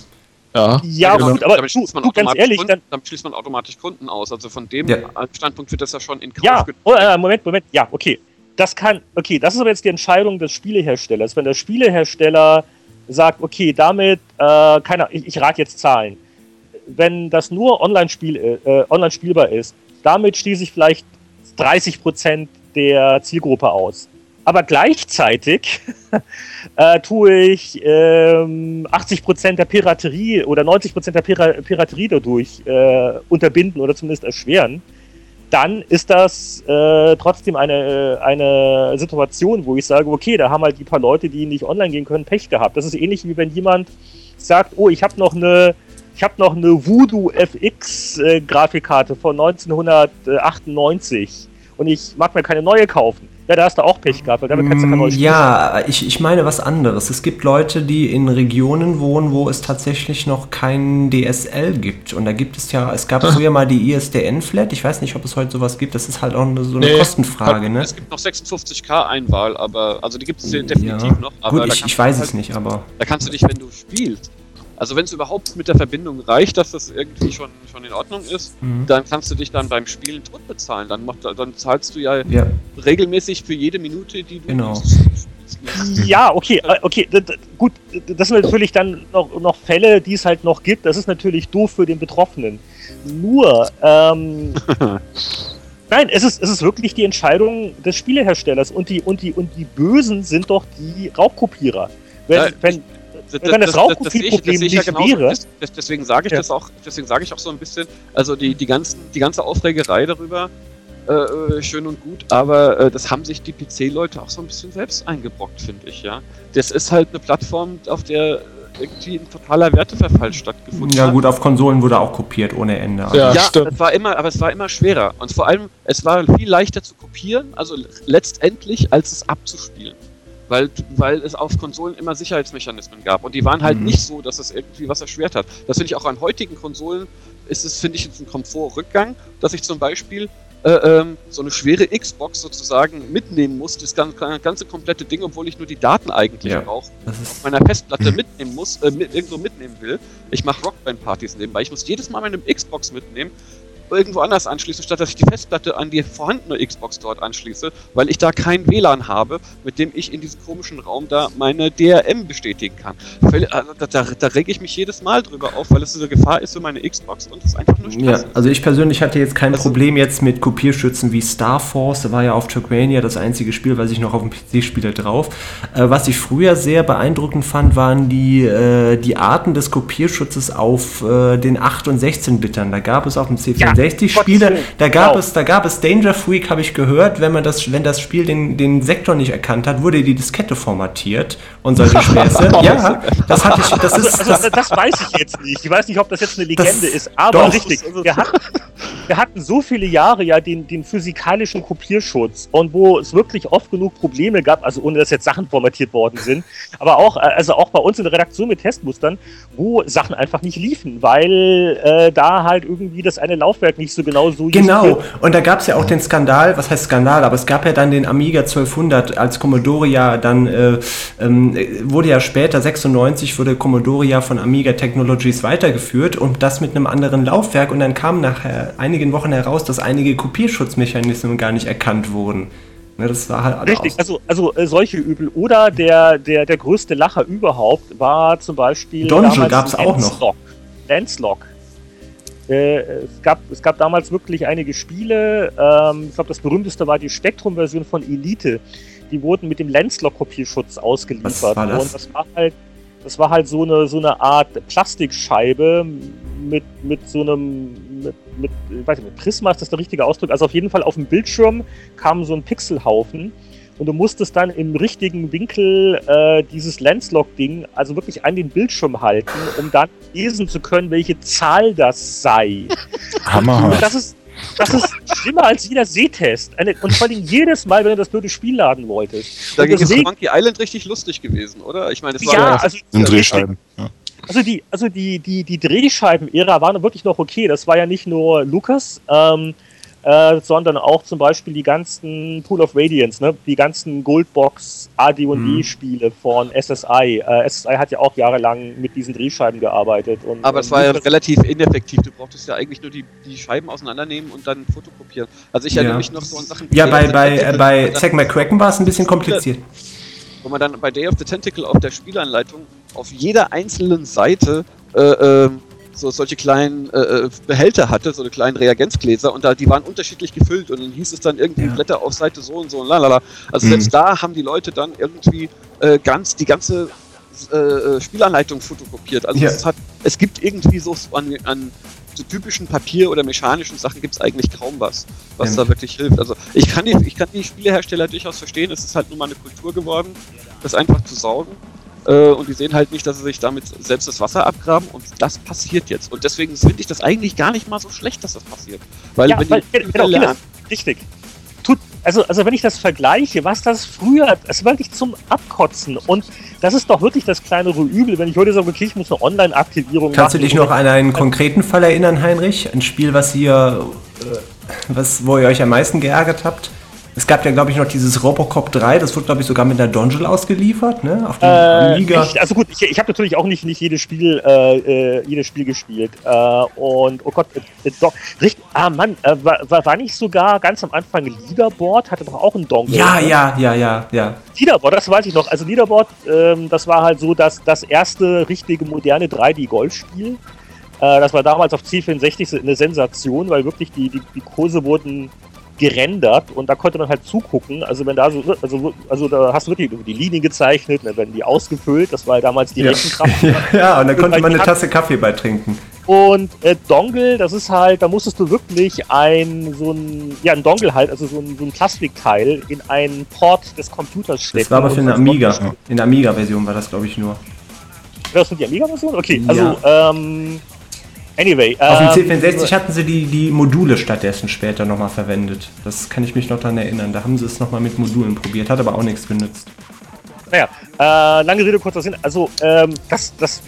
Ja. Ja, genau. gut, aber damit schließt man ganz automatisch ehrlich, Kunden, dann, damit schließt man automatisch Kunden aus. Also von dem Ja. Standpunkt wird das ja schon in Kauf ja, genommen. oh, äh, Moment, Moment, ja, okay. Das kann, okay, das ist aber jetzt die Entscheidung des Spieleherstellers. Wenn der Spielehersteller sagt, okay, damit, äh, keine, ich, ich rate jetzt Zahlen. Wenn das nur Online-Spiel, äh, online spielbar ist, damit schließe ich vielleicht 30% der Zielgruppe aus. Aber gleichzeitig äh, tue ich ähm, 80% der Piraterie oder 90% der Pira Piraterie dadurch äh, unterbinden oder zumindest erschweren dann ist das äh, trotzdem eine, eine Situation, wo ich sage, okay, da haben halt die paar Leute, die nicht online gehen können, Pech gehabt. Das ist ähnlich wie wenn jemand sagt, oh, ich habe noch eine ich habe noch eine Voodoo FX äh, Grafikkarte von 1998 und ich mag mir keine neue kaufen. Ja, da hast du auch Pech gehabt, weil damit kannst du kein neues Spiel Ja, ich, ich meine was anderes. Es gibt Leute, die in Regionen wohnen, wo es tatsächlich noch kein DSL gibt. Und da gibt es ja, es gab früher mal die ISDN-Flat. Ich weiß nicht, ob es heute sowas gibt. Das ist halt auch eine, so eine Nee. Kostenfrage, ne? Es gibt noch 56k Einwahl, aber also die gibt es definitiv Ja. noch. Aber Gut, ich, ich weiß halt, es nicht, aber. Da kannst du dich, wenn du spielst, also wenn es überhaupt mit der Verbindung reicht, dass das irgendwie schon, schon in Ordnung ist, Mhm. dann kannst du dich dann beim Spielen tot bezahlen. Dann, macht, dann zahlst du ja Ja, regelmäßig für jede Minute, die du Genau. spielst. Ja, okay, äh, okay, gut, das sind natürlich dann noch, noch Fälle, die es halt noch gibt. Das ist natürlich doof für den Betroffenen. Nur, ähm, nein, es ist, es ist wirklich die Entscheidung des Spieleherstellers und die, und die, und die Bösen sind doch die Raubkopierer. Wenn, Ja, wenn, Wenn das Rauchprofilproblem nicht wäre. deswegen sage ich Ja. das auch, deswegen sage ich auch so ein bisschen, also die, die, ganzen, die ganze Aufregerei darüber, äh, äh, schön und gut, aber äh, das haben sich die PC-Leute auch so ein bisschen selbst eingebrockt, finde ich, ja. Das ist halt eine Plattform, auf der irgendwie ein totaler Werteverfall stattgefunden Ja hat. gut, auf Konsolen wurde auch kopiert ohne Ende. Also Ja, Ja, stimmt. es war immer, aber es war immer schwerer. Und vor allem, es war viel leichter zu kopieren, also letztendlich, als es abzuspielen. Weil, weil es auf Konsolen immer Sicherheitsmechanismen gab. Und die waren halt Mhm. nicht so, dass es irgendwie was erschwert hat. Das finde ich auch an heutigen Konsolen, ist es, finde ich, jetzt ein Komfortrückgang, dass ich zum Beispiel äh, ähm, so eine schwere Xbox sozusagen mitnehmen muss, das ganze, ganze komplette Ding, obwohl ich nur die Daten eigentlich Ja. brauche ist, meiner Festplatte Mhm. mitnehmen muss, äh, mit, irgendwo mitnehmen will. Ich mache Rockband-Partys nebenbei. Ich muss jedes Mal meine Xbox mitnehmen, irgendwo anders anschließen, statt dass ich die Festplatte an die vorhandene Xbox dort anschließe, weil ich da kein WLAN habe, mit dem ich in diesem komischen Raum da meine DRM bestätigen kann. Also, da, da, da reg ich mich jedes Mal drüber auf, weil es eine Gefahr ist für meine Xbox und es einfach nur ja, Stress ist. also ich persönlich hatte jetzt kein Also- Problem jetzt mit Kopierschützen wie Star Force, da war ja auf Turkmania das einzige Spiel, was ich noch auf dem PC spiele drauf. Äh, was ich früher sehr beeindruckend fand, waren die, äh, die Arten des Kopierschutzes auf äh, den 8 und 16-Bittern. Da gab es auf dem C64 Gottes Spiele, Willen. da gab Wow. es, da gab es Danger Freak, habe ich gehört, wenn man das, wenn das Spiel den, den Sektor nicht erkannt hat, wurde die Diskette formatiert und solche Späße. ja, das hatte ich, das ist, Also, das, das weiß ich jetzt nicht. Ich weiß nicht, ob das jetzt eine Legende Das- ist, aber doch. richtig. Wir hatten, wir hatten so viele Jahre ja den, den physikalischen Kopierschutz und wo es wirklich oft genug Probleme gab, also ohne dass jetzt Sachen formatiert worden sind, aber auch, äh, also auch bei uns in der Redaktion mit Testmustern, wo Sachen einfach nicht liefen, weil äh, da halt irgendwie das eine Laufwerk nicht so genau so Genau, und da gab es ja auch den Skandal, was heißt Skandal, aber es gab ja dann den Amiga 1200, als Commodore ja dann, äh, ähm, wurde ja später, 96, wurde Commodore ja von Amiga Technologies weitergeführt und das mit einem anderen Laufwerk und dann kam nach einigen Wochen heraus, dass einige Kopierschutzmechanismen gar nicht erkannt wurden. Ne, das war halt Richtig, also, also äh, solche Übel. Oder der, der, der größte Lacher überhaupt war zum Beispiel. Dongle damals gab's auch noch. Landslock. Äh, es, gab, es gab damals wirklich einige Spiele. Ähm, ich glaube, das berühmteste war die Spektrum-Version von Elite. Die wurden mit dem Landslock-Kopierschutz ausgeliefert. Was war das? Und das war halt, das war halt so eine, so eine Art Plastikscheibe mit, mit so einem, mit, mit, ich weiß nicht, mit Prisma ist das der richtige Ausdruck. Also auf jeden Fall auf dem Bildschirm kam so ein Pixelhaufen und du musstest dann im richtigen Winkel äh, dieses Landslock-Ding also wirklich an den Bildschirm halten, um dann lesen zu können, welche Zahl das sei. Und Hammerhart. das ist, das ist schlimmer als jeder Sehtest. Und vor allem jedes Mal, wenn du das blöde Spiel laden wolltest. Und ist Monkey Island richtig lustig gewesen, oder? Ich meine, das war Ja, also, Sind Drehscheiben. Ja. also die, also die, die, die Drehscheiben-Ära war wirklich noch okay. Das war ja nicht nur Lucas, ähm, äh, sondern auch zum Beispiel die ganzen Pool of Radiance, ne? die ganzen Goldbox AD&D-Spiele von SSI. Äh, SSI hat ja auch jahrelang mit diesen Drehscheiben gearbeitet. Und, Aber es war ja relativ ineffektiv. Du brauchtest ja eigentlich nur die, die Scheiben auseinandernehmen und dann fotokopieren. Also ich erinnere Ja. mich noch so an Sachen wie ja, bei, bei, äh, Tentacle, bei Zack McCracken war es ein bisschen kompliziert. Wo man dann bei Day of the Tentacle auf der Spielanleitung auf jeder einzelnen Seite äh, ähm, so solche kleinen äh, äh, Behälter hatte, so eine kleinen Reagenzgläser und da die waren unterschiedlich gefüllt und dann hieß es dann irgendwie Ja. Blätter auf Seite so und so und lalala. Also Mhm. selbst da haben die Leute dann irgendwie äh, ganz die ganze äh, äh, Spielanleitung fotokopiert. Also Ja. es, hat, es gibt irgendwie so an, an so typischen Papier- oder mechanischen Sachen gibt es eigentlich kaum was, was Ja. da wirklich hilft. Also ich kann, die, ich kann die Spielehersteller durchaus verstehen, es ist halt nun mal eine Kultur geworden, das einfach zu saugen. Äh, und die sehen halt nicht, dass sie sich damit selbst das Wasser abgraben und das passiert jetzt. Und deswegen finde ich das eigentlich gar nicht mal so schlecht, dass das passiert. Weil Ja, wenn weil, die genau, genau, lernen, richtig. Tut, also, also wenn ich das vergleiche, was das früher, es war wirklich zum Abkotzen und das ist doch wirklich das kleinere Übel, wenn ich heute sage, okay, ich muss eine Online-Aktivierung Kannst du machen. dich noch an einen konkreten Fall erinnern, Heinrich? Ein Spiel, was ihr, äh, was, wo ihr euch am meisten geärgert habt? Es gab ja, glaube ich, noch dieses Robocop 3, das wurde, glaube ich, sogar mit einer Dongle ausgeliefert, ne? Auf dem Äh, Amiga. nicht, also gut, ich, ich habe natürlich auch nicht, nicht jedes Spiel, äh, äh, jedes Spiel gespielt. Äh, und oh Gott, äh, äh, doch, richtig, ah Mann, war, war nicht sogar ganz am Anfang Leaderboard, hatte doch auch einen Dongle. Ja, ne? ja, ja, ja, ja. Leaderboard, das weiß ich noch. Also Leaderboard, ähm, das war halt so das, das erste richtige moderne 3D-Golfspiel. Äh, das war damals auf C64 eine Sensation, weil wirklich die, die, die Kurse wurden gerendert und da konnte man halt zugucken. Also wenn da so, also, also da hast du wirklich die Linien gezeichnet, dann werden die ausgefüllt. Das war damals die Ja. Rechenkraft. ja, ja, und dann konnte man eine Tasse Kaffee beitrinken. Und äh, Dongle, das ist halt, da musstest du wirklich ein so ein, ja, ein Dongle halt, also so ein, so ein Plastikteil in einen Port des Computers stecken. Das war aber für eine Amiga. Ja. In der Amiga-Version war das, glaube ich, nur. Das für die Amiga-Version? Okay, Ja. also, ähm, anyway. Auf dem ähm, C64 hatten sie die, die Module stattdessen später nochmal verwendet. Das kann ich mich noch daran erinnern. Da haben sie es nochmal mit Modulen probiert, hat aber auch nichts genützt. Naja, äh, lange Rede, kurzer Sinn. Also, ähm, das, das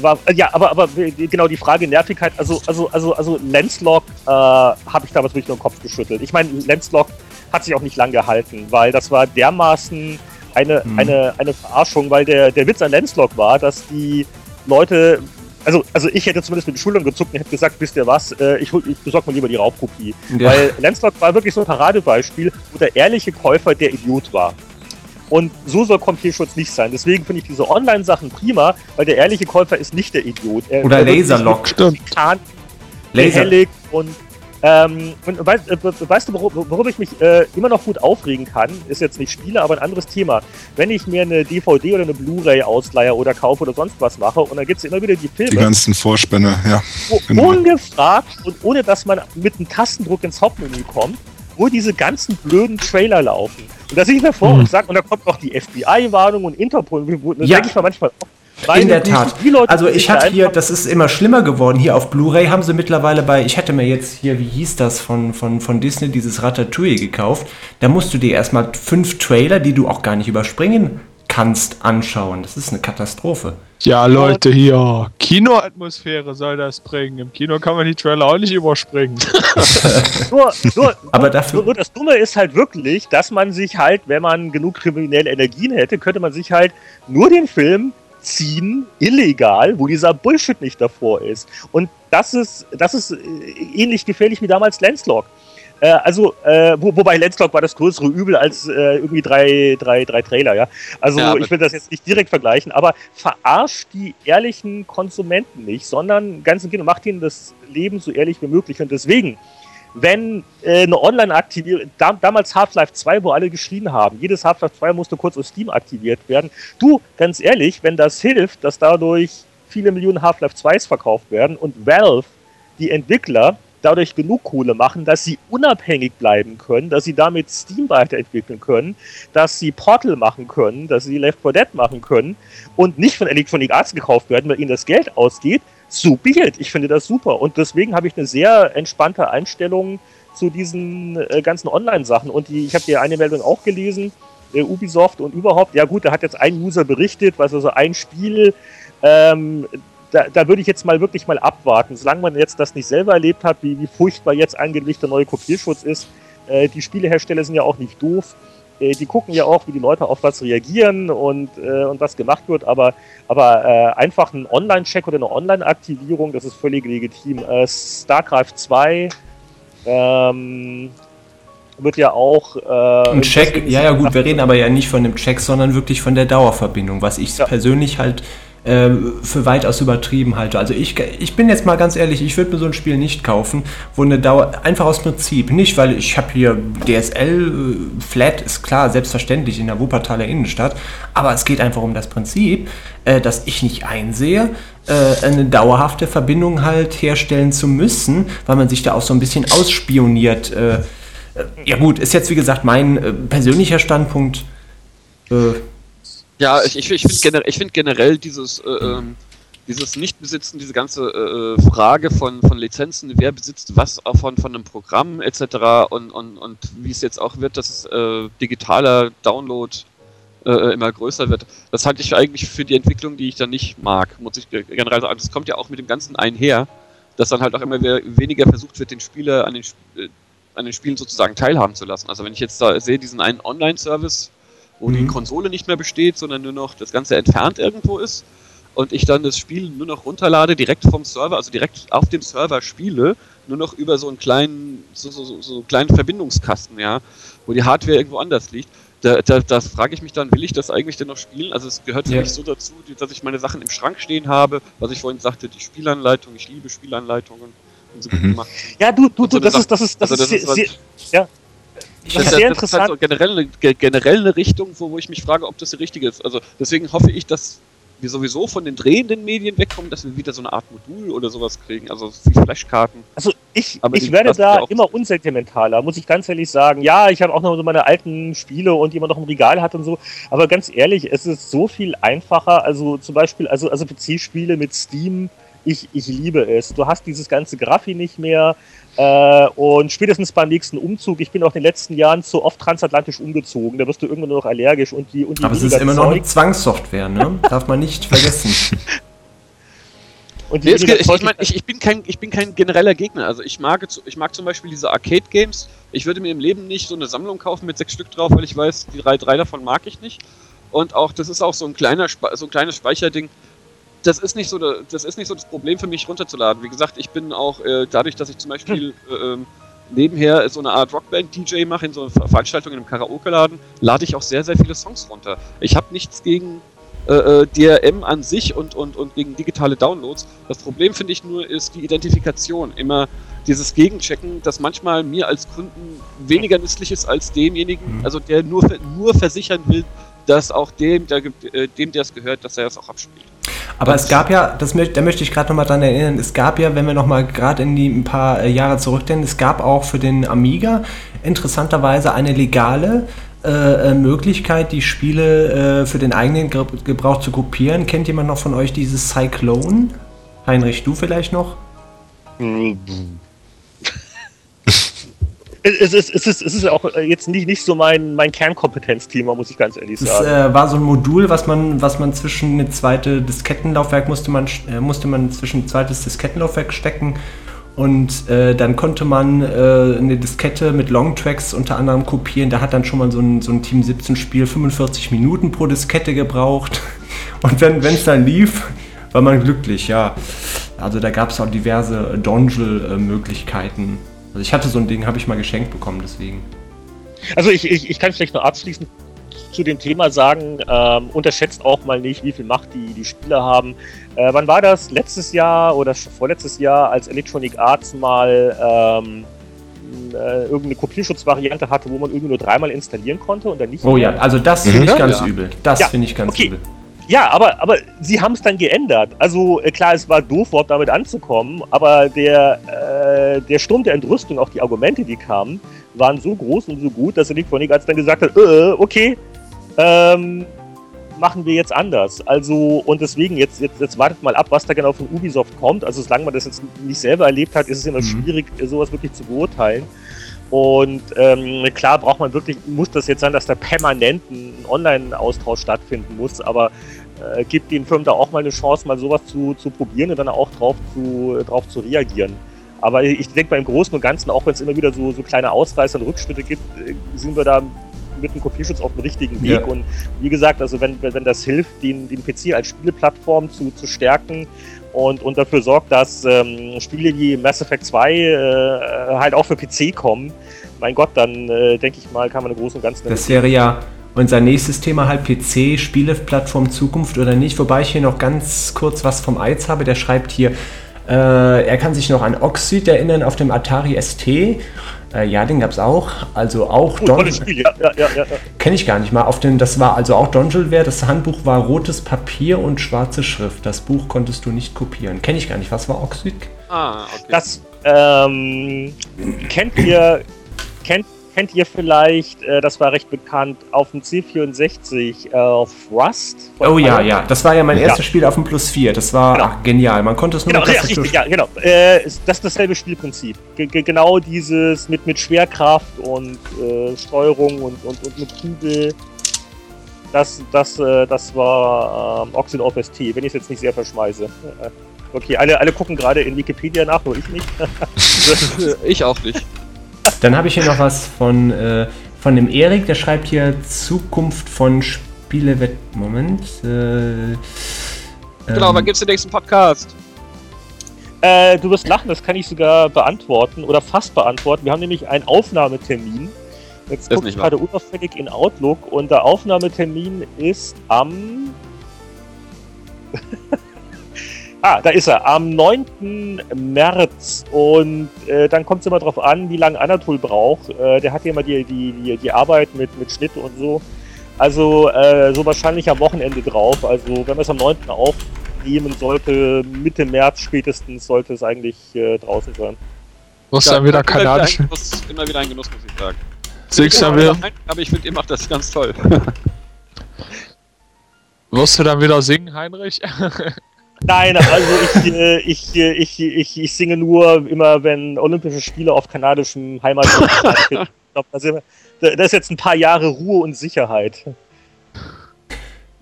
war, äh, ja, aber, aber die- genau die Frage Nervigkeit, also, also, also, also Lenslog äh, habe ich damals wirklich nur den Kopf geschüttelt. Ich meine, Lenslog hat sich auch nicht lang gehalten, weil das war dermaßen eine, Mhm. eine, eine Verarschung, weil der, der Witz an Lenslog war, dass die Leute, also, also ich hätte zumindest mit den Schultern gezuckt und hätte gesagt, wisst ihr was, äh, ich, ich besorge mir lieber die Raubkopie. Ja. Weil Lenslog war wirklich so ein Paradebeispiel, wo der ehrliche Käufer der Idiot war. Und so soll Kopierschutz nicht sein. Deswegen finde ich diese Online-Sachen prima, weil der ehrliche Käufer ist nicht der Idiot. Er, Oder er Laserlock. Stimmt. Laser. und ähm, und weißt, äh, weißt du, worüber, ich mich äh, immer noch gut aufregen kann, ist jetzt nicht Spiele, aber ein anderes Thema. Wenn ich mir eine DVD oder eine Blu-ray ausleihe oder kaufe oder sonst was mache und dann gibt es immer wieder die Die Filme, ganzen Vorspänne, ja. genau. ungefragt und ohne dass man mit einem Tastendruck ins Hauptmenü kommt, wo diese ganzen blöden Trailer laufen. Und da sehe ich mir vor Mhm. und sage, und da kommt noch die FBI-Warnung und Interpol. Da Ja. denke ich mir manchmal auch, meine In der Tat. Also ich habe hier, das ist immer schlimmer geworden. Hier auf Blu-ray haben sie mittlerweile bei, ich hatte mir jetzt hier, wie hieß das, von, von, von Disney, dieses Ratatouille gekauft. Da musst du dir erstmal fünf Trailer, die du auch gar nicht überspringen kannst, anschauen. Das ist eine Katastrophe. Ja, Leute, hier. Kinoatmosphäre soll das bringen. Im Kino kann man die Trailer auch nicht überspringen. Nur, nur, Aber dafür- nur das Dumme ist halt wirklich, dass man sich halt, wenn man genug kriminelle Energien hätte, könnte man sich halt nur den Film ziehen, illegal, wo dieser Bullshit nicht davor ist. Und das ist, das ist äh, ähnlich gefährlich wie damals Lenslog. Äh, also, äh, wo, wobei Lenslog war das größere Übel als äh, irgendwie drei, drei, drei Trailer, ja. Also Ja, ich will das jetzt nicht direkt vergleichen, aber verarscht die ehrlichen Konsumenten nicht, sondern ganz im Gegenteil, macht ihnen das Leben so ehrlich wie möglich. Und deswegen, wenn äh, eine Online-Aktivierung, da, damals Half-Life 2, wo alle geschrien haben, jedes Half-Life 2 musste kurz auf Steam aktiviert werden. Du, ganz ehrlich, wenn das hilft, dass dadurch viele Millionen Half-Life 2s verkauft werden und Valve, die Entwickler, dadurch genug Kohle machen, dass sie unabhängig bleiben können, dass sie damit Steam weiterentwickeln können, dass sie Portal machen können, dass sie Left 4 Dead machen können und nicht von Electronic Arts gekauft werden, weil ihnen das Geld ausgeht, so be it. Ich finde das super. Und deswegen habe ich eine sehr entspannte Einstellung zu diesen äh, ganzen Online-Sachen. Und die, ich habe dir eine Meldung auch gelesen, äh, Ubisoft und überhaupt, ja gut, da hat jetzt ein User berichtet, was also ein Spiel, ähm, da, da würde ich jetzt mal wirklich mal abwarten. Solange man jetzt das nicht selber erlebt hat, wie, wie furchtbar jetzt angeblich der neue Kopierschutz ist, äh, die Spielehersteller sind ja auch nicht doof. Äh, die gucken ja auch, wie die Leute auf was reagieren und, äh, und was gemacht wird, aber, aber äh, einfach ein Online-Check oder eine Online-Aktivierung, das ist völlig legitim. Äh, StarCraft 2 ähm, wird ja auch. Äh, Ein Check, ja, ja, gut, wir reden aber ja nicht von dem Check, sondern wirklich von der Dauerverbindung, was ich Ja. persönlich halt für weitaus übertrieben halte. Also ich, ich bin jetzt mal ganz ehrlich, ich würde mir so ein Spiel nicht kaufen, wo eine Dauer, einfach aus Prinzip, nicht weil ich habe hier DSL, äh, Flat ist klar, selbstverständlich in der Wuppertaler Innenstadt, aber es geht einfach um das Prinzip, äh, dass ich nicht einsehe, äh, eine dauerhafte Verbindung halt herstellen zu müssen, weil man sich da auch so ein bisschen ausspioniert. Ja gut, ist jetzt wie gesagt mein persönlicher Standpunkt. Äh, Ja, ich, ich, ich finde generell, find generell dieses, äh, ähm, dieses Nichtbesitzen, diese ganze äh, Frage von, von Lizenzen, wer besitzt was von, von einem Programm etc. und, und, und wie es jetzt auch wird, dass äh, digitaler Download äh, immer größer wird, das halte ich eigentlich für die Entwicklung, die ich dann nicht mag, muss ich ge- generell sagen. Das kommt ja auch mit dem Ganzen einher, dass dann halt auch immer we- weniger versucht wird, den Spieler an den, äh, an den Spielen sozusagen teilhaben zu lassen. Also wenn ich jetzt da sehe, diesen einen Online-Service, wo die Mhm. Konsole nicht mehr besteht, sondern nur noch das Ganze entfernt irgendwo ist und ich dann das Spiel nur noch runterlade, direkt vom Server, also direkt auf dem Server spiele, nur noch über so einen kleinen, so, so, so, so einen kleinen Verbindungskasten, ja, wo die Hardware irgendwo anders liegt. Da, da, da frage ich mich dann, will ich das eigentlich denn noch spielen? Also es gehört für Ja. mich so dazu, die- dass ich meine Sachen im Schrank stehen habe, was ich vorhin sagte, die Spielanleitung, ich liebe Spielanleitungen Und so gut Mhm. gemacht. Ja, du, du, du, das eine ist, das ist, das Also ist, das sehr, ist sehr, was- ja. Das, Das sehr das ist halt so generell, generell eine Richtung, wo, wo ich mich frage, ob das die richtige ist. Also deswegen hoffe ich, dass wir sowieso von den drehenden Medien wegkommen, dass wir wieder so eine Art Modul oder sowas kriegen, also Flashkarten. Also ich, Aber ich werde da immer unsentimentaler, muss ich ganz ehrlich sagen. Ja, ich habe auch noch so meine alten Spiele und die man noch im Regal hat und so. Aber ganz ehrlich, es ist so viel einfacher. Also zum Beispiel, also, also PC-Spiele mit Steam, ich, ich liebe es. Du hast dieses ganze Graffi nicht mehr. Äh, und spätestens beim nächsten Umzug, ich bin auch in den letzten Jahren zu oft transatlantisch umgezogen, da wirst du irgendwann nur noch allergisch und die und die Aber es ist immer noch eine Zwangssoftware, ne? Darf man nicht vergessen. und die Nee, geht, ich, ich, mein, ich, ich, bin kein, ich bin kein genereller Gegner. Also ich mag, zu- ich mag zum Beispiel diese Arcade-Games. Ich würde mir im Leben nicht so eine Sammlung kaufen mit sechs Stück drauf, weil ich weiß, die drei, drei davon mag ich nicht. Und auch, das ist auch so ein kleiner, so ein kleines Speicherding. Das ist nicht so, da- das ist nicht so das Problem für mich runterzuladen. Wie gesagt, ich bin auch äh, dadurch, dass ich zum Beispiel äh, ähm, nebenher so eine Art Rockband-DJ mache in so einer Ver- Veranstaltung in einem Karaoke-Laden, lade ich auch sehr, sehr viele Songs runter. Ich habe nichts gegen äh, äh, DRM an sich und, und, und gegen digitale Downloads. Das Problem finde ich nur ist die Identifikation. Immer dieses Gegenchecken, das manchmal mir als Kunden weniger nützlich ist als demjenigen, Mhm. also der nur, nur versichern will, dass auch dem, der, äh, dem, der es gehört, dass er es auch abspielt. Aber es gab ja, das, mö- da möchte ich gerade nochmal dran erinnern, es gab ja, wenn wir nochmal gerade in die ein paar äh, Jahre zurückdenken, es gab auch für den Amiga interessanterweise eine legale äh, äh, Möglichkeit, die Spiele äh, für den eigenen Ge Gebrauch zu kopieren. Kennt jemand noch von euch dieses Cyclone? Heinrich, du vielleicht noch? Es, ist, es, ist, es ist auch äh, jetzt nicht, nicht so mein, mein Kernkompetenzthema, muss ich ganz ehrlich sagen. äh, war so ein Modul, was man, was man zwischen eine zweite Diskettenlaufwerk musste man, äh, musste man zwischen ein zweites Diskettenlaufwerk stecken und äh, dann konnte man äh, eine Diskette mit Longtracks unter anderem kopieren. Da hat dann schon mal so ein, so ein Team 17 Spiel 45 Minuten pro Diskette gebraucht und wenn es dann lief, war man glücklich, ja. Also da gab es auch diverse Dongle-Möglichkeiten. Also ich hatte so ein Ding, habe ich mal geschenkt bekommen, deswegen. Also ich, ich, ich kann vielleicht nur abschließend zu dem Thema sagen, ähm, unterschätzt auch mal nicht, wie viel Macht die, die Spieler haben. Äh, wann war das? Letztes Jahr oder schon vorletztes Jahr, als Electronic Arts mal ähm, äh, irgendeine Kopierschutzvariante hatte, wo man irgendwie nur dreimal installieren konnte und dann nicht Oh mehr? ja, also das finde ich Mhm. ganz Ja. übel. Das Ja, finde ich ganz okay. übel. Ja, aber, aber sie haben es dann geändert. Also äh, klar, es war doof, überhaupt damit anzukommen, aber der, äh, der Sturm der Entrüstung, auch die Argumente, die kamen, waren so groß und so gut, dass Electronic Arts dann gesagt hat, äh, okay, ähm, machen wir jetzt anders. Also, und deswegen, jetzt, jetzt, jetzt wartet mal ab, was da genau von Ubisoft kommt. Also, solange man das jetzt nicht selber erlebt hat, ist es immer Mhm. schwierig, sowas wirklich zu beurteilen. Und ähm, klar braucht man wirklich, muss das jetzt sein, dass da permanent ein Online-Austausch stattfinden muss, aber äh, gibt den Firmen da auch mal eine Chance, mal sowas zu, zu probieren und dann auch drauf zu, drauf zu reagieren. Aber ich denke beim Großen und Ganzen, auch wenn es immer wieder so, so kleine Ausreißer und Rückschritte gibt, äh, sind wir da mit dem Kopierschutz auf dem richtigen Weg. Ja. Und wie gesagt, also wenn, wenn wenn das hilft, den, den PC als Spieleplattform zu, zu stärken und, und dafür sorgt, dass ähm, Spiele wie Mass Effect 2 äh, halt auch für PC kommen, mein Gott, dann äh, denke ich mal, kann man im Großen und Ganzen Das wäre ja unser nächstes Thema halt PC, Spieleplattform Zukunft oder nicht. Wobei ich hier noch ganz kurz was vom Eiz habe. Der schreibt hier, äh, er kann sich noch an Oxid erinnern auf dem Atari ST. Äh, ja, den gab es auch. Also auch Oh, Spiel, ja, ja, ja, ja. Kenne ich gar nicht mal. Auf den, das war also auch Dongleware. Das Handbuch war rotes Papier und schwarze Schrift. Das Buch konntest du nicht kopieren. Kenne ich gar nicht. Was war Oxid? Ah, okay. Das ähm, kennt ihr, kennt, kennt ihr vielleicht, äh, das war recht bekannt, auf dem C64 äh, auf Rust? Oh ja, ja. Das war ja mein Ja. erstes Spiel auf dem Plus 4. Das war Genau. ach, genial. Man konnte es nur Genau, mit ja, richtig, ja, genau. Äh, das ist dasselbe Spielprinzip. Ge genau dieses mit, mit Schwerkraft und äh, Steuerung und, und, und mit Kugel. Das, das, äh, das war ähm, Oxid of ST, wenn ich es jetzt nicht sehr verschmeiße. Okay, alle, alle gucken gerade in Wikipedia nach, nur ich nicht. ich auch nicht. Dann habe ich hier noch was von, äh, von dem Erik, der schreibt hier Zukunft von Spielewett. Moment. Äh, Genau, ähm, wann gibt's den nächsten Podcast? Äh, du wirst lachen, das kann ich sogar beantworten oder fast beantworten. Wir haben nämlich einen Aufnahmetermin. Jetzt gucke ich gerade unauffällig in Outlook und der Aufnahmetermin ist am Ah, da ist er. Am 9. März. Und äh, dann kommt es immer drauf an, wie lange Anatol braucht. Äh, der hat ja immer die, die, die, die Arbeit mit, mit Schnitt und so. Also äh, so wahrscheinlich am Wochenende drauf. Also wenn wir es am 9. aufnehmen sollte, Mitte März spätestens sollte es eigentlich äh, draußen sein. Was dann wieder immer wieder ein kanadische. Genuss, immer wieder ein Genuss, muss ich sagen. Dann Ja, wieder, Aber ich finde, ihr macht das ganz toll. wirst du dann wieder singen, Heinrich? Nein, also ich, äh, ich, äh, ich, ich, ich singe nur immer, wenn Olympische Spiele auf kanadischem Heimatland stattfinden. Ich glaube, da, sind wir- da da ist jetzt ein paar Jahre Ruhe und Sicherheit.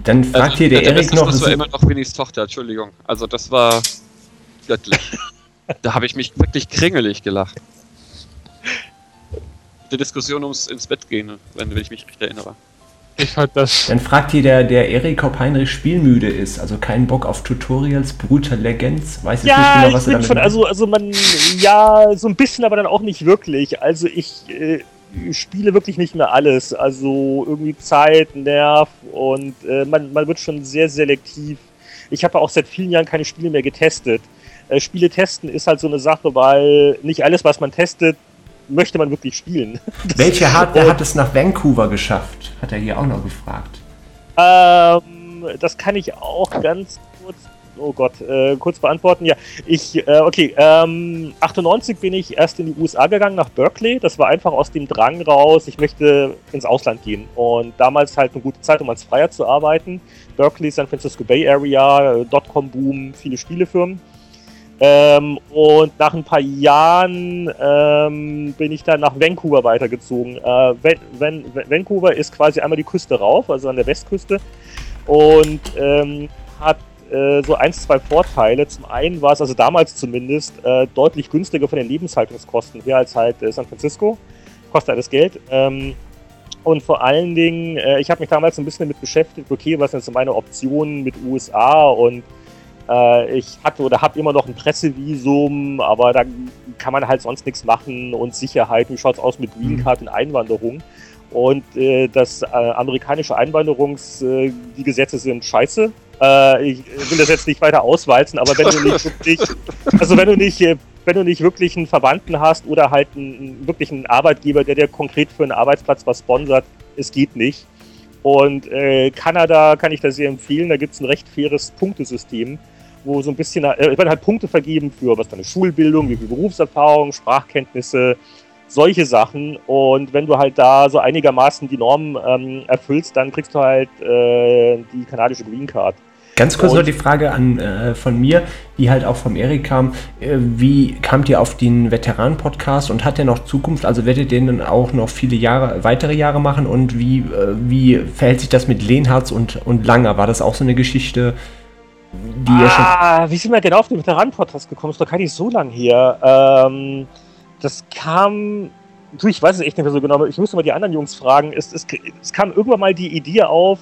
Dann fragt hier der, der Erik noch. Schluss war immer noch Winnies Tochter, Entschuldigung. Also das war göttlich. da habe ich mich wirklich kringelig gelacht. Die Diskussion ums ins Bett gehen, wenn, wenn ich mich recht erinnere. Ich fand das. Dann fragt hier der, der Erik, ob Heinrich spielmüde ist. Also keinen Bock auf Tutorials, Brutal Legends. Weiß jetzt Ja, nicht genau, ich was er bin damit schon, meint. also, also man, ja, so ein bisschen, aber dann auch nicht wirklich. Also ich äh, spiele wirklich nicht mehr alles. Also irgendwie Zeit, Nerv und äh, man, man wird schon sehr selektiv. Ich habe auch seit vielen Jahren keine Spiele mehr getestet. Äh, Spiele testen ist halt so eine Sache, weil nicht alles, was man testet, möchte man wirklich spielen. Welche Hardware hat es nach Vancouver geschafft? Hat er hier auch noch gefragt. Ähm, das kann ich auch ganz kurz, oh Gott, äh, kurz beantworten. Ja, ich, äh, okay, ähm, 98 bin ich erst in die USA gegangen, nach Berkeley. Das war einfach aus dem Drang raus, ich möchte ins Ausland gehen. Und damals halt eine gute Zeit, um als Freier zu arbeiten. Berkeley, San Francisco Bay Area, äh, Dotcom-Boom, viele Spielefirmen. Ähm, und nach ein paar Jahren ähm, bin ich dann nach Vancouver weitergezogen. Äh, Van Van Vancouver ist quasi einmal die Küste rauf, also an der Westküste, und ähm, hat äh, so ein, zwei Vorteile. Zum einen war es, also damals zumindest, äh, deutlich günstiger von den Lebenshaltungskosten her als halt äh, San Francisco. Kostet alles Geld. Ähm, und vor allen Dingen, äh, ich habe mich damals ein bisschen damit beschäftigt, okay, was sind so meine Optionen mit USA und ich hatte oder habe immer noch ein Pressevisum, aber da kann man halt sonst nichts machen und Sicherheit, wie schaut's aus mit Green Card und Einwanderung? Und äh, das äh, amerikanische Einwanderungs, äh, die Gesetze sind scheiße. Äh, ich will das jetzt nicht weiter auswalzen, aber wenn du nicht wirklich, also wenn du nicht, äh, wenn du nicht wirklich einen Verwandten hast oder halt einen, wirklich einen Arbeitgeber, der dir konkret für einen Arbeitsplatz was sponsert, es geht nicht. Und äh, Kanada kann ich da sehr empfehlen, da gibt es ein recht faires Punktesystem, wo so ein bisschen, äh, es werden halt Punkte vergeben für was deine Schulbildung, wie viel Berufserfahrung, Sprachkenntnisse, solche Sachen. Und wenn du halt da so einigermaßen die Normen ähm, erfüllst, dann kriegst du halt äh, die kanadische Green Card. Ganz kurz noch die Frage an, äh, von mir, die halt auch vom Erik kam. Äh, wie kamt ihr auf den Veteran-Podcast und hat der noch Zukunft? Also werdet ihr den dann auch noch viele Jahre, weitere Jahre machen? Und wie, äh, wie verhält sich das mit Lehnhardt und, und Langer? War das auch so eine Geschichte, die. Ah, wie sind wir denn auf den Veteranen-Podcast gekommen? Ist doch gar nicht so lang her. Ähm, das kam. Du, ich weiß es echt nicht mehr so genau. Ich müsste mal die anderen Jungs fragen. Es, es, es kam irgendwann mal die Idee auf.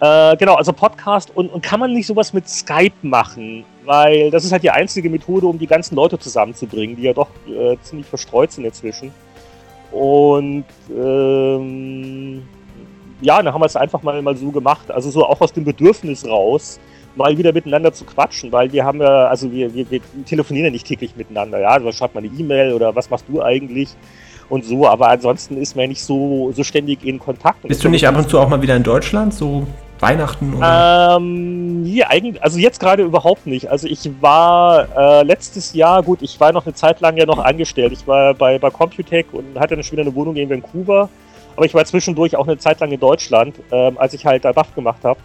Äh, genau, also Podcast und, und kann man nicht sowas mit Skype machen? Weil das ist halt die einzige Methode, um die ganzen Leute zusammenzubringen, die ja doch äh, ziemlich verstreut sind inzwischen. Und ähm, ja, dann haben wir es einfach mal, mal so gemacht. Also so auch aus dem Bedürfnis raus, mal wieder miteinander zu quatschen, weil wir haben ja, also wir, wir, wir telefonieren ja nicht täglich miteinander, ja, also schreibt mal eine E-Mail oder was machst du eigentlich und so, aber ansonsten ist man ja nicht so, so ständig in Kontakt. Bist du nicht ab und zu auch mal wieder in Deutschland? So Weihnachten oder? ähm, hier eigentlich, also jetzt gerade überhaupt nicht. Also ich war äh, letztes Jahr, gut, ich war noch eine Zeit lang ja noch angestellt. Ich war bei, bei Computech und hatte dann schon wieder eine Wohnung in Vancouver. Aber ich war zwischendurch auch eine Zeit lang in Deutschland, ähm, als ich halt da BAF gemacht habe.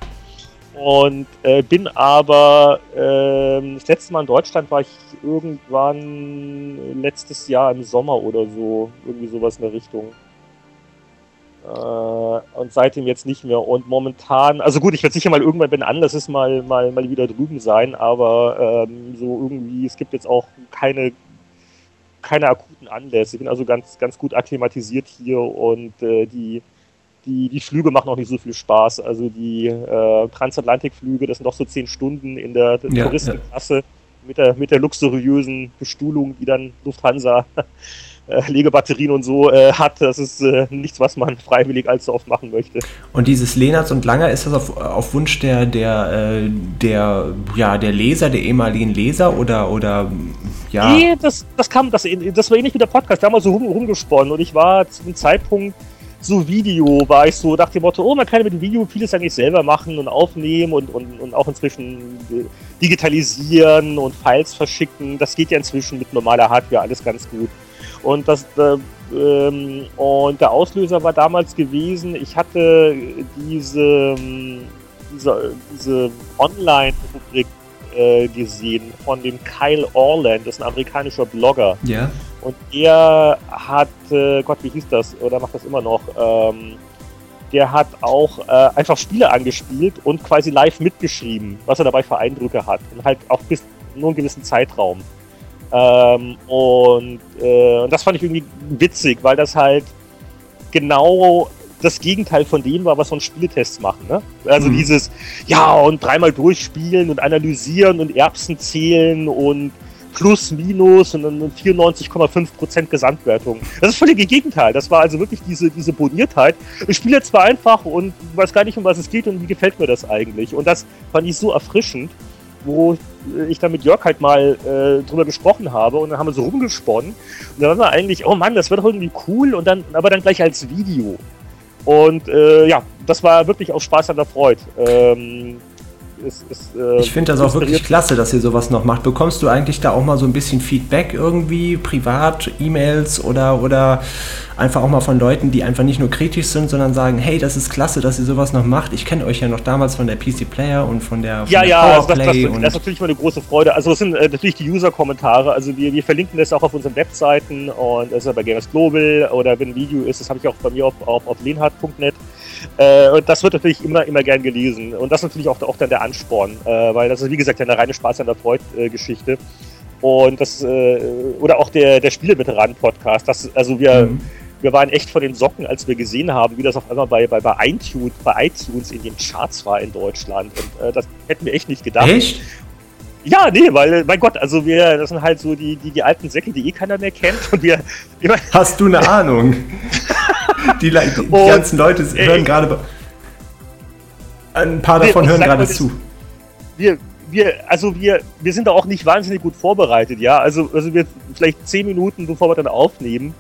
Und äh, bin aber ähm, das letzte Mal in Deutschland war ich irgendwann letztes Jahr im Sommer oder so. Irgendwie sowas in der Richtung. Äh, und seitdem jetzt nicht mehr. Und momentan, also gut, ich werde sicher mal irgendwann, wenn anders ist, mal, mal, mal wieder drüben sein, aber ähm, so irgendwie, es gibt jetzt auch keine, keine akuten Anlässe. Ich bin also ganz, ganz gut akklimatisiert hier und äh, die, die, die Flüge machen auch nicht so viel Spaß. Also die äh, Transatlantikflüge, das sind doch so zehn Stunden in der Ja, Touristenklasse mit der, mit der luxuriösen Bestuhlung, die dann Lufthansa äh, Legebatterien und so äh, hat. Das ist äh, nichts, was man freiwillig allzu oft machen möchte. Und dieses Lehnerts und Langer, ist das auf, auf Wunsch der, der, äh, der, ja, der Leser, der ehemaligen Leser oder, oder ja? Nee, das, das kam, das, das war ähnlich wie der Podcast, da haben wir so rum, rumgesponnen und ich war zu dem Zeitpunkt so Video, war ich so, dachte dem Motto, oh, man kann mit dem Video vieles eigentlich selber machen und aufnehmen und, und, und auch inzwischen digitalisieren und Files verschicken. Das geht ja inzwischen mit normaler Hardware alles ganz gut. Und das äh, ähm, und der Auslöser war damals gewesen, ich hatte diese, ähm, diese, diese Online-Rubrik äh, gesehen von dem Kyle Orland, das ist ein amerikanischer Blogger. Ja. Und er hat, äh, Gott, wie hieß das? Oder macht das immer noch? Ähm, der hat auch äh, einfach Spiele angespielt und quasi live mitgeschrieben, was er dabei für Eindrücke hat. Und halt auch bis nur einen gewissen Zeitraum. Ähm, und, äh, und das fand ich irgendwie witzig, weil das halt genau das Gegenteil von dem war, was von Spieletests machen. Ne? Also mhm. dieses, ja, und dreimal durchspielen und analysieren und Erbsen zählen und plus, minus und dann 94,5% Gesamtwertung. Das ist völlig das Gegenteil. Das war also wirklich diese, diese Boniertheit. Ich spiele zwar einfach und weiß gar nicht, um was es geht und wie gefällt mir das eigentlich. Und das fand ich so erfrischend, wo ich dann mit Jörg halt mal äh, drüber gesprochen habe und dann haben wir so rumgesponnen. Und dann war eigentlich, oh Mann, das wird doch irgendwie cool und dann, aber dann gleich als Video. Und äh, ja, das war wirklich auch Spaß an der Freude. Ähm, ist, ist, äh, ich finde das auch wirklich klasse, dass ihr sowas noch macht. Bekommst du eigentlich da auch mal so ein bisschen Feedback irgendwie, privat, E-Mails oder, oder einfach auch mal von Leuten, die einfach nicht nur kritisch sind, sondern sagen, hey, das ist klasse, dass ihr sowas noch macht. Ich kenne euch ja noch damals von der PC Player und von der, von ja, der ja, also das, das, das, ist natürlich mal eine große Freude. Also es sind äh, natürlich die User-Kommentare. Also wir, wir verlinken das auch auf unseren Webseiten und das ist ja bei Gamers Global oder wenn ein Video ist, das habe ich auch bei mir auf, auf, auf lenhardt.net. Äh, und das wird natürlich immer, immer gern gelesen. Und das ist natürlich auch, auch dann der Ansporn, äh, weil das ist, wie gesagt, eine reine Spaß an der Freud-Geschichte. Und das, äh, oder auch der, der Spieleveteranen-Podcast. Das, also wir, mhm. wir waren echt vor den Socken, als wir gesehen haben, wie das auf einmal bei, bei, bei, iTunes, bei iTunes in den Charts war in Deutschland. Und äh, das hätten wir echt nicht gedacht. Echt? Ja, nee, weil, mein Gott, also wir, das sind halt so die, die, die alten Säcke, die eh keiner mehr kennt. Und wir. Hast du eine Ahnung? die, die, die ganzen Leute hören gerade. Ein paar davon hören gerade zu. Wir, wir, also wir, wir sind da auch nicht wahnsinnig gut vorbereitet, ja. Also, also wir vielleicht zehn Minuten, bevor wir dann aufnehmen,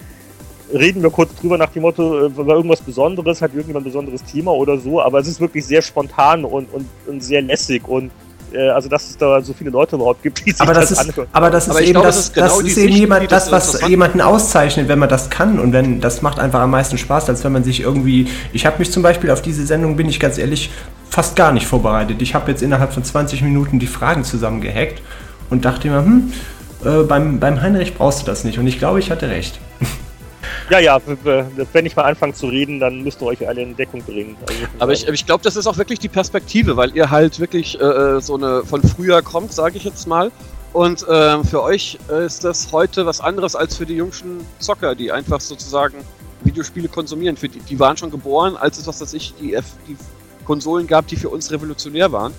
reden wir kurz drüber nach dem Motto, äh, war irgendwas Besonderes, hat irgendjemand ein besonderes Thema oder so, aber es ist wirklich sehr spontan und, und, und sehr lässig und äh, also dass es da so viele Leute überhaupt gibt, die sich aber das, das ist, anhören. Aber das ist aber eben, glaub, das, das, genau das ist eben jemand, das, was jemanden auszeichnet, wenn man das kann und wenn das macht einfach am meisten Spaß, als wenn man sich irgendwie. Ich habe mich zum Beispiel auf diese Sendung, bin ich ganz ehrlich, fast gar nicht vorbereitet. Ich habe jetzt innerhalb von 20 Minuten die Fragen zusammengehackt und dachte mir, hm, äh, beim, beim Heinrich brauchst du das nicht. Und ich glaube, ich hatte recht. Ja, ja, wenn ich mal anfange zu reden, dann müsst ihr euch alle in Deckung bringen. Also Aber ich, ich glaube, das ist auch wirklich die Perspektive, weil ihr halt wirklich äh, äh so eine von früher kommt, sage ich jetzt mal. Und äh, für euch ist das heute was anderes als für die jungen Zocker, die einfach sozusagen Videospiele konsumieren. Für die, die waren schon geboren, als es, was weiß ich, die, die Konsolen gab, die für uns revolutionär waren.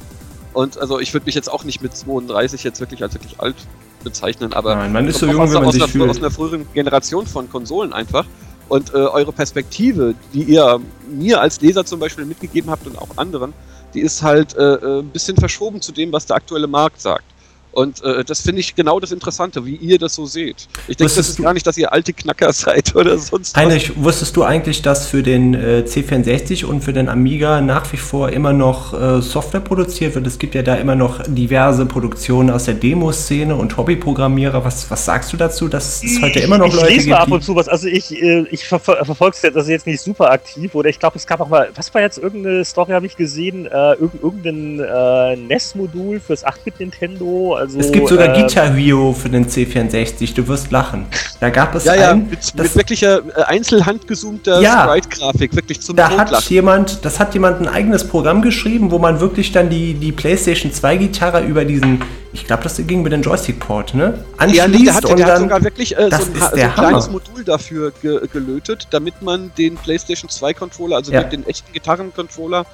Und also ich würde mich jetzt auch nicht mit 32 jetzt wirklich als wirklich alt bezeichnen, aber Nein, man ist so jung, aus, wenn man aus, sich einer, aus einer früheren Generation von Konsolen einfach. Und äh, eure Perspektive, die ihr mir als Leser zum Beispiel mitgegeben habt und auch anderen, die ist halt äh, äh ein bisschen verschoben zu dem, was der aktuelle Markt sagt. Und äh, das finde ich genau das Interessante, wie ihr das so seht. Ich denke, das ist gar nicht, dass ihr alte Knacker seid oder sonst Heinrich, was. wusstest du eigentlich, dass für den äh, C64 und für den Amiga nach wie vor immer noch äh, Software produziert wird? Es gibt ja da immer noch diverse Produktionen aus der Demoszene und Hobbyprogrammierer. Was, was sagst du dazu, dass es heute immer noch ich, Leute ich lese mal ab und zu was. Also ich, äh, ich ver verfolge es jetzt, also jetzt nicht super aktiv oder ich glaube, es gab auch mal, was war jetzt irgendeine Story, habe ich gesehen, äh, irgendein äh, NES-Modul fürs 8-Bit Nintendo also, es gibt sogar äh, Guitar Hero für den C64, du wirst lachen. Da gab es ja, ja, einen, mit, mit wirklicher äh, einzelhandgezoomter ja, Sprite-Grafik, wirklich zum da hat jemand, Das hat jemand ein eigenes Programm geschrieben, wo man wirklich dann die, die PlayStation 2 Gitarre über diesen, ich glaube, das ging über den Joystick-Port, ne? Anschließt ja, nee, der hat, und der dann, hat sogar wirklich äh, so, ein, so ein kleines Modul dafür ge gelötet, damit man den PlayStation 2 Controller, also ja. den, den echten Gitarren-Controller,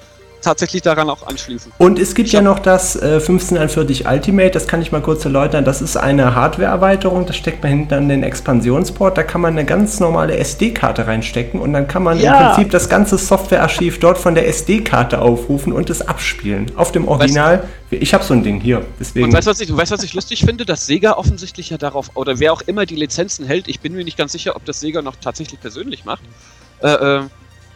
tatsächlich daran auch anschließen. Und es gibt ja noch das äh, 1541 Ultimate, das kann ich mal kurz erläutern. Das ist eine Hardware-Erweiterung, das steckt man hinten an den Expansionsport. Da kann man eine ganz normale SD-Karte reinstecken und dann kann man Ja. im Prinzip das ganze Softwarearchiv dort von der SD-Karte aufrufen und es abspielen. Auf dem Original. Ich habe so ein Ding hier, deswegen. Und weißt du, was ich, weißt, du, was ich lustig finde? Dass Sega offensichtlich ja darauf, oder wer auch immer die Lizenzen hält, ich bin mir nicht ganz sicher, ob das Sega noch tatsächlich persönlich macht, äh, äh,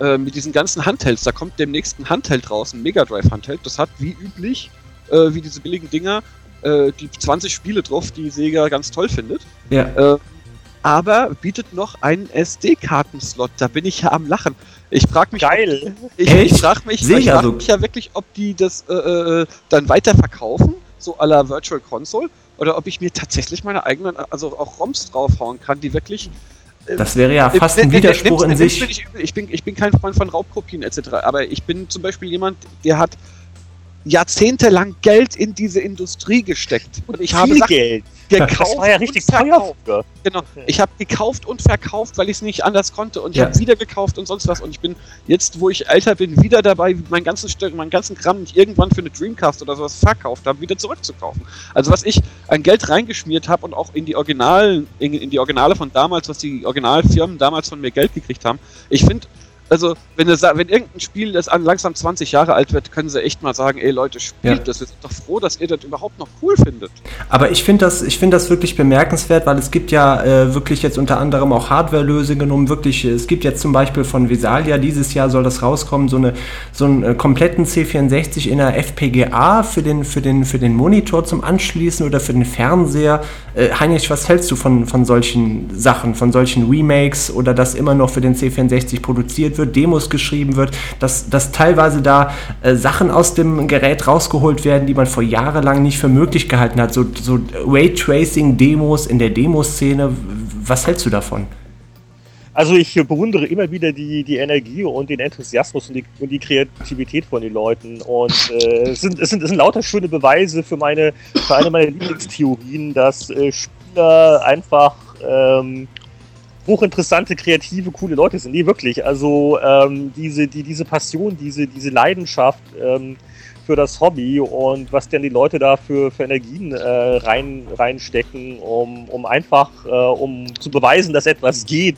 äh, mit diesen ganzen Handhelds, da kommt demnächst ein Handheld raus, ein Mega Drive Handheld, das hat wie üblich, äh, wie diese billigen Dinger, äh, die 20 Spiele drauf, die Sega ganz toll findet, ja. äh, aber bietet noch einen SD-Kartenslot, da bin ich ja am Lachen. Ich frage mich, Geil. ich, Echt? ich frage mich, ich frag mich ja wirklich, ob die das äh, dann weiter verkaufen, so à la Virtual Console, oder ob ich mir tatsächlich meine eigenen, also auch ROMs draufhauen kann, die wirklich. Das wäre ja Äh, fast äh, ein äh, Widerspruch nimm's- in sich. Ich bin, ich bin kein Freund von Raubkopien etc., aber ich bin zum Beispiel jemand, der hat jahrzehntelang Geld in diese Industrie gesteckt. Und ich habe Viel Sachen Geld. gekauft. Das war ja richtig und teuer. Genau. Ich habe gekauft und verkauft, weil ich es nicht anders konnte. Und ich Ja. habe wieder gekauft und sonst was. Und ich bin jetzt, wo ich älter bin, wieder dabei, meinen ganzen, Stück- meinen ganzen Kram, den ich irgendwann für eine Dreamcast oder sowas verkauft habe, wieder zurückzukaufen. Also was ich an Geld reingeschmiert habe und auch in die Originalen, in, in die Originale von damals, was die Originalfirmen damals von mir Geld gekriegt haben. Ich finde, also wenn, sa- wenn irgendein Spiel, das an langsam 20 Jahre alt wird, können sie echt mal sagen, ey Leute, spielt Ja. das. Wir sind doch froh, dass ihr das überhaupt noch cool findet. Aber ich finde das, ich finde das wirklich bemerkenswert, weil es gibt ja äh, wirklich jetzt unter anderem auch Hardware-Lösungen, um wirklich, es gibt jetzt zum Beispiel von Vesalia, dieses Jahr soll das rauskommen, so, eine, so einen äh, kompletten C64 in der FPGA für den, für, den, für den Monitor zum Anschließen oder für den Fernseher. Äh, Heinrich, was hältst du von, von solchen Sachen, von solchen Remakes oder dass immer noch für den C64 produziert wird, Demos geschrieben wird, dass, dass teilweise da äh, Sachen aus dem Gerät rausgeholt werden, die man vor jahrelang nicht für möglich gehalten hat. So, so Raytracing-Demos in der Demoszene. Was hältst du davon? Also ich bewundere immer wieder die, die Energie und den Enthusiasmus und die, und die Kreativität von den Leuten. Und äh, es, sind, es, sind, es sind lauter schöne Beweise für meine für eine meiner Lieblingstheorien, dass äh, Spieler einfach ähm, hochinteressante, kreative, coole Leute sind. Nee, wirklich. Also ähm, diese, die, diese Passion, diese, diese Leidenschaft ähm, für das Hobby und was denn die Leute da für, für Energien äh, rein, reinstecken, um, um einfach äh, um zu beweisen, dass etwas geht,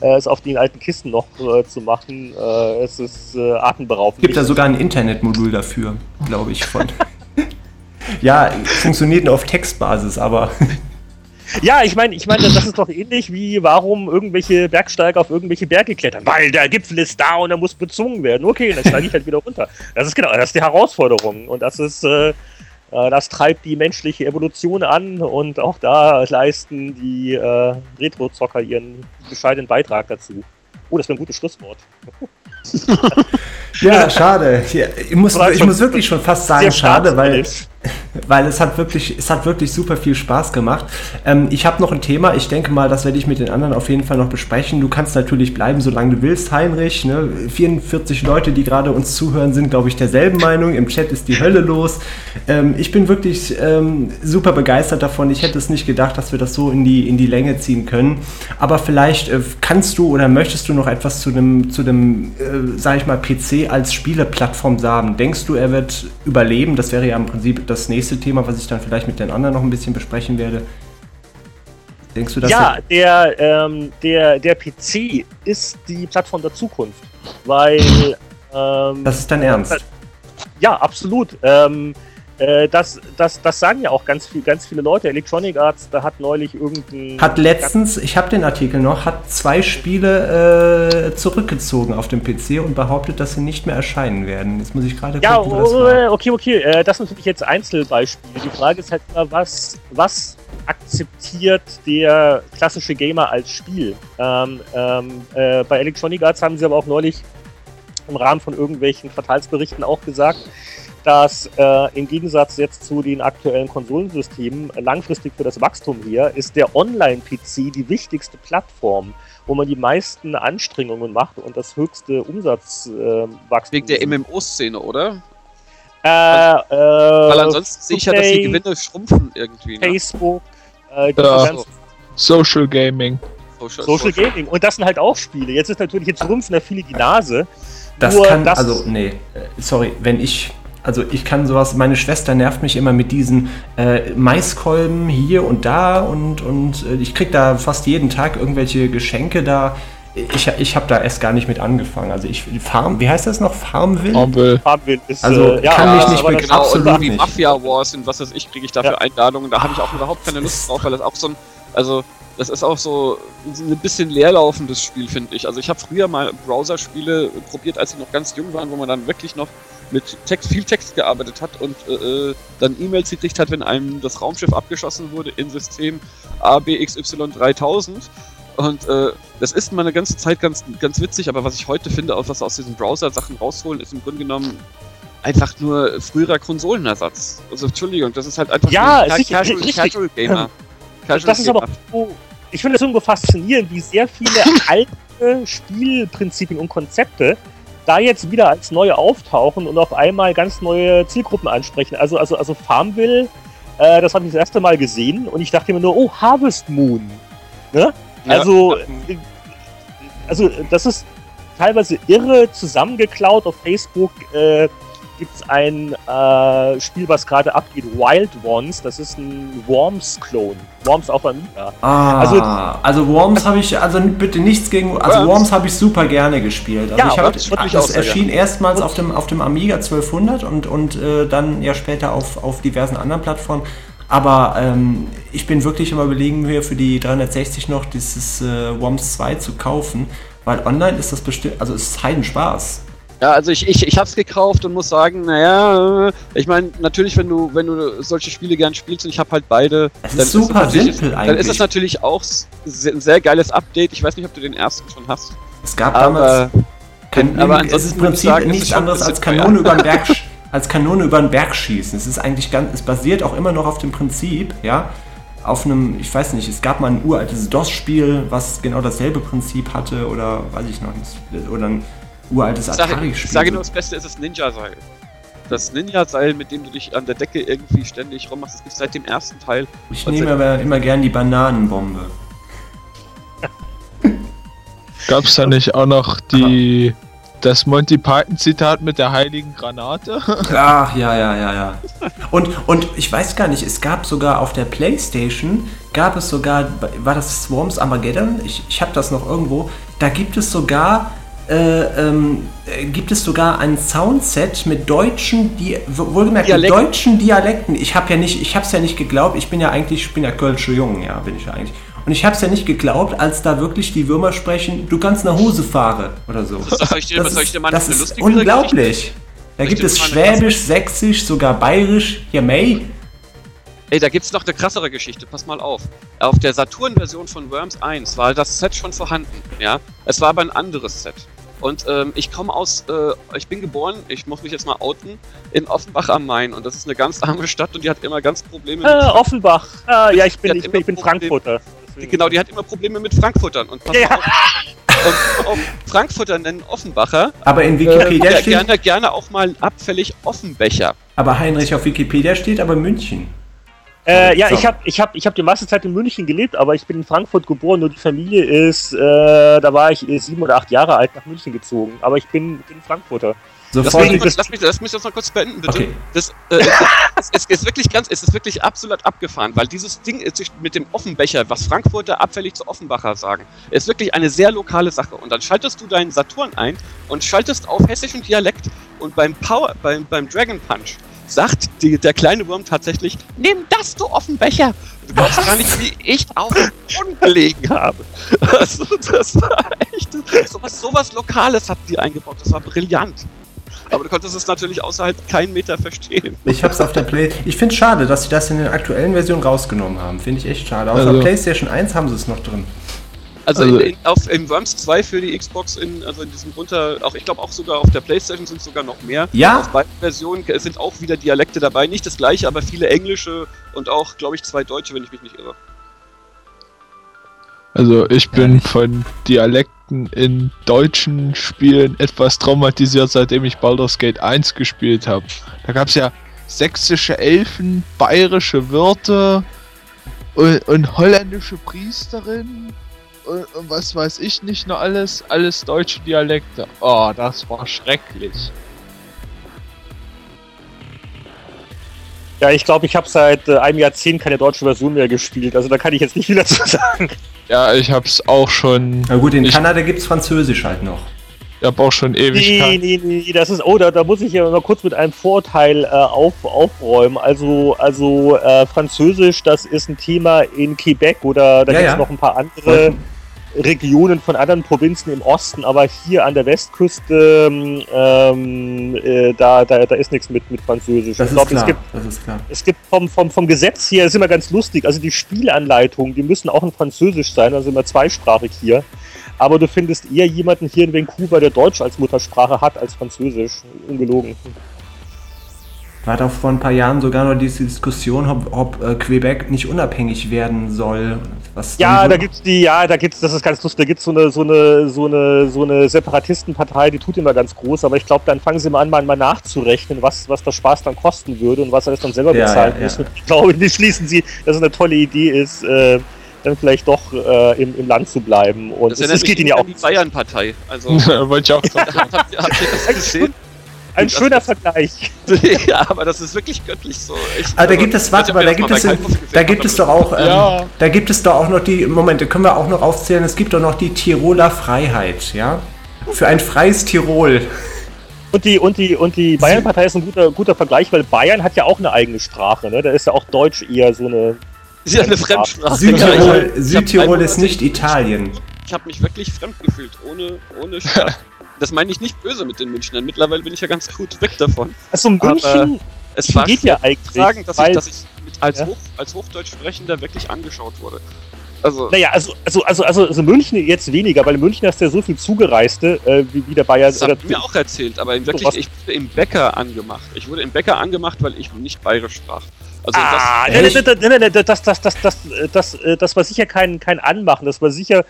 äh, es auf den alten Kisten noch äh, zu machen. Äh, es ist äh, atemberaubend. Gibt da sogar ein Internetmodul dafür, glaube ich, von. ja, funktioniert nur auf Textbasis, aber. Ja, ich meine, ich meine, das ist doch ähnlich wie warum irgendwelche Bergsteiger auf irgendwelche Berge klettern. Weil der Gipfel ist da und er muss bezwungen werden. Okay, dann steige ich halt wieder runter. Das ist genau, das ist die Herausforderung. Und das ist, äh, äh, das treibt die menschliche Evolution an und auch da leisten die äh, Retro-Zocker ihren bescheidenen Beitrag dazu. Oh, das wäre ein gutes Schlusswort. Ja, schade. Ich, muss, ich muss wirklich schon fast sagen, schade, weil, staatsmännisch. weil es hat wirklich, es hat wirklich super viel Spaß gemacht. Ähm, ich habe noch ein Thema, ich denke mal, das werde ich mit den anderen auf jeden Fall noch besprechen. Du kannst natürlich bleiben, solange du willst, Heinrich. Ne? 44 Leute, die gerade uns zuhören, sind, glaube ich, derselben Meinung. Im Chat ist die Hölle los. Ähm, ich bin wirklich ähm, super begeistert davon. Ich hätte es nicht gedacht, dass wir das so in die, in die Länge ziehen können. Aber vielleicht äh, kannst du oder möchtest du noch etwas zu dem, zu dem äh, sag ich mal, PC als Spieleplattform sagen? Denkst du, er wird überleben? Das wäre ja im Prinzip das nächste Thema, was ich dann vielleicht mit den anderen noch ein bisschen besprechen werde. Denkst du, dass Ja, er, der, ähm, der, der PC ist die Plattform der Zukunft. Weil. Ähm, das ist dein Ernst? Ja, absolut. Ähm, äh, das, das, das sagen ja auch ganz, viel, ganz viele Leute. Electronic Arts, da hat neulich irgendein. Hat letztens, ich habe den Artikel noch, hat zwei Spiele äh, zurückgezogen auf dem PC und behauptet, dass sie nicht mehr erscheinen werden. Jetzt muss ich gerade Ja, gucken, war. oh, okay, okay. Äh, das sind natürlich jetzt Einzelbeispiele. Die Frage ist halt immer, was, was akzeptiert der klassische Gamer als Spiel? Ähm, ähm, äh, bei Electronic Arts haben sie aber auch neulich im Rahmen von irgendwelchen Quartalsberichten auch gesagt, dass äh, im Gegensatz jetzt zu den aktuellen Konsolensystemen äh, langfristig für das Wachstum hier ist der Online-PC die wichtigste Plattform, wo man die meisten Anstrengungen macht und das höchste Umsatzwachstum. Äh, Wegen der. MMO-Szene, oder? Äh, äh, Weil ansonsten sehe ich ja, dass die Gewinne schrumpfen irgendwie. Ne? Facebook, äh, diese Ja. Social Gaming. Social, Social Gaming. Und das sind halt auch Spiele. Jetzt ist natürlich, jetzt rümpfen da viele die Nase. Das Nur kann, das- also, nee, äh, sorry, wenn ich, also ich kann sowas, meine Schwester nervt mich immer mit diesen äh, Maiskolben hier und da und, und äh, ich krieg da fast jeden Tag irgendwelche Geschenke da. Ich, ich habe da erst gar nicht mit angefangen. Also ich, Farm, wie heißt das noch? Farmville? Marvel. Farmville ist, Also, äh, ja, kann mich aber nicht be- Genau, Absolut nicht. Mafia Wars und was weiß ich, kriege ich dafür Ja. Einladungen. Da habe ich auch überhaupt keine Lust drauf, weil das auch so ein, also das ist auch so ein bisschen leerlaufendes Spiel, finde ich. Also ich habe früher mal Browser-Spiele probiert, als sie noch ganz jung waren, wo man dann wirklich noch mit Text, viel Text gearbeitet hat und äh, äh, dann E-Mails gekriegt hat, wenn einem das Raumschiff abgeschossen wurde in System ABXY3000. Und äh, das ist mal eine ganze Zeit ganz, ganz witzig, aber was ich heute finde, auch was aus diesen Browser-Sachen rausholen, ist im Grunde genommen einfach nur früherer Konsolenersatz. Also Entschuldigung, das ist halt einfach Ja, nur sicher, Casual, richtig. Casual Gamer. Casual das ist aber Gamer. so, ich finde das irgendwo faszinierend, wie sehr viele alte Spielprinzipien und Konzepte da jetzt wieder als neue auftauchen und auf einmal ganz neue Zielgruppen ansprechen. Also, also, also Farmville, äh, das habe ich das erste Mal gesehen und ich dachte mir nur, oh, Harvest Moon. Ne? Ja. Also, äh, also das ist teilweise irre zusammengeklaut auf Facebook. Äh, gibt es ein äh, Spiel, was gerade abgeht, Wild Ones. Das ist ein Worms-Klon. Worms auf Amiga. Ah, Also- also, Worms habe ich, also bitte nichts gegen, also Worms. Worms habe ich super gerne gespielt. Also Ja, ich habe, Worms das erschien erstmals auf dem, auf dem Amiga 1200 und, und äh, dann ja später auf, auf diversen anderen Plattformen. Aber ähm, ich bin wirklich immer überlegen, mir für die 360 noch dieses äh, Worms 2 zu kaufen, weil online ist das bestimmt, also es ist Heidenspaß. Ja, also ich, ich, ich hab's gekauft und muss sagen, naja, äh, ich meine, natürlich, wenn du, wenn du solche Spiele gern spielst und ich habe halt beide, Es ist super natürlich- simpel Dann ist es natürlich auch ein sehr geiles Update. Ich weiß nicht, ob du den ersten schon hast. Es gab damals Aber Kein, Aber es ist im Prinzip sagen, es nichts ist anderes als Kanone über den Berg, als Kanone über den Berg schießen. Es ist eigentlich ganz, es basiert auch immer noch auf dem Prinzip, ja, auf einem, ich weiß nicht, es gab mal ein uraltes DOS-Spiel, was genau dasselbe Prinzip hatte oder weiß ich noch nicht, oder ein uraltes sage, ich Atari-Spiel. sage nur, das Beste ist das Ninja-Seil. Das Ninja-Seil, mit dem du dich an der Decke irgendwie ständig rummachst, das gibt seit dem ersten Teil. ich nehme aber immer gern die Bananenbombe. Gab's da nicht auch noch die das Monty Python Zitat mit der heiligen Granate? Ach, ja, ja, ja, ja. Und, und ich weiß gar nicht, es gab sogar auf der Playstation, gab es sogar, war das Swarms Armageddon? Ich, ich habe das noch irgendwo. Da gibt es sogar, äh, ähm, äh, gibt es sogar ein Soundset mit deutschen, die, wohlgemerkt mit Dialekten. deutschen Dialekten. Ich habe ja nicht, ich habe es ja nicht geglaubt, ich bin ja eigentlich, ich bin ja Kölsche Jung, ja, bin ich ja eigentlich. Und ich habe es ja nicht geglaubt, als da wirklich die Würmer sprechen, du kannst nach Hause fahren oder so. Was soll ich dir, dir mal das eine ist unglaublich. Da gibt es eine Schwäbisch, Sächsisch, sogar Bayerisch. Ja, May. Ey, da gibt's noch eine krassere Geschichte, pass mal auf. Auf der Saturn-Version von Worms 1 war das Set schon vorhanden, ja. Es war aber ein anderes Set. Und ähm, ich komme aus, äh, ich bin geboren, ich muss mich jetzt mal outen, in Offenbach am Main. Und das ist eine ganz arme Stadt und die hat immer ganz Probleme Äh, Offenbach. Ah, ja, ich bin, ich bin, ich bin Probleme. Frankfurter. Die, genau, die hat immer Probleme mit Frankfurtern. Und pass Ja. auf, und auf Frankfurter nennen Offenbacher Aber in äh, Wikipedia ja, steht. gerne, gerne auch mal abfällig Offenbecher. Aber Heinrich auf Wikipedia steht aber München. Äh, ja, So. ich habe ich hab, ich hab die meiste Zeit in München gelebt, aber ich bin in Frankfurt geboren und die Familie ist, äh, da war ich äh, sieben oder acht Jahre alt nach München gezogen. Aber ich bin, bin Frankfurter. Lass mich, kurz, lass, mich, lass mich das mal kurz beenden, bitte. Okay. Das, äh, es, es ist wirklich ganz, es ist wirklich absolut abgefahren, weil dieses Ding ist mit dem Offenbecher, was Frankfurter abfällig zu Offenbacher sagen, ist wirklich eine sehr lokale Sache. Und dann schaltest du deinen Saturn ein und schaltest auf hessischen Dialekt und beim Power, beim, beim Dragon Punch sagt die, der kleine Wurm tatsächlich, nimm das, du Offenbecher! Du glaubst gar nicht, wie ich auf dem Boden gelegen habe. Also, das war echt, sowas, sowas Lokales hatten die eingebaut, das war brillant. Aber du konntest es natürlich außerhalb keinen Meter verstehen. Ich hab's auf der Play. Ich finde schade, dass sie das in der aktuellen Version rausgenommen haben. Finde ich echt schade. Auf Also- der PlayStation 1 haben sie es noch drin. Also, Also- in, in, auf, in Worms 2 für die Xbox, in, also in diesem unter, auch ich glaube auch sogar auf der Playstation sind sogar noch mehr. Ja? Auf beiden Versionen sind auch wieder Dialekte dabei. Nicht das gleiche, aber viele englische und auch, glaube ich, zwei deutsche, wenn ich mich nicht irre. Also ich bin von Dialekten in deutschen Spielen etwas traumatisiert, seitdem ich Baldur's Gate 1 gespielt habe. Da gab es ja sächsische Elfen, bayerische Wirte und, und holländische Priesterin. Und, und was weiß ich nicht noch alles, alles deutsche Dialekte. Oh, das war schrecklich. Ja, ich glaube, ich habe seit äh, einem Jahrzehnt keine deutsche Version mehr gespielt. Also da kann ich jetzt nicht viel dazu sagen. Ja, ich hab's auch schon. Na gut, in Ich- Kanada gibt's Französisch halt noch. Ich hab auch schon Nee, Ewigkeit. nee, nee, das ist, oh, da, da muss ich ja mal kurz mit einem Vorteil äh, auf, aufräumen. Also, also äh, Französisch, das ist ein Thema in Quebec oder da Ja, gibt es ja. noch ein paar andere Regionen von anderen Provinzen im Osten, aber hier an der Westküste, ähm, äh, da, da, da ist nichts mit, mit Französisch. Das ich glaube, es gibt Das ist klar. es gibt vom, vom, vom Gesetz her, ist immer ganz lustig, also die Spielanleitungen, die müssen auch in Französisch sein, also immer zweisprachig hier. Aber du findest eher jemanden hier in Vancouver, der Deutsch als Muttersprache hat, als Französisch. Ungelogen. War doch vor ein paar Jahren sogar noch diese Diskussion, ob, ob äh, Quebec nicht unabhängig werden soll. Was Ja, dann da so- gibt's die, ja, da gibt's, das ist ganz lustig, da gibt's so eine, so eine, so eine, so eine Separatistenpartei, die tut immer ganz groß, aber ich glaube, dann fangen sie mal an, mal, mal nachzurechnen, was, was der Spaß dann kosten würde und was er das dann selber Ja, bezahlen ja, muss. ja. Ich glaube, die schließen sie, dass es eine tolle Idee ist, äh, dann vielleicht doch äh, im, im Land zu bleiben. Und Das es, es geht ihnen ja auch die Bayern-Partei. Also, Wollte ich auch sagen. habt, ihr, habt ihr das gesehen? Ein schöner Vergleich. ja, aber das ist wirklich göttlich so. Ich, Aber da gibt es, warte mal, da gibt es, in, da gibt es doch auch, ähm, Ja. da gibt es doch auch noch die, Moment, da können wir auch noch aufzählen, es gibt doch noch die Tiroler Freiheit, ja? Für ein freies Tirol. Und die, und die, und die Bayern-Partei ist ein guter, guter Vergleich, weil Bayern hat ja auch eine eigene Sprache, ne? Da ist ja auch Deutsch eher so eine. Sie hat eine Fremdsprache. Südtirol, Ja, Südtirol ist nicht Italien. Ich habe mich wirklich fremd gefühlt, ohne, ohne Spaß. Das meine ich nicht böse mit den Münchnern. Mittlerweile bin ich ja ganz gut weg davon. Also München Es war geht ja eigentlich. sagen, dass weil, ich, dass ich als, Ja. Hoch, als Hochdeutschsprechender wirklich angeschaut wurde. Also, Naja, also, also, also, also, also München jetzt weniger, weil in München hast du ja so viel Zugereiste, äh, wie, wie der Bayern. das hat mir auch erzählt, aber in wirklich, was? ich wurde im Bäcker angemacht. Ich wurde im Bäcker angemacht, weil ich nicht bayerisch sprach. Also Ah, das, das, das, das, das, das, das, äh, das war sicher kein, kein Anmachen, das war sicher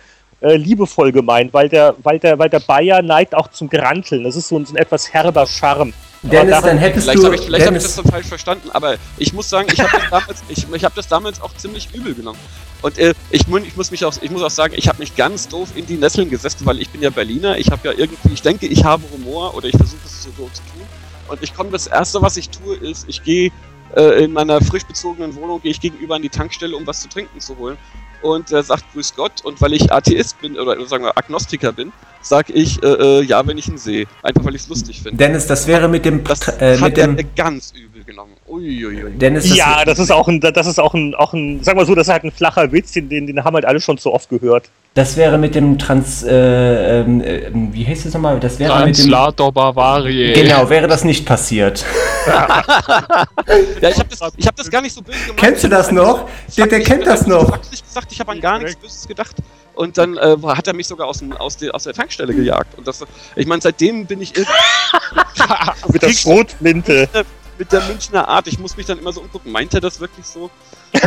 äh, liebevoll gemeint, weil der, weil, der, weil der Bayer neigt auch zum Granteln. Das ist so ein, so ein etwas herber Charme. Dennis, daran- dann hättest Vielleicht du, habe ich, vielleicht hab ich das so falsch verstanden, aber ich muss sagen, ich habe das, damals- ich, ich hab das damals auch ziemlich übel genommen. Und äh, ich, ich, muss mich auch, ich muss auch sagen, ich habe mich ganz doof in die Nesseln gesessen, weil ich bin ja Berliner. Ich habe ja irgendwie, ich denke, ich habe Humor oder ich versuche es so doof zu tun. Und ich komme, das Erste, was ich tue, ist, ich gehe äh, in meiner frisch bezogenen Wohnung, gehe ich gegenüber an die Tankstelle, um was zu trinken zu holen. Und er sagt, grüß Gott. Und weil ich Atheist bin, oder sagen wir Agnostiker bin, sage ich, äh, äh, ja, wenn ich ihn sehe. Einfach, weil ich es lustig finde. Dennis, das wäre mit dem, Das äh, hat mit dem, er ganz übel genommen. Uiuiui. Dennis, ja, das ist auch ein, das ist auch ein, auch ein, sag mal so, das ist halt ein flacher Witz, den, den, den haben halt alle schon zu oft gehört. das wäre mit dem Trans, äh, ähm, äh, wie heißt es nochmal? Das wäre mit dem, Translator Bavaria. genau, wäre das nicht passiert. Ja, ich habe das, ich hab das gar nicht so böse gemacht. Kennst du das noch? Ich Der, der nicht- kennt das Ich noch. hab nicht gesagt, ich habe an gar nichts Böses gedacht. Und dann äh, hat er mich sogar aus, dem, aus, der, aus der Tankstelle gejagt. Und das, ich meine, seitdem bin ich Mit der Schrotflinte. mit der Münchner Art. Ich muss mich dann immer so umgucken. Meint er das wirklich so?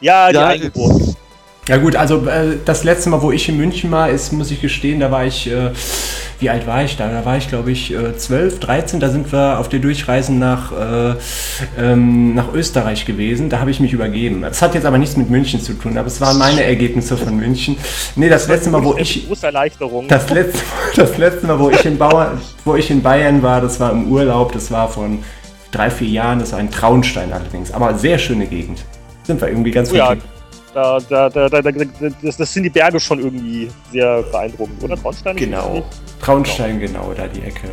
Ja, die Ja, Eingeborenen. Ja gut, also äh, das letzte Mal, wo ich in München war, ist, muss ich gestehen, da war ich, äh, wie alt war ich da? Da war ich, glaube ich, äh, 12, 13, da sind wir auf der Durchreise nach, äh, ähm, nach Österreich gewesen, da habe ich mich übergeben. Das hat jetzt aber nichts mit München zu tun, aber es waren meine Ergebnisse von München. Nee, das letzte Mal, wo ich, das letzte, das letzte Mal, wo ich, in Bauer, wo ich in Bayern war, das war im Urlaub, das war von drei, vier Jahren, das war ein Traunstein allerdings, aber sehr schöne Gegend. Sind wir irgendwie ganz Oh ja, glücklich. Da, da, da, da, da, das, das sind die Berge schon irgendwie sehr beeindruckend, oder? Traunstein? Genau. Traunstein, genau, da die Ecke.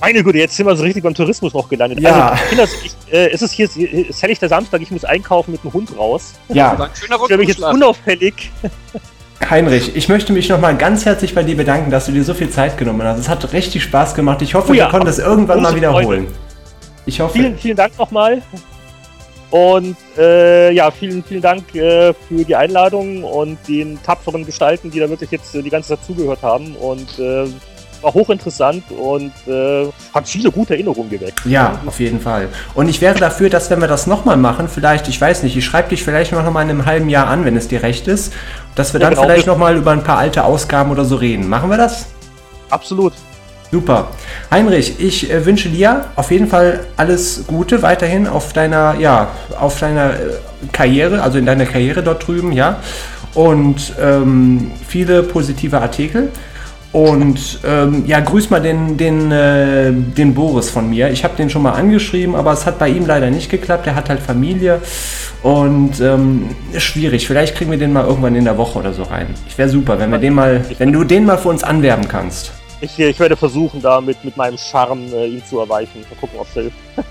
Meine Güte, jetzt sind wir so richtig beim Tourismus noch gelandet. Ja. Also, Kinder, ich, äh, es ist hier, es ist helllichter Samstag, ich muss einkaufen mit dem Hund raus. Ja, ein schöner Ich glaube, ich jetzt Rundumschlag. unauffällig. Heinrich, ich möchte mich nochmal ganz herzlich bei dir bedanken, dass du dir so viel Zeit genommen hast. Es hat richtig Spaß gemacht. Ich hoffe, Oh ja, wir konnten das irgendwann mal wiederholen. Ich hoffe. Vielen, vielen Dank nochmal. Und äh, ja, vielen, vielen Dank äh, für die Einladung und den tapferen Gestalten, die da wirklich jetzt äh, die ganze Zeit zugehört haben. Und äh, war hochinteressant und äh, hat viele gute Erinnerungen geweckt. Ja, auf jeden Fall. Und ich wäre dafür, dass wenn wir das nochmal machen, vielleicht, ich weiß nicht, ich schreibe dich vielleicht noch mal in einem halben Jahr an, wenn es dir recht ist, dass wir Ja, dann genau. vielleicht nochmal über ein paar alte Ausgaben oder so reden. Machen wir das? Absolut. Super. Heinrich, ich äh, wünsche dir auf jeden Fall alles Gute weiterhin auf deiner, ja, auf deiner äh, Karriere, also in deiner Karriere dort drüben, ja. und ähm, viele positive Artikel. Und ähm, ja, grüß mal den, den, äh, den Boris von mir. Ich habe den schon mal angeschrieben, aber es hat bei ihm leider nicht geklappt. Er hat halt Familie und ähm, schwierig. Vielleicht kriegen wir den mal irgendwann in der Woche oder so rein. Ich wäre super, wenn wir den mal, wenn du den mal für uns anwerben kannst. Ich, ich werde versuchen, da mit, mit meinem Charme äh, ihn zu erweichen. Mal gucken, ob es hilft.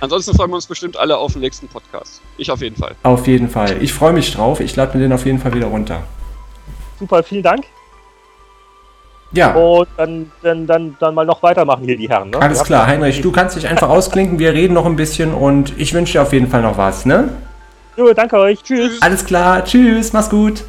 Ansonsten freuen wir uns bestimmt alle auf den nächsten Podcast. Ich auf jeden Fall. Auf jeden Fall. Ich freue mich drauf. Ich lade mir den auf jeden Fall wieder runter. Super, vielen Dank. Ja. Und dann, dann, dann, dann mal noch weitermachen hier die Herren. Ne? Alles klar, Heinrich, du kannst dich einfach ausklinken. Wir reden noch ein bisschen und ich wünsche dir auf jeden Fall noch was, ne? Jo, danke euch. Tschüss. Alles klar, tschüss, mach's gut.